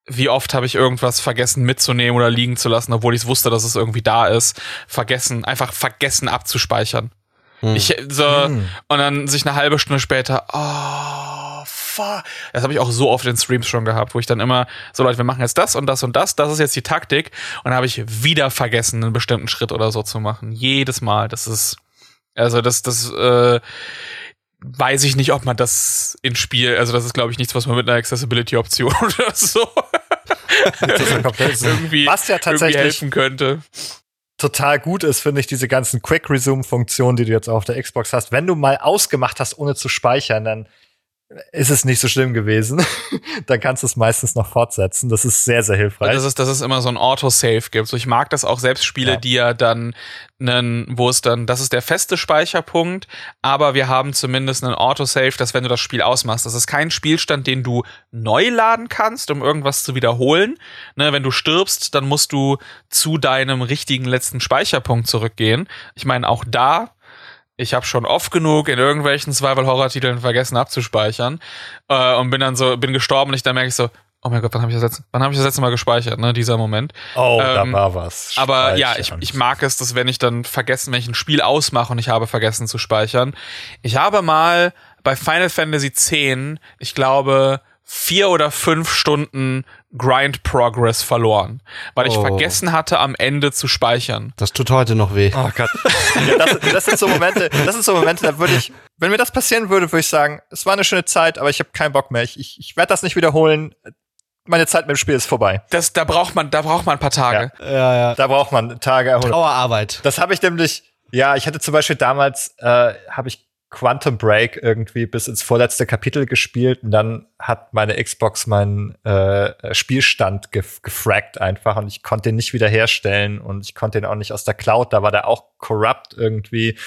wie oft habe ich irgendwas vergessen mitzunehmen oder liegen zu lassen, obwohl ich wusste, dass es irgendwie da ist. Vergessen, einfach vergessen abzuspeichern. Hm. Ich so hm. und dann sich eine halbe Stunde später, oh fuck. Das habe ich auch so oft in Streams schon gehabt, wo ich dann immer so Leute, wir machen jetzt das und das und das, das ist jetzt die Taktik und dann habe ich wieder vergessen, einen bestimmten Schritt oder so zu machen. Jedes Mal, das ist also das das äh, weiß ich nicht, ob man das in Spiel, also das ist glaube ich nichts, was man mit einer Accessibility Option oder so irgendwie, was ja tatsächlich irgendwie helfen könnte total gut ist, finde ich, diese ganzen Quick Resume Funktionen, die du jetzt auf der Xbox hast. Wenn du mal ausgemacht hast, ohne zu speichern, dann ist es nicht so schlimm gewesen. dann kannst du es meistens noch fortsetzen. Das ist sehr, sehr hilfreich. Das ist, dass es immer so ein Autosave gibt. So, ich mag das auch selbst Spiele, ja. die ja dann einen, wo es dann, das ist der feste Speicherpunkt, aber wir haben zumindest einen Autosave, dass wenn du das Spiel ausmachst, das ist kein Spielstand, den du neu laden kannst, um irgendwas zu wiederholen. Ne, wenn du stirbst, dann musst du zu deinem richtigen letzten Speicherpunkt zurückgehen. Ich meine, auch da ich habe schon oft genug in irgendwelchen Survival-Horror-Titeln vergessen abzuspeichern äh, und bin dann so, bin gestorben und ich dann merke ich so, oh mein Gott, wann habe ich das letzte, wann habe ich das letzte Mal gespeichert, ne, dieser Moment. Oh, ähm, da war was. Aber ja, ich, ich mag es, dass wenn ich dann vergessen, wenn ich ein Spiel ausmache und ich habe vergessen zu speichern. Ich habe mal bei Final Fantasy X, ich glaube, vier oder fünf Stunden Grind Progress verloren, weil ich oh. vergessen hatte, am Ende zu speichern. Das tut heute noch weh. Oh Gott. ja, das, das, sind so Momente, das sind so Momente, da würde ich, wenn mir das passieren würde, würde ich sagen, es war eine schöne Zeit, aber ich habe keinen Bock mehr. Ich, ich, ich werde das nicht wiederholen. Meine Zeit mit dem Spiel ist vorbei. Das, da braucht man, da braucht man ein paar Tage. Ja, ja. ja. Da braucht man Tage Erholung. Trauerarbeit. Das habe ich nämlich, ja, ich hatte zum Beispiel damals, äh, habe ich Quantum Break irgendwie bis ins vorletzte Kapitel gespielt und dann hat meine Xbox meinen äh, Spielstand gef gefragt einfach und ich konnte ihn nicht wiederherstellen und ich konnte ihn auch nicht aus der Cloud, da war der auch corrupt irgendwie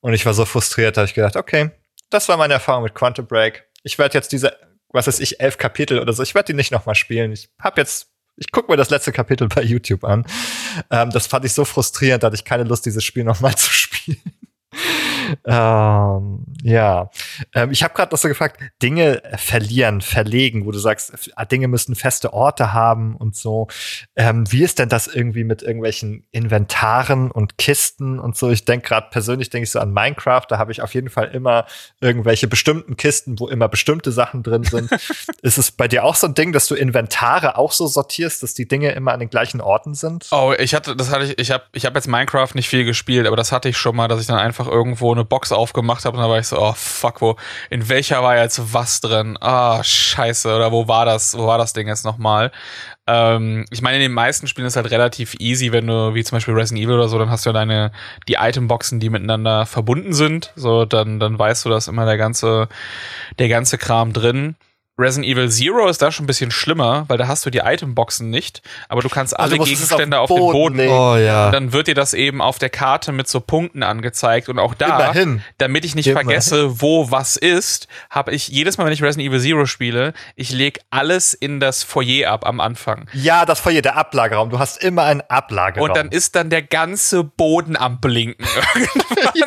und ich war so frustriert, da habe ich gedacht, okay, das war meine Erfahrung mit Quantum Break. Ich werde jetzt diese, was weiß ich, elf Kapitel oder so, ich werde die nicht noch mal spielen. Ich habe jetzt ich gucke mir das letzte Kapitel bei YouTube an. Ähm, das fand ich so frustrierend, da hatte ich keine Lust, dieses Spiel noch mal zu spielen ähm, ja, ähm, ich habe gerade noch so gefragt, Dinge verlieren, verlegen, wo du sagst, ah, Dinge müssen feste Orte haben und so. Ähm, wie ist denn das irgendwie mit irgendwelchen Inventaren und Kisten und so? Ich denke gerade persönlich, denke ich so an Minecraft, da habe ich auf jeden Fall immer irgendwelche bestimmten Kisten, wo immer bestimmte Sachen drin sind. ist es bei dir auch so ein Ding, dass du Inventare auch so sortierst, dass die Dinge immer an den gleichen Orten sind? Oh, ich hatte, das hatte ich, ich habe ich hab jetzt Minecraft nicht viel gespielt, aber das hatte ich schon mal, dass ich dann einfach irgendwo eine Box aufgemacht habe und da war ich so, oh fuck, wo, in welcher war jetzt was drin? Ah, oh, scheiße, oder wo war das, wo war das Ding jetzt nochmal? Ähm, ich meine, in den meisten Spielen ist halt relativ easy, wenn du, wie zum Beispiel Resident Evil oder so, dann hast du ja deine, die Itemboxen, die miteinander verbunden sind, so, dann, dann weißt du, dass immer der ganze, der ganze Kram drin. Resident Evil Zero ist da schon ein bisschen schlimmer, weil da hast du die Itemboxen nicht, aber du kannst alle also Gegenstände auf, auf, den Boden legen. Oh, ja. Dann wird dir das eben auf der Karte mit so Punkten angezeigt und auch da, Immerhin. damit ich nicht Immerhin. vergesse, wo was ist, habe ich jedes Mal, wenn ich Resident Evil Zero spiele, ich lege alles in das Foyer ab am Anfang. Ja, das Foyer, der Ablageraum. Du hast immer einen Ablageraum. Und dann ist dann der ganze Boden am Blinken. ja.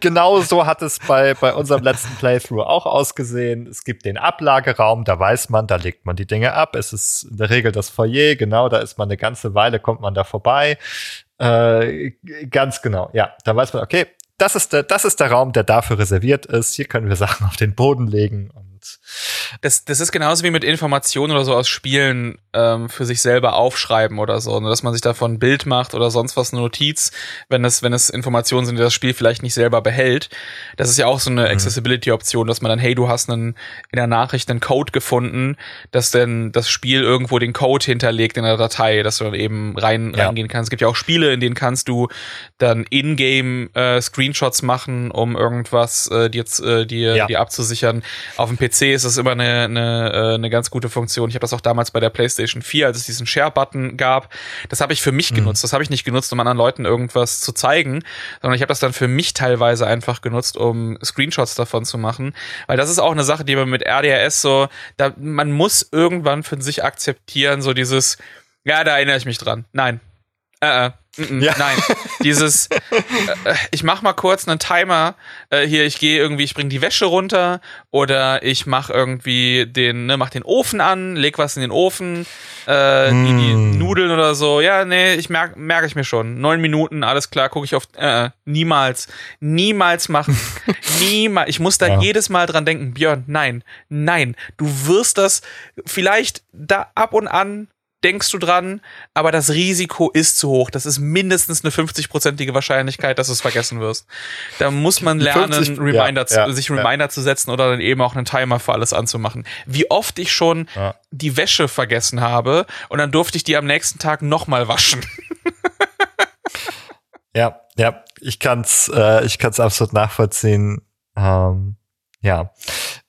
Genau so hat es bei, bei unserem letzten Playthrough auch ausgesehen. Es gibt den Ablageraum, da weiß man, da legt man die Dinge ab. Es ist in der Regel das Foyer, genau, da ist man eine ganze Weile, kommt man da vorbei. Äh, ganz genau, ja, da weiß man, okay, das ist der, das ist der Raum, der dafür reserviert ist. Hier können wir Sachen auf den Boden legen und das, das ist genauso wie mit Informationen oder so aus Spielen ähm, für sich selber aufschreiben oder so, ne? dass man sich davon ein Bild macht oder sonst was, eine Notiz, wenn es, wenn es Informationen sind, die das Spiel vielleicht nicht selber behält. Das ist ja auch so eine mhm. Accessibility-Option, dass man dann, hey, du hast einen, in der Nachricht einen Code gefunden, dass denn das Spiel irgendwo den Code hinterlegt in der Datei, dass du dann eben rein, ja. reingehen kannst. Es gibt ja auch Spiele, in denen kannst du dann in-game äh, Screenshots machen, um irgendwas äh, dir, äh, dir, ja. dir abzusichern. Auf dem PC ist es immer eine, eine, äh, eine ganz gute Funktion. Ich habe das auch damals bei der PlayStation 4, als es diesen Share-Button gab. Das habe ich für mich mhm. genutzt. Das habe ich nicht genutzt, um anderen Leuten irgendwas zu zeigen, sondern ich habe das dann für mich teilweise einfach genutzt, um Screenshots davon zu machen. Weil das ist auch eine Sache, die man mit RDRS so, da, man muss irgendwann für sich akzeptieren, so dieses, ja, da erinnere ich mich dran. Nein. Äh, äh. Ja. Nein, dieses, äh, äh, ich mach mal kurz einen Timer. Äh, hier, ich gehe irgendwie, ich bring die Wäsche runter oder ich mach irgendwie den, ne, mach den Ofen an, leg was in den Ofen, äh, mm. die, die mm. Nudeln oder so. Ja, nee, ich merk, merke ich mir schon. Neun Minuten, alles klar, gucke ich auf. Äh, niemals, niemals machen, niemals. Ich muss da ja. jedes Mal dran denken, Björn. Nein, nein, du wirst das vielleicht da ab und an denkst du dran, aber das Risiko ist zu hoch. Das ist mindestens eine 50-prozentige Wahrscheinlichkeit, dass du es vergessen wirst. Da muss man lernen, 50, Reminder ja, ja, sich Reminder ja. zu setzen oder dann eben auch einen Timer für alles anzumachen. Wie oft ich schon die Wäsche vergessen habe und dann durfte ich die am nächsten Tag nochmal waschen. ja, ja, ich kann's, äh, ich kann's absolut nachvollziehen. Ähm, ja.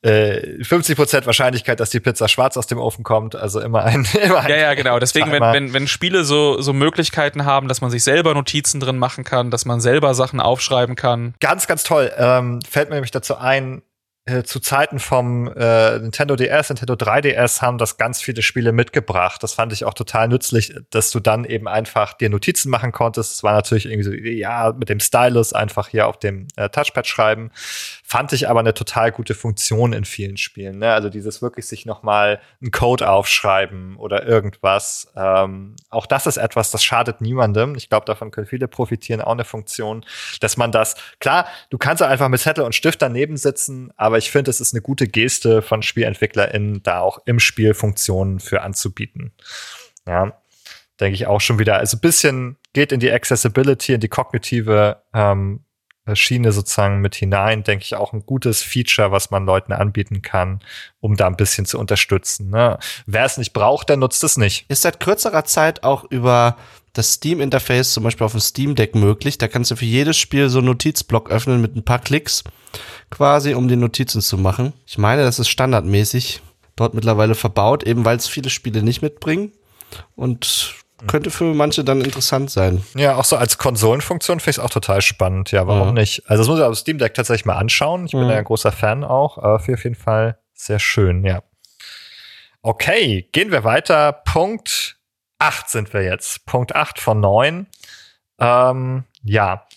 äh, 50% Wahrscheinlichkeit, dass die Pizza schwarz aus dem Ofen kommt. Also immer ein, immer ein Ja, ja, genau. Deswegen, wenn, wenn, wenn Spiele so, so Möglichkeiten haben, dass man sich selber Notizen drin machen kann, dass man selber Sachen aufschreiben kann. Ganz, ganz toll. Ähm, fällt mir nämlich dazu ein, äh, zu Zeiten vom äh, Nintendo DS, Nintendo 3DS haben das ganz viele Spiele mitgebracht. Das fand ich auch total nützlich, dass du dann eben einfach dir Notizen machen konntest. Es war natürlich irgendwie so, ja, mit dem Stylus einfach hier auf dem äh, Touchpad schreiben. Fand ich aber eine total gute Funktion in vielen Spielen. Ne? Also dieses wirklich sich noch mal einen Code aufschreiben oder irgendwas. Ähm, auch das ist etwas, das schadet niemandem. Ich glaube, davon können viele profitieren. Auch eine Funktion, dass man das, klar, du kannst einfach mit Zettel und Stift daneben sitzen, aber ich finde, es ist eine gute Geste von SpielentwicklerInnen, da auch im Spiel Funktionen für anzubieten. Ja, denke ich auch schon wieder. Also ein bisschen geht in die Accessibility, in die kognitive ähm, Schiene sozusagen mit hinein, denke ich, auch ein gutes Feature, was man Leuten anbieten kann, um da ein bisschen zu unterstützen. Ne? Wer es nicht braucht, der nutzt es nicht. Ist seit kürzerer Zeit auch über das Steam-Interface zum Beispiel auf dem Steam Deck möglich. Da kannst du für jedes Spiel so einen Notizblock öffnen mit ein paar Klicks quasi, um die Notizen zu machen. Ich meine, das ist standardmäßig dort mittlerweile verbaut, eben weil es viele Spiele nicht mitbringen. Und könnte für manche dann interessant sein. Ja, auch so als Konsolenfunktion finde ich es auch total spannend. Ja, warum ja. nicht? Also das muss ich auf Steam Deck tatsächlich mal anschauen. Ich bin mhm. ja ein großer Fan auch, aber für auf jeden Fall sehr schön, ja. Okay, gehen wir weiter. Punkt 8 sind wir jetzt. Punkt 8 von 9. Ähm, ja.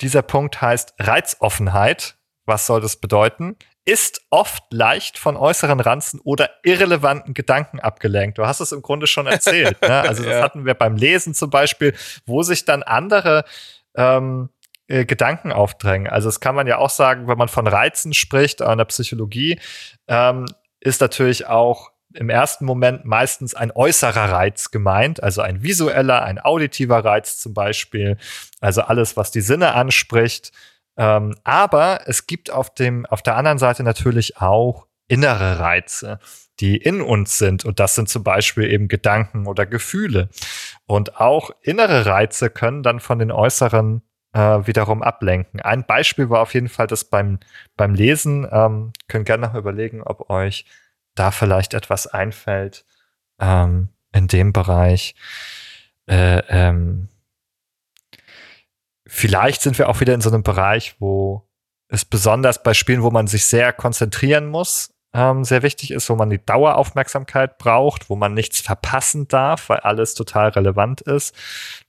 Dieser Punkt heißt Reizoffenheit. Was soll das bedeuten? ist oft leicht von äußeren Ranzen oder irrelevanten Gedanken abgelenkt. Du hast es im Grunde schon erzählt. ne? Also das ja. hatten wir beim Lesen zum Beispiel, wo sich dann andere ähm, äh, Gedanken aufdrängen. Also das kann man ja auch sagen, wenn man von Reizen spricht an der Psychologie, ähm, ist natürlich auch im ersten Moment meistens ein äußerer Reiz gemeint, also ein visueller, ein auditiver Reiz zum Beispiel, also alles, was die Sinne anspricht. Ähm, aber es gibt auf dem, auf der anderen Seite natürlich auch innere Reize, die in uns sind. Und das sind zum Beispiel eben Gedanken oder Gefühle. Und auch innere Reize können dann von den äußeren äh, wiederum ablenken. Ein Beispiel war auf jeden Fall das beim, beim Lesen. Ähm, könnt gerne noch überlegen, ob euch da vielleicht etwas einfällt ähm, in dem Bereich. Äh, ähm, vielleicht sind wir auch wieder in so einem Bereich, wo es besonders bei Spielen, wo man sich sehr konzentrieren muss, ähm, sehr wichtig ist, wo man die Daueraufmerksamkeit braucht, wo man nichts verpassen darf, weil alles total relevant ist,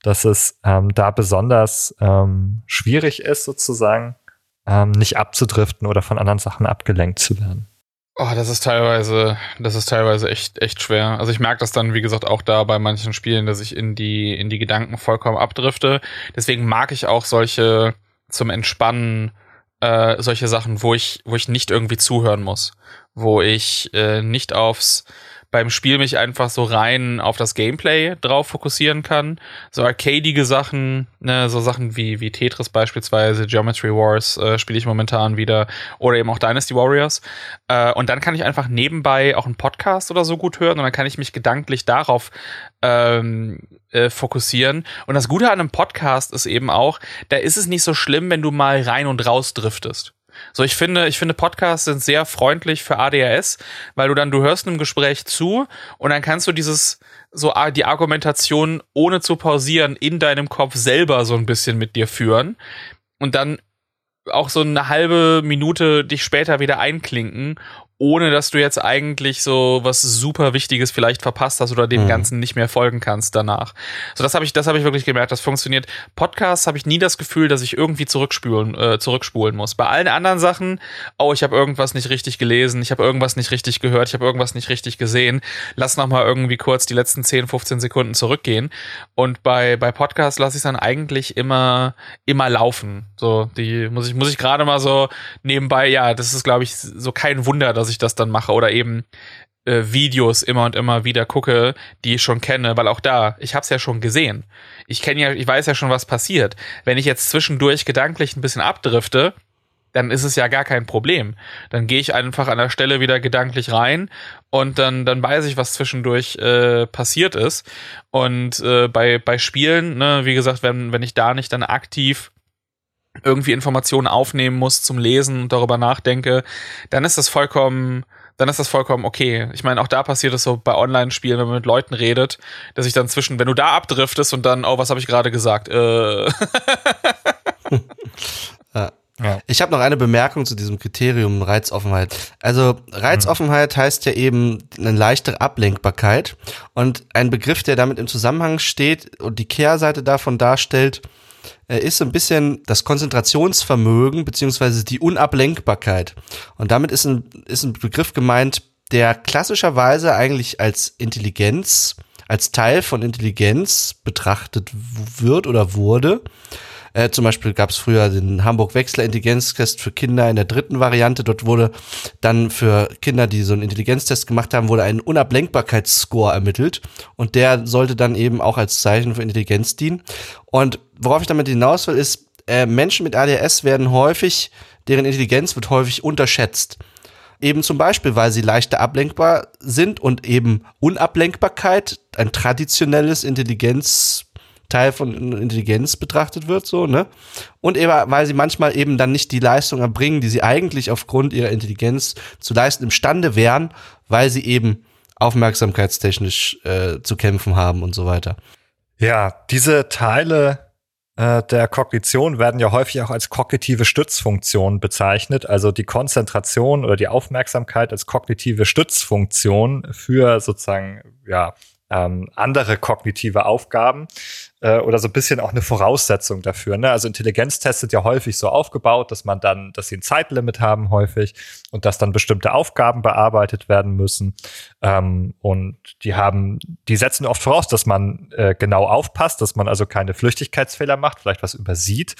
dass es ähm, da besonders ähm, schwierig ist, sozusagen, ähm, nicht abzudriften oder von anderen Sachen abgelenkt zu werden. Oh, das ist teilweise, das ist teilweise echt, echt schwer. Also ich merke das dann, wie gesagt, auch da bei manchen Spielen, dass ich in die, in die Gedanken vollkommen abdrifte. Deswegen mag ich auch solche zum Entspannen, äh, solche Sachen, wo ich, wo ich nicht irgendwie zuhören muss, wo ich äh, nicht aufs beim Spiel mich einfach so rein auf das Gameplay drauf fokussieren kann. So arcadige Sachen, ne, so Sachen wie, wie Tetris beispielsweise, Geometry Wars äh, spiele ich momentan wieder oder eben auch Dynasty Warriors. Äh, und dann kann ich einfach nebenbei auch einen Podcast oder so gut hören und dann kann ich mich gedanklich darauf ähm, äh, fokussieren. Und das Gute an einem Podcast ist eben auch, da ist es nicht so schlimm, wenn du mal rein und raus driftest. So, ich finde, ich finde Podcasts sind sehr freundlich für ADHS, weil du dann, du hörst einem Gespräch zu und dann kannst du dieses, so die Argumentation ohne zu pausieren in deinem Kopf selber so ein bisschen mit dir führen und dann auch so eine halbe Minute dich später wieder einklinken ohne dass du jetzt eigentlich so was super Wichtiges vielleicht verpasst hast oder dem mhm. Ganzen nicht mehr folgen kannst danach. So, das habe ich, das habe ich wirklich gemerkt, das funktioniert. Podcasts habe ich nie das Gefühl, dass ich irgendwie zurückspulen, äh, zurückspulen muss. Bei allen anderen Sachen, oh, ich habe irgendwas nicht richtig gelesen, ich habe irgendwas nicht richtig gehört, ich habe irgendwas nicht richtig gesehen. Lass noch mal irgendwie kurz die letzten 10, 15 Sekunden zurückgehen. Und bei bei Podcasts lasse ich dann eigentlich immer immer laufen. So, die muss ich muss ich gerade mal so nebenbei. Ja, das ist glaube ich so kein Wunder, dass dass ich das dann mache oder eben äh, Videos immer und immer wieder gucke, die ich schon kenne, weil auch da, ich habe es ja schon gesehen. Ich kenne ja, ich weiß ja schon, was passiert. Wenn ich jetzt zwischendurch gedanklich ein bisschen abdrifte, dann ist es ja gar kein Problem. Dann gehe ich einfach an der Stelle wieder gedanklich rein und dann, dann weiß ich, was zwischendurch äh, passiert ist. Und äh, bei, bei Spielen, ne, wie gesagt, wenn, wenn ich da nicht dann aktiv irgendwie Informationen aufnehmen muss zum Lesen und darüber nachdenke, dann ist das vollkommen, dann ist das vollkommen okay. Ich meine, auch da passiert es so bei Online-Spielen, wenn man mit Leuten redet, dass ich dann zwischen, wenn du da abdriftest und dann, oh, was habe ich gerade gesagt? Äh. Ja. Ich habe noch eine Bemerkung zu diesem Kriterium Reizoffenheit. Also Reizoffenheit mhm. heißt ja eben eine leichtere Ablenkbarkeit und ein Begriff, der damit im Zusammenhang steht und die Kehrseite davon darstellt, ist so ein bisschen das Konzentrationsvermögen beziehungsweise die Unablenkbarkeit. Und damit ist ein, ist ein Begriff gemeint, der klassischerweise eigentlich als Intelligenz, als Teil von Intelligenz betrachtet wird oder wurde äh, zum Beispiel gab es früher den Hamburg Wechsler Intelligenztest für Kinder in der dritten Variante. Dort wurde dann für Kinder, die so einen Intelligenztest gemacht haben, wurde ein Unablenkbarkeitsscore ermittelt. Und der sollte dann eben auch als Zeichen für Intelligenz dienen. Und worauf ich damit hinaus will, ist, äh, Menschen mit ADHS werden häufig, deren Intelligenz wird häufig unterschätzt. Eben zum Beispiel, weil sie leichter ablenkbar sind und eben Unablenkbarkeit, ein traditionelles Intelligenz Teil von Intelligenz betrachtet wird, so, ne? Und eben, weil sie manchmal eben dann nicht die Leistung erbringen, die sie eigentlich aufgrund ihrer Intelligenz zu leisten imstande wären, weil sie eben aufmerksamkeitstechnisch äh, zu kämpfen haben und so weiter. Ja, diese Teile äh, der Kognition werden ja häufig auch als kognitive Stützfunktion bezeichnet, also die Konzentration oder die Aufmerksamkeit als kognitive Stützfunktion für sozusagen ja ähm, andere kognitive Aufgaben äh, oder so ein bisschen auch eine Voraussetzung dafür. Ne? Also Intelligenztests sind ja häufig so aufgebaut, dass man dann, dass sie ein Zeitlimit haben häufig und dass dann bestimmte Aufgaben bearbeitet werden müssen. Ähm, und die haben, die setzen oft voraus, dass man äh, genau aufpasst, dass man also keine Flüchtigkeitsfehler macht, vielleicht was übersieht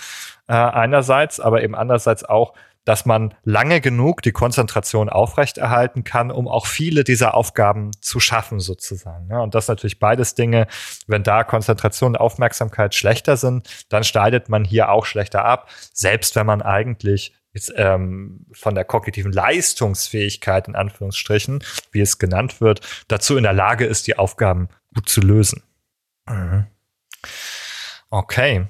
äh, einerseits, aber eben andererseits auch, dass man lange genug die Konzentration aufrechterhalten kann, um auch viele dieser Aufgaben zu schaffen sozusagen. Ja, und das natürlich beides Dinge, wenn da Konzentration und Aufmerksamkeit schlechter sind, dann schneidet man hier auch schlechter ab, selbst wenn man eigentlich jetzt, ähm, von der kognitiven Leistungsfähigkeit in Anführungsstrichen, wie es genannt wird, dazu in der Lage ist, die Aufgaben gut zu lösen. Mhm. Okay.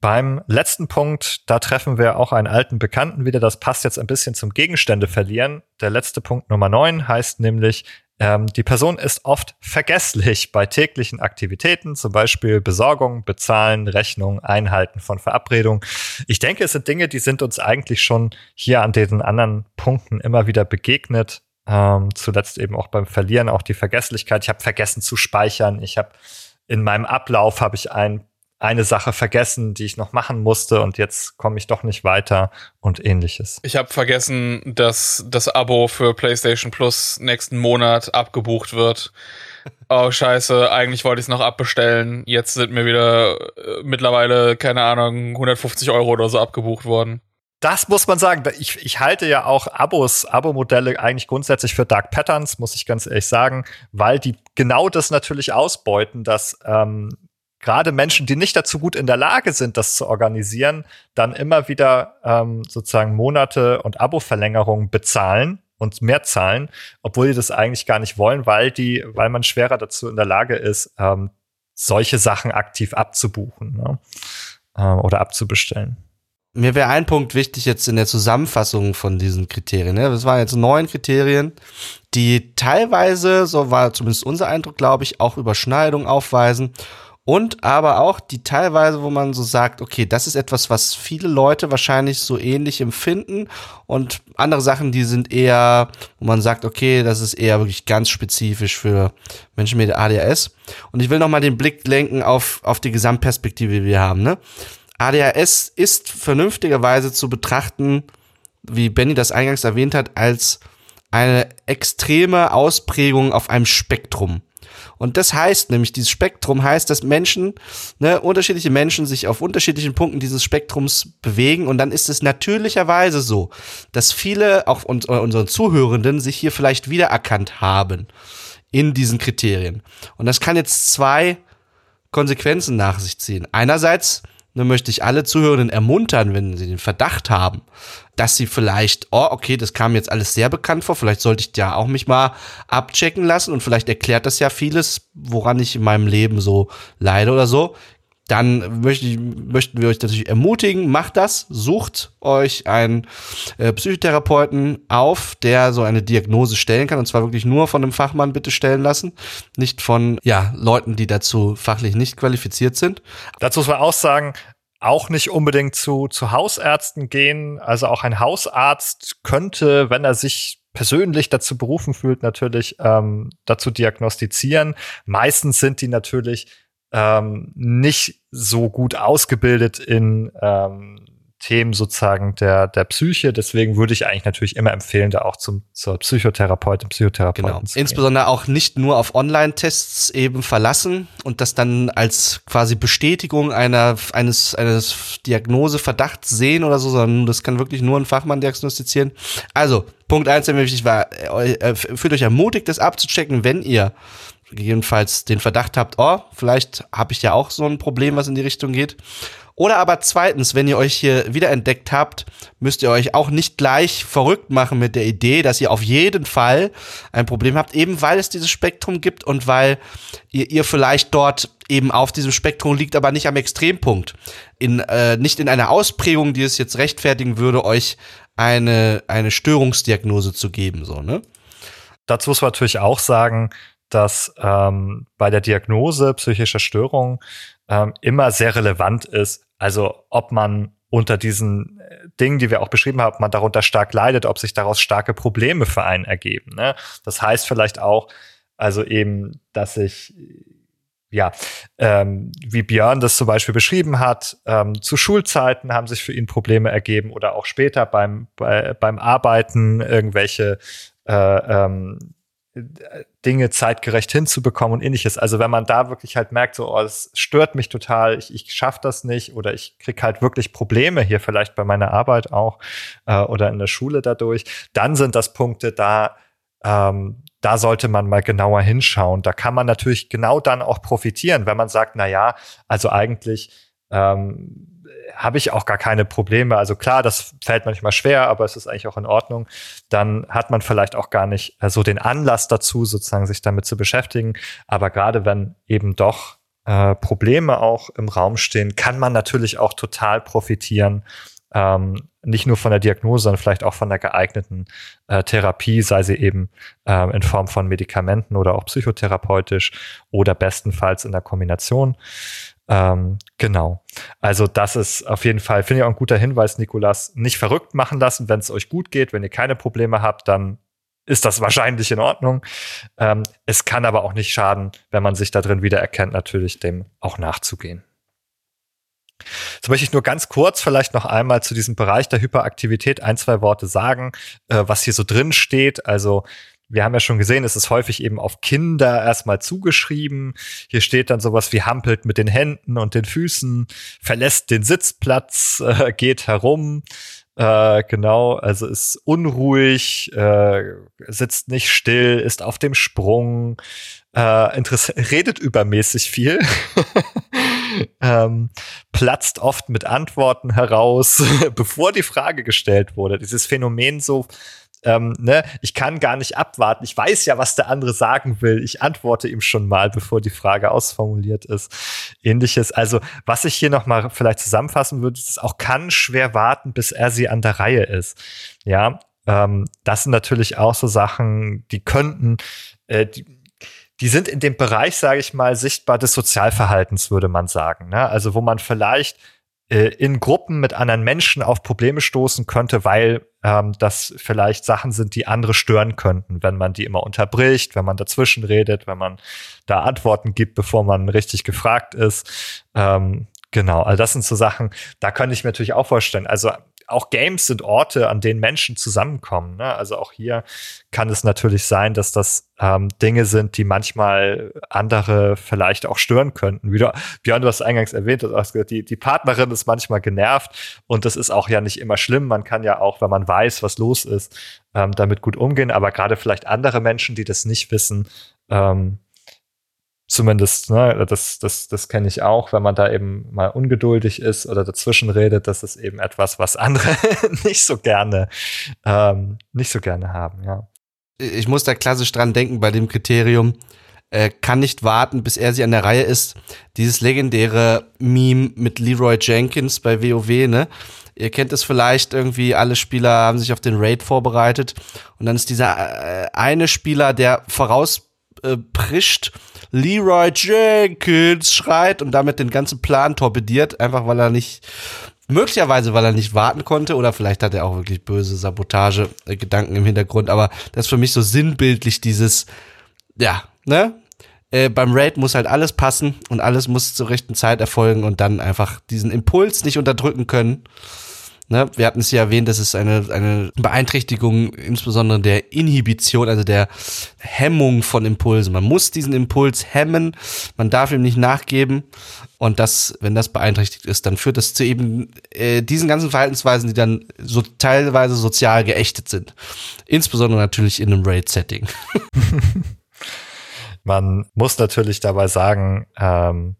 Beim letzten Punkt, da treffen wir auch einen alten Bekannten wieder. Das passt jetzt ein bisschen zum Gegenstände verlieren. Der letzte Punkt Nummer neun heißt nämlich, ähm, die Person ist oft vergesslich bei täglichen Aktivitäten, zum Beispiel Besorgung, Bezahlen, Rechnung, Einhalten von Verabredungen. Ich denke, es sind Dinge, die sind uns eigentlich schon hier an diesen anderen Punkten immer wieder begegnet. Ähm, zuletzt eben auch beim Verlieren, auch die Vergesslichkeit. Ich habe vergessen zu speichern. Ich habe in meinem Ablauf habe ich ein eine Sache vergessen, die ich noch machen musste und jetzt komme ich doch nicht weiter und ähnliches. Ich habe vergessen, dass das Abo für PlayStation Plus nächsten Monat abgebucht wird. Oh scheiße, eigentlich wollte ich es noch abbestellen. Jetzt sind mir wieder äh, mittlerweile, keine Ahnung, 150 Euro oder so abgebucht worden. Das muss man sagen. Ich, ich halte ja auch Abos, Abo-Modelle eigentlich grundsätzlich für Dark Patterns, muss ich ganz ehrlich sagen, weil die genau das natürlich ausbeuten, dass ähm, gerade Menschen, die nicht dazu gut in der Lage sind, das zu organisieren, dann immer wieder ähm, sozusagen Monate und Abo-Verlängerungen bezahlen und mehr zahlen, obwohl die das eigentlich gar nicht wollen, weil die, weil man schwerer dazu in der Lage ist, ähm, solche Sachen aktiv abzubuchen ne? äh, oder abzubestellen. Mir wäre ein Punkt wichtig jetzt in der Zusammenfassung von diesen Kriterien. Ne? Das waren jetzt neun Kriterien, die teilweise, so war zumindest unser Eindruck, glaube ich, auch Überschneidungen aufweisen und aber auch die teilweise, wo man so sagt, okay, das ist etwas, was viele Leute wahrscheinlich so ähnlich empfinden und andere Sachen, die sind eher, wo man sagt, okay, das ist eher wirklich ganz spezifisch für Menschen mit ADHS. Und ich will nochmal den Blick lenken auf, auf die Gesamtperspektive, die wir haben. Ne? ADHS ist vernünftigerweise zu betrachten, wie Benny das eingangs erwähnt hat, als eine extreme Ausprägung auf einem Spektrum. Und das heißt nämlich, dieses Spektrum heißt, dass Menschen, ne, unterschiedliche Menschen sich auf unterschiedlichen Punkten dieses Spektrums bewegen. Und dann ist es natürlicherweise so, dass viele, auch uns, unseren Zuhörenden, sich hier vielleicht wiedererkannt haben in diesen Kriterien. Und das kann jetzt zwei Konsequenzen nach sich ziehen. Einerseits dann möchte ich alle Zuhörenden ermuntern, wenn sie den Verdacht haben, dass sie vielleicht, oh, okay, das kam jetzt alles sehr bekannt vor, vielleicht sollte ich ja auch mich mal abchecken lassen und vielleicht erklärt das ja vieles, woran ich in meinem Leben so leide oder so. Dann möchte ich, möchten wir euch natürlich ermutigen, macht das, sucht euch einen äh, Psychotherapeuten auf, der so eine Diagnose stellen kann und zwar wirklich nur von einem Fachmann bitte stellen lassen, nicht von ja, Leuten, die dazu fachlich nicht qualifiziert sind. Dazu muss man auch sagen, auch nicht unbedingt zu, zu Hausärzten gehen. Also auch ein Hausarzt könnte, wenn er sich persönlich dazu berufen fühlt, natürlich ähm, dazu diagnostizieren. Meistens sind die natürlich ähm, nicht so gut ausgebildet in ähm, Themen sozusagen der, der Psyche. Deswegen würde ich eigentlich natürlich immer empfehlen, da auch zum, zur Psychotherapeutin, Psychotherapeuten genau. zu gehen. Insbesondere auch nicht nur auf Online-Tests eben verlassen und das dann als quasi Bestätigung einer, eines, eines Diagnoseverdachts sehen oder so, sondern das kann wirklich nur ein Fachmann diagnostizieren. Also, Punkt eins, der mir wichtig war, äh, fühlt euch ermutigt, das abzuchecken, wenn ihr gegebenenfalls den Verdacht habt, oh, vielleicht habe ich ja auch so ein Problem, was in die Richtung geht. Oder aber zweitens, wenn ihr euch hier wiederentdeckt habt, müsst ihr euch auch nicht gleich verrückt machen mit der Idee, dass ihr auf jeden Fall ein Problem habt, eben weil es dieses Spektrum gibt und weil ihr, ihr vielleicht dort eben auf diesem Spektrum liegt, aber nicht am Extrempunkt. In, äh, nicht in einer Ausprägung, die es jetzt rechtfertigen würde, euch eine, eine Störungsdiagnose zu geben, so, ne? Dazu muss man natürlich auch sagen, dass ähm, bei der Diagnose psychischer Störungen ähm, immer sehr relevant ist, also ob man unter diesen äh, Dingen, die wir auch beschrieben haben, man darunter stark leidet, ob sich daraus starke Probleme für einen ergeben. Ne? Das heißt vielleicht auch, also eben, dass ich ja, ähm, wie Björn das zum Beispiel beschrieben hat, ähm, zu Schulzeiten haben sich für ihn Probleme ergeben oder auch später beim, bei, beim Arbeiten irgendwelche äh, ähm, Dinge zeitgerecht hinzubekommen und ähnliches. Also wenn man da wirklich halt merkt, so, oh, es stört mich total, ich, ich schaffe das nicht oder ich krieg halt wirklich Probleme hier vielleicht bei meiner Arbeit auch äh, oder in der Schule dadurch, dann sind das Punkte da, ähm, da sollte man mal genauer hinschauen. Da kann man natürlich genau dann auch profitieren, wenn man sagt, na ja, also eigentlich ähm, habe ich auch gar keine Probleme. Also klar, das fällt manchmal schwer, aber es ist eigentlich auch in Ordnung. Dann hat man vielleicht auch gar nicht äh, so den Anlass dazu, sozusagen sich damit zu beschäftigen. Aber gerade wenn eben doch äh, Probleme auch im Raum stehen, kann man natürlich auch total profitieren. Ähm, nicht nur von der Diagnose, sondern vielleicht auch von der geeigneten äh, Therapie, sei sie eben äh, in Form von Medikamenten oder auch psychotherapeutisch oder bestenfalls in der Kombination. Ähm, genau. Also das ist auf jeden Fall, finde ich auch ein guter Hinweis, Nikolas. Nicht verrückt machen lassen, wenn es euch gut geht. Wenn ihr keine Probleme habt, dann ist das wahrscheinlich in Ordnung. Ähm, es kann aber auch nicht schaden, wenn man sich da drin wiedererkennt, natürlich dem auch nachzugehen. Jetzt möchte ich nur ganz kurz vielleicht noch einmal zu diesem Bereich der Hyperaktivität ein, zwei Worte sagen, äh, was hier so drin steht. Also wir haben ja schon gesehen, es ist häufig eben auf Kinder erstmal zugeschrieben. Hier steht dann sowas wie hampelt mit den Händen und den Füßen, verlässt den Sitzplatz, äh, geht herum. Äh, genau, also ist unruhig, äh, sitzt nicht still, ist auf dem Sprung, äh, redet übermäßig viel, ähm, platzt oft mit Antworten heraus, bevor die Frage gestellt wurde. Dieses Phänomen so ähm, ne, ich kann gar nicht abwarten. Ich weiß ja, was der andere sagen will. Ich antworte ihm schon mal, bevor die Frage ausformuliert ist. Ähnliches. Also, was ich hier noch mal vielleicht zusammenfassen würde, ist auch kann schwer warten, bis er sie an der Reihe ist. Ja, ähm, das sind natürlich auch so Sachen, die könnten, äh, die, die sind in dem Bereich, sage ich mal, sichtbar des Sozialverhaltens, würde man sagen. Ne? Also, wo man vielleicht äh, in Gruppen mit anderen Menschen auf Probleme stoßen könnte, weil ähm, das vielleicht Sachen sind, die andere stören könnten, wenn man die immer unterbricht, wenn man dazwischen redet, wenn man da Antworten gibt, bevor man richtig gefragt ist. Ähm, genau, also das sind so Sachen, da könnte ich mir natürlich auch vorstellen. Also auch Games sind Orte, an denen Menschen zusammenkommen. Ne? Also auch hier kann es natürlich sein, dass das ähm, Dinge sind, die manchmal andere vielleicht auch stören könnten. Wie du, Björn, du hast eingangs erwähnt, die, die Partnerin ist manchmal genervt und das ist auch ja nicht immer schlimm. Man kann ja auch, wenn man weiß, was los ist, ähm, damit gut umgehen. Aber gerade vielleicht andere Menschen, die das nicht wissen, ähm, Zumindest, ne, das, das, das kenne ich auch, wenn man da eben mal ungeduldig ist oder dazwischen redet, das ist eben etwas, was andere nicht so gerne, ähm, nicht so gerne haben, ja. Ich muss da klassisch dran denken bei dem Kriterium, äh, kann nicht warten, bis er sie an der Reihe ist. Dieses legendäre Meme mit Leroy Jenkins bei WoW, ne? Ihr kennt es vielleicht irgendwie, alle Spieler haben sich auf den Raid vorbereitet und dann ist dieser äh, eine Spieler, der vorausprischt, äh, Leroy Jenkins schreit und damit den ganzen Plan torpediert, einfach weil er nicht möglicherweise, weil er nicht warten konnte oder vielleicht hat er auch wirklich böse Sabotage-Gedanken im Hintergrund, aber das ist für mich so sinnbildlich dieses, ja, ne? Äh, beim Raid muss halt alles passen und alles muss zur rechten Zeit erfolgen und dann einfach diesen Impuls nicht unterdrücken können. Ne, wir hatten es ja erwähnt, das ist eine, eine Beeinträchtigung, insbesondere der Inhibition, also der Hemmung von Impulsen. Man muss diesen Impuls hemmen, man darf ihm nicht nachgeben. Und das, wenn das beeinträchtigt ist, dann führt das zu eben äh, diesen ganzen Verhaltensweisen, die dann so teilweise sozial geächtet sind. Insbesondere natürlich in einem Raid-Setting. man muss natürlich dabei sagen, ähm,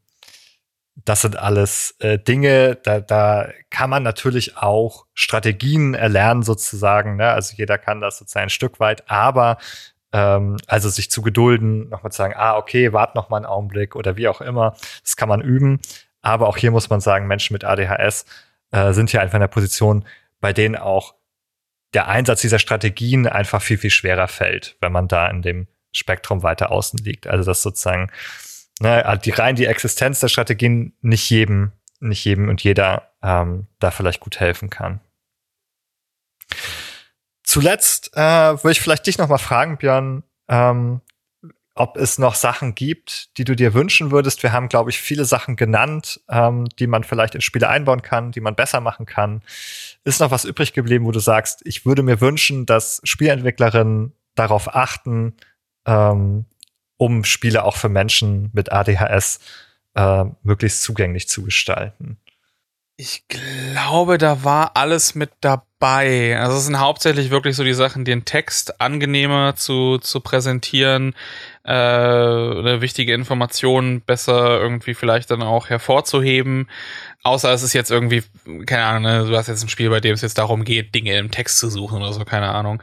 das sind alles äh, Dinge, da, da kann man natürlich auch Strategien erlernen sozusagen. Ne? Also jeder kann das sozusagen ein Stück weit, aber ähm, also sich zu gedulden, nochmal zu sagen, ah, okay, wart noch mal einen Augenblick oder wie auch immer, das kann man üben. Aber auch hier muss man sagen, Menschen mit ADHS äh, sind hier einfach in der Position, bei denen auch der Einsatz dieser Strategien einfach viel, viel schwerer fällt, wenn man da in dem Spektrum weiter außen liegt. Also das sozusagen ne, die rein die Existenz der Strategien nicht jedem, nicht jedem und jeder ähm, da vielleicht gut helfen kann. Zuletzt äh, würde ich vielleicht dich noch mal fragen, Björn, ähm, ob es noch Sachen gibt, die du dir wünschen würdest. Wir haben, glaube ich, viele Sachen genannt, ähm, die man vielleicht in Spiele einbauen kann, die man besser machen kann. Ist noch was übrig geblieben, wo du sagst, ich würde mir wünschen, dass Spielentwicklerinnen darauf achten, ähm, um Spiele auch für Menschen mit ADHS äh, möglichst zugänglich zu gestalten. Ich glaube, da war alles mit dabei. Also es sind hauptsächlich wirklich so die Sachen, den Text angenehmer zu, zu präsentieren, äh, wichtige Information besser irgendwie vielleicht dann auch hervorzuheben. Außer es ist jetzt irgendwie, keine Ahnung, ne, du hast jetzt ein Spiel, bei dem es jetzt darum geht, Dinge im Text zu suchen oder so, keine Ahnung.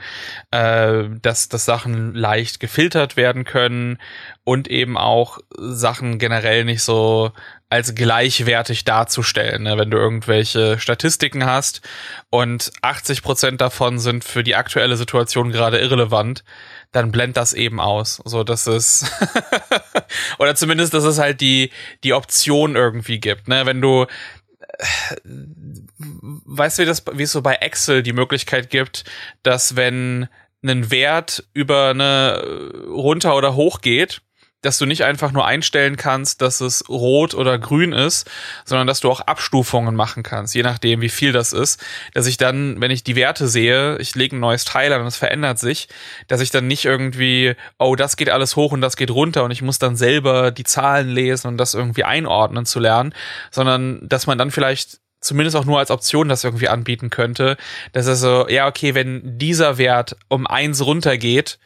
Äh, dass, dass Sachen leicht gefiltert werden können und eben auch Sachen generell nicht so als gleichwertig darzustellen. Ne? Wenn du irgendwelche Statistiken hast und 80 Prozent davon sind für die aktuelle Situation gerade irrelevant, dann blend das eben aus. So, dass es oder zumindest, dass es halt die die Option irgendwie gibt. Ne, wenn du äh, weißt wie das wie es so bei Excel die Möglichkeit gibt, dass wenn ein Wert über eine runter oder hoch geht, dass du nicht einfach nur einstellen kannst, dass es rot oder grün ist, sondern dass du auch Abstufungen machen kannst, je nachdem, wie viel das ist, dass ich dann, wenn ich die Werte sehe, ich lege ein neues Teil an und es verändert sich, dass ich dann nicht irgendwie, oh, das geht alles hoch und das geht runter und ich muss dann selber die Zahlen lesen und das irgendwie einordnen zu lernen, sondern dass man dann vielleicht zumindest auch nur als Option das irgendwie anbieten könnte, dass er so, ja, okay, wenn dieser Wert um eins runtergeht,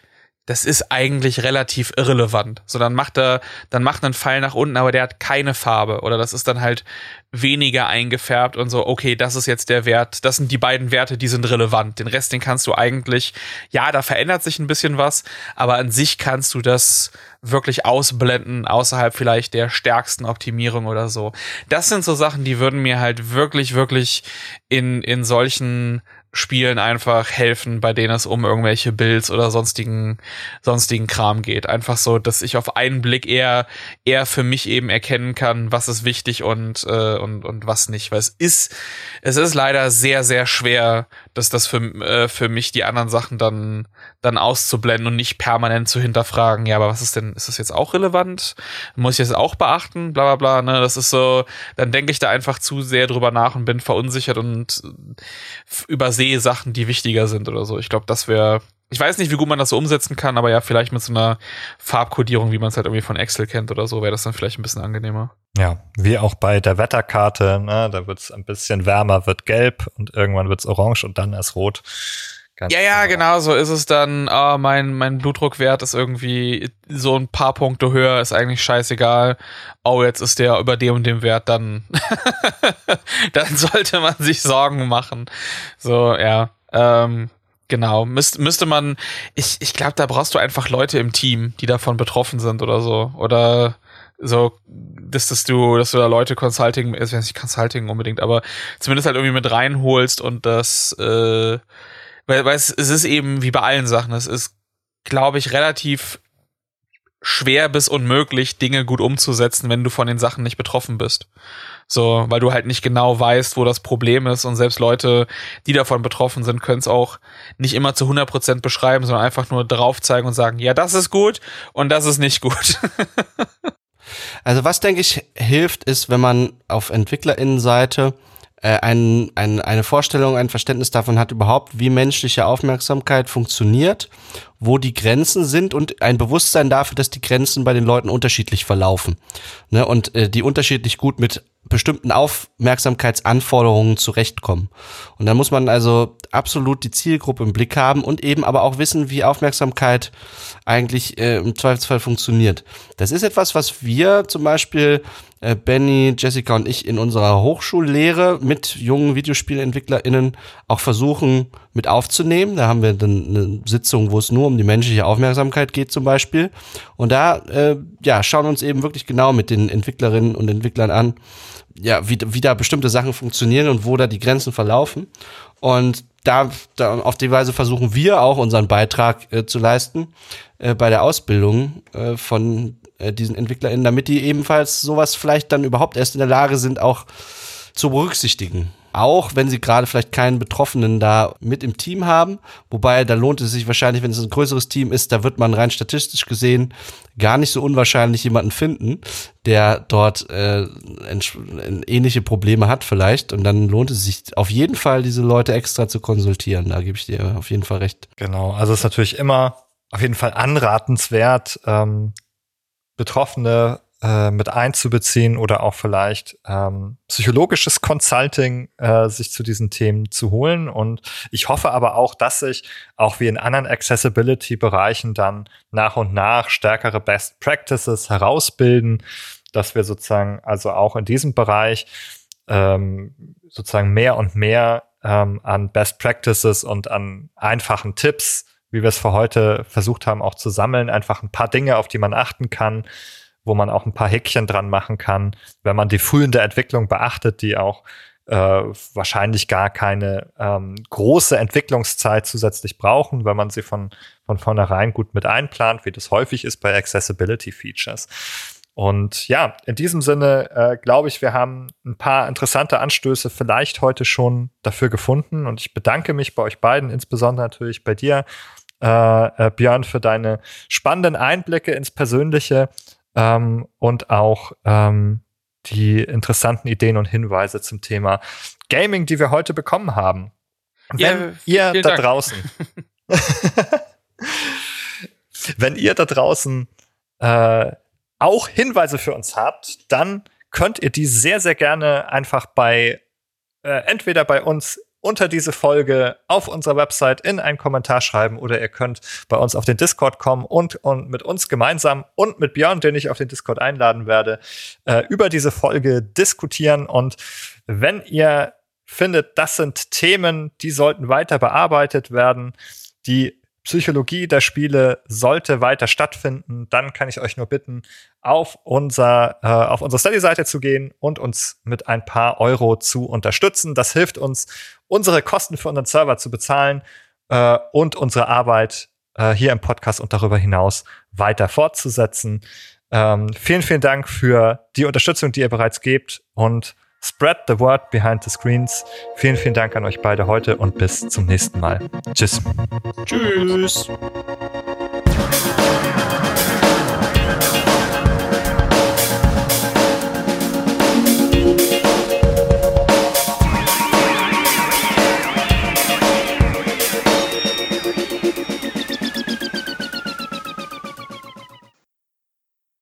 das ist eigentlich relativ irrelevant. So, dann macht er, dann macht einen Pfeil nach unten, aber der hat keine Farbe. Oder das ist dann halt weniger eingefärbt und so, okay, das ist jetzt der Wert, das sind die beiden Werte, die sind relevant. Den Rest, den kannst du eigentlich, ja, da verändert sich ein bisschen was, aber an sich kannst du das wirklich ausblenden, außerhalb vielleicht der stärksten Optimierung oder so. Das sind so Sachen, die würden mir halt wirklich, wirklich in, in solchen Spielen einfach helfen, bei denen es um irgendwelche Builds oder sonstigen, sonstigen Kram geht. Einfach so, dass ich auf einen Blick eher, eher für mich eben erkennen kann, was ist wichtig und, äh, und, und was nicht. Weil es ist, es ist leider sehr, sehr schwer, dass das für, äh, für mich die anderen Sachen dann, dann auszublenden und nicht permanent zu hinterfragen, ja, aber was ist denn, ist das jetzt auch relevant? Muss ich das auch beachten? Bla, bla, bla, ne? Das ist so, dann denke ich da einfach zu sehr drüber nach und bin verunsichert und übersehe Sachen, die wichtiger sind oder so. Ich glaube, das wäre, ich weiß nicht, wie gut man das so umsetzen kann, aber ja, vielleicht mit so einer Farbkodierung, wie man es halt irgendwie von Excel kennt oder so, wäre das dann vielleicht ein bisschen angenehmer. Ja, wie auch bei der Wetterkarte, ne? da wird es ein bisschen wärmer, wird gelb und irgendwann wird es orange und dann erst rot. Ganz ja, ja, genau, so ist es dann. Oh, mein, mein Blutdruckwert ist irgendwie so ein paar Punkte höher, ist eigentlich scheißegal. Oh, jetzt ist der über dem und dem Wert, dann, dann sollte man sich Sorgen machen. So, ja. Ähm, Genau, Müsst, müsste man, ich, ich glaube, da brauchst du einfach Leute im Team, die davon betroffen sind oder so. Oder so, dass, dass du, dass du da Leute Consulting, ist ja nicht Consulting unbedingt, aber zumindest halt irgendwie mit reinholst und das, äh, weil, weil es, es ist eben wie bei allen Sachen, es ist, glaube ich, relativ schwer bis unmöglich, Dinge gut umzusetzen, wenn du von den Sachen nicht betroffen bist. So, weil du halt nicht genau weißt, wo das Problem ist. Und selbst Leute, die davon betroffen sind, können es auch nicht immer zu 100 Prozent beschreiben, sondern einfach nur drauf zeigen und sagen, ja, das ist gut und das ist nicht gut. also was denke ich hilft, ist, wenn man auf Entwicklerinnenseite äh, ein, ein, eine Vorstellung, ein Verständnis davon hat überhaupt, wie menschliche Aufmerksamkeit funktioniert, wo die Grenzen sind und ein Bewusstsein dafür, dass die Grenzen bei den Leuten unterschiedlich verlaufen. Ne, und äh, die unterschiedlich gut mit bestimmten Aufmerksamkeitsanforderungen zurechtkommen. Und dann muss man also absolut die Zielgruppe im Blick haben und eben aber auch wissen, wie Aufmerksamkeit eigentlich äh, im Zweifelsfall funktioniert. Das ist etwas, was wir zum Beispiel äh, Benny, Jessica und ich in unserer Hochschullehre mit jungen VideospielentwicklerInnen auch versuchen mit aufzunehmen. Da haben wir dann eine Sitzung, wo es nur um die menschliche Aufmerksamkeit geht zum Beispiel. Und da äh, ja, schauen uns eben wirklich genau mit den Entwicklerinnen und Entwicklern an, ja, wie, wie da bestimmte Sachen funktionieren und wo da die Grenzen verlaufen. Und da, da auf die Weise versuchen wir auch unseren Beitrag äh, zu leisten äh, bei der Ausbildung äh, von äh, diesen EntwicklerInnen, damit die ebenfalls sowas vielleicht dann überhaupt erst in der Lage sind, auch zu berücksichtigen. Auch wenn sie gerade vielleicht keinen Betroffenen da mit im Team haben. Wobei, da lohnt es sich wahrscheinlich, wenn es ein größeres Team ist, da wird man rein statistisch gesehen gar nicht so unwahrscheinlich jemanden finden, der dort äh, ähnliche Probleme hat vielleicht. Und dann lohnt es sich auf jeden Fall, diese Leute extra zu konsultieren. Da gebe ich dir auf jeden Fall recht. Genau, also ist natürlich immer auf jeden Fall anratenswert, ähm, Betroffene äh, mit einzubeziehen oder auch vielleicht ähm, psychologisches Consulting äh, sich zu diesen Themen zu holen. Und ich hoffe aber auch, dass sich auch wie in anderen Accessibility-Bereichen dann nach und nach stärkere Best Practices herausbilden, dass wir sozusagen also auch in diesem Bereich ähm, sozusagen mehr und mehr ähm, an Best Practices und an einfachen Tipps, wie wir es für heute versucht haben, auch zu sammeln, einfach ein paar Dinge, auf die man achten kann, wo man auch ein paar Häkchen dran machen kann, wenn man die frühende Entwicklung beachtet, die auch äh, wahrscheinlich gar keine ähm, große Entwicklungszeit zusätzlich brauchen, wenn man sie von, von vornherein gut mit einplant, wie das häufig ist bei Accessibility Features. Und ja, in diesem Sinne äh, glaube ich, wir haben ein paar interessante Anstöße vielleicht heute schon dafür gefunden. Und ich bedanke mich bei euch beiden, insbesondere natürlich bei dir, äh, äh, Björn, für deine spannenden Einblicke ins Persönliche ähm, und auch ähm, die interessanten Ideen und Hinweise zum Thema Gaming, die wir heute bekommen haben. Wenn ja, ihr da Dank. draußen, wenn ihr da draußen äh, auch Hinweise für uns habt, dann könnt ihr die sehr, sehr gerne einfach bei äh, entweder bei uns unter diese Folge auf unserer Website in einen Kommentar schreiben oder ihr könnt bei uns auf den Discord kommen und, und mit uns gemeinsam und mit Björn, den ich auf den Discord einladen werde, äh, über diese Folge diskutieren. Und wenn ihr findet, das sind Themen, die sollten weiter bearbeitet werden, die Psychologie der Spiele sollte weiter stattfinden, dann kann ich euch nur bitten, auf unser äh, auf unsere Study-Seite zu gehen und uns mit ein paar Euro zu unterstützen. Das hilft uns, unsere Kosten für unseren Server zu bezahlen äh, und unsere Arbeit äh, hier im Podcast und darüber hinaus weiter fortzusetzen. Ähm, vielen, vielen Dank für die Unterstützung, die ihr bereits gebt und Spread the word behind the screens. Vielen, vielen Dank an euch beide heute und bis zum nächsten Mal. Tschüss. Tschüss.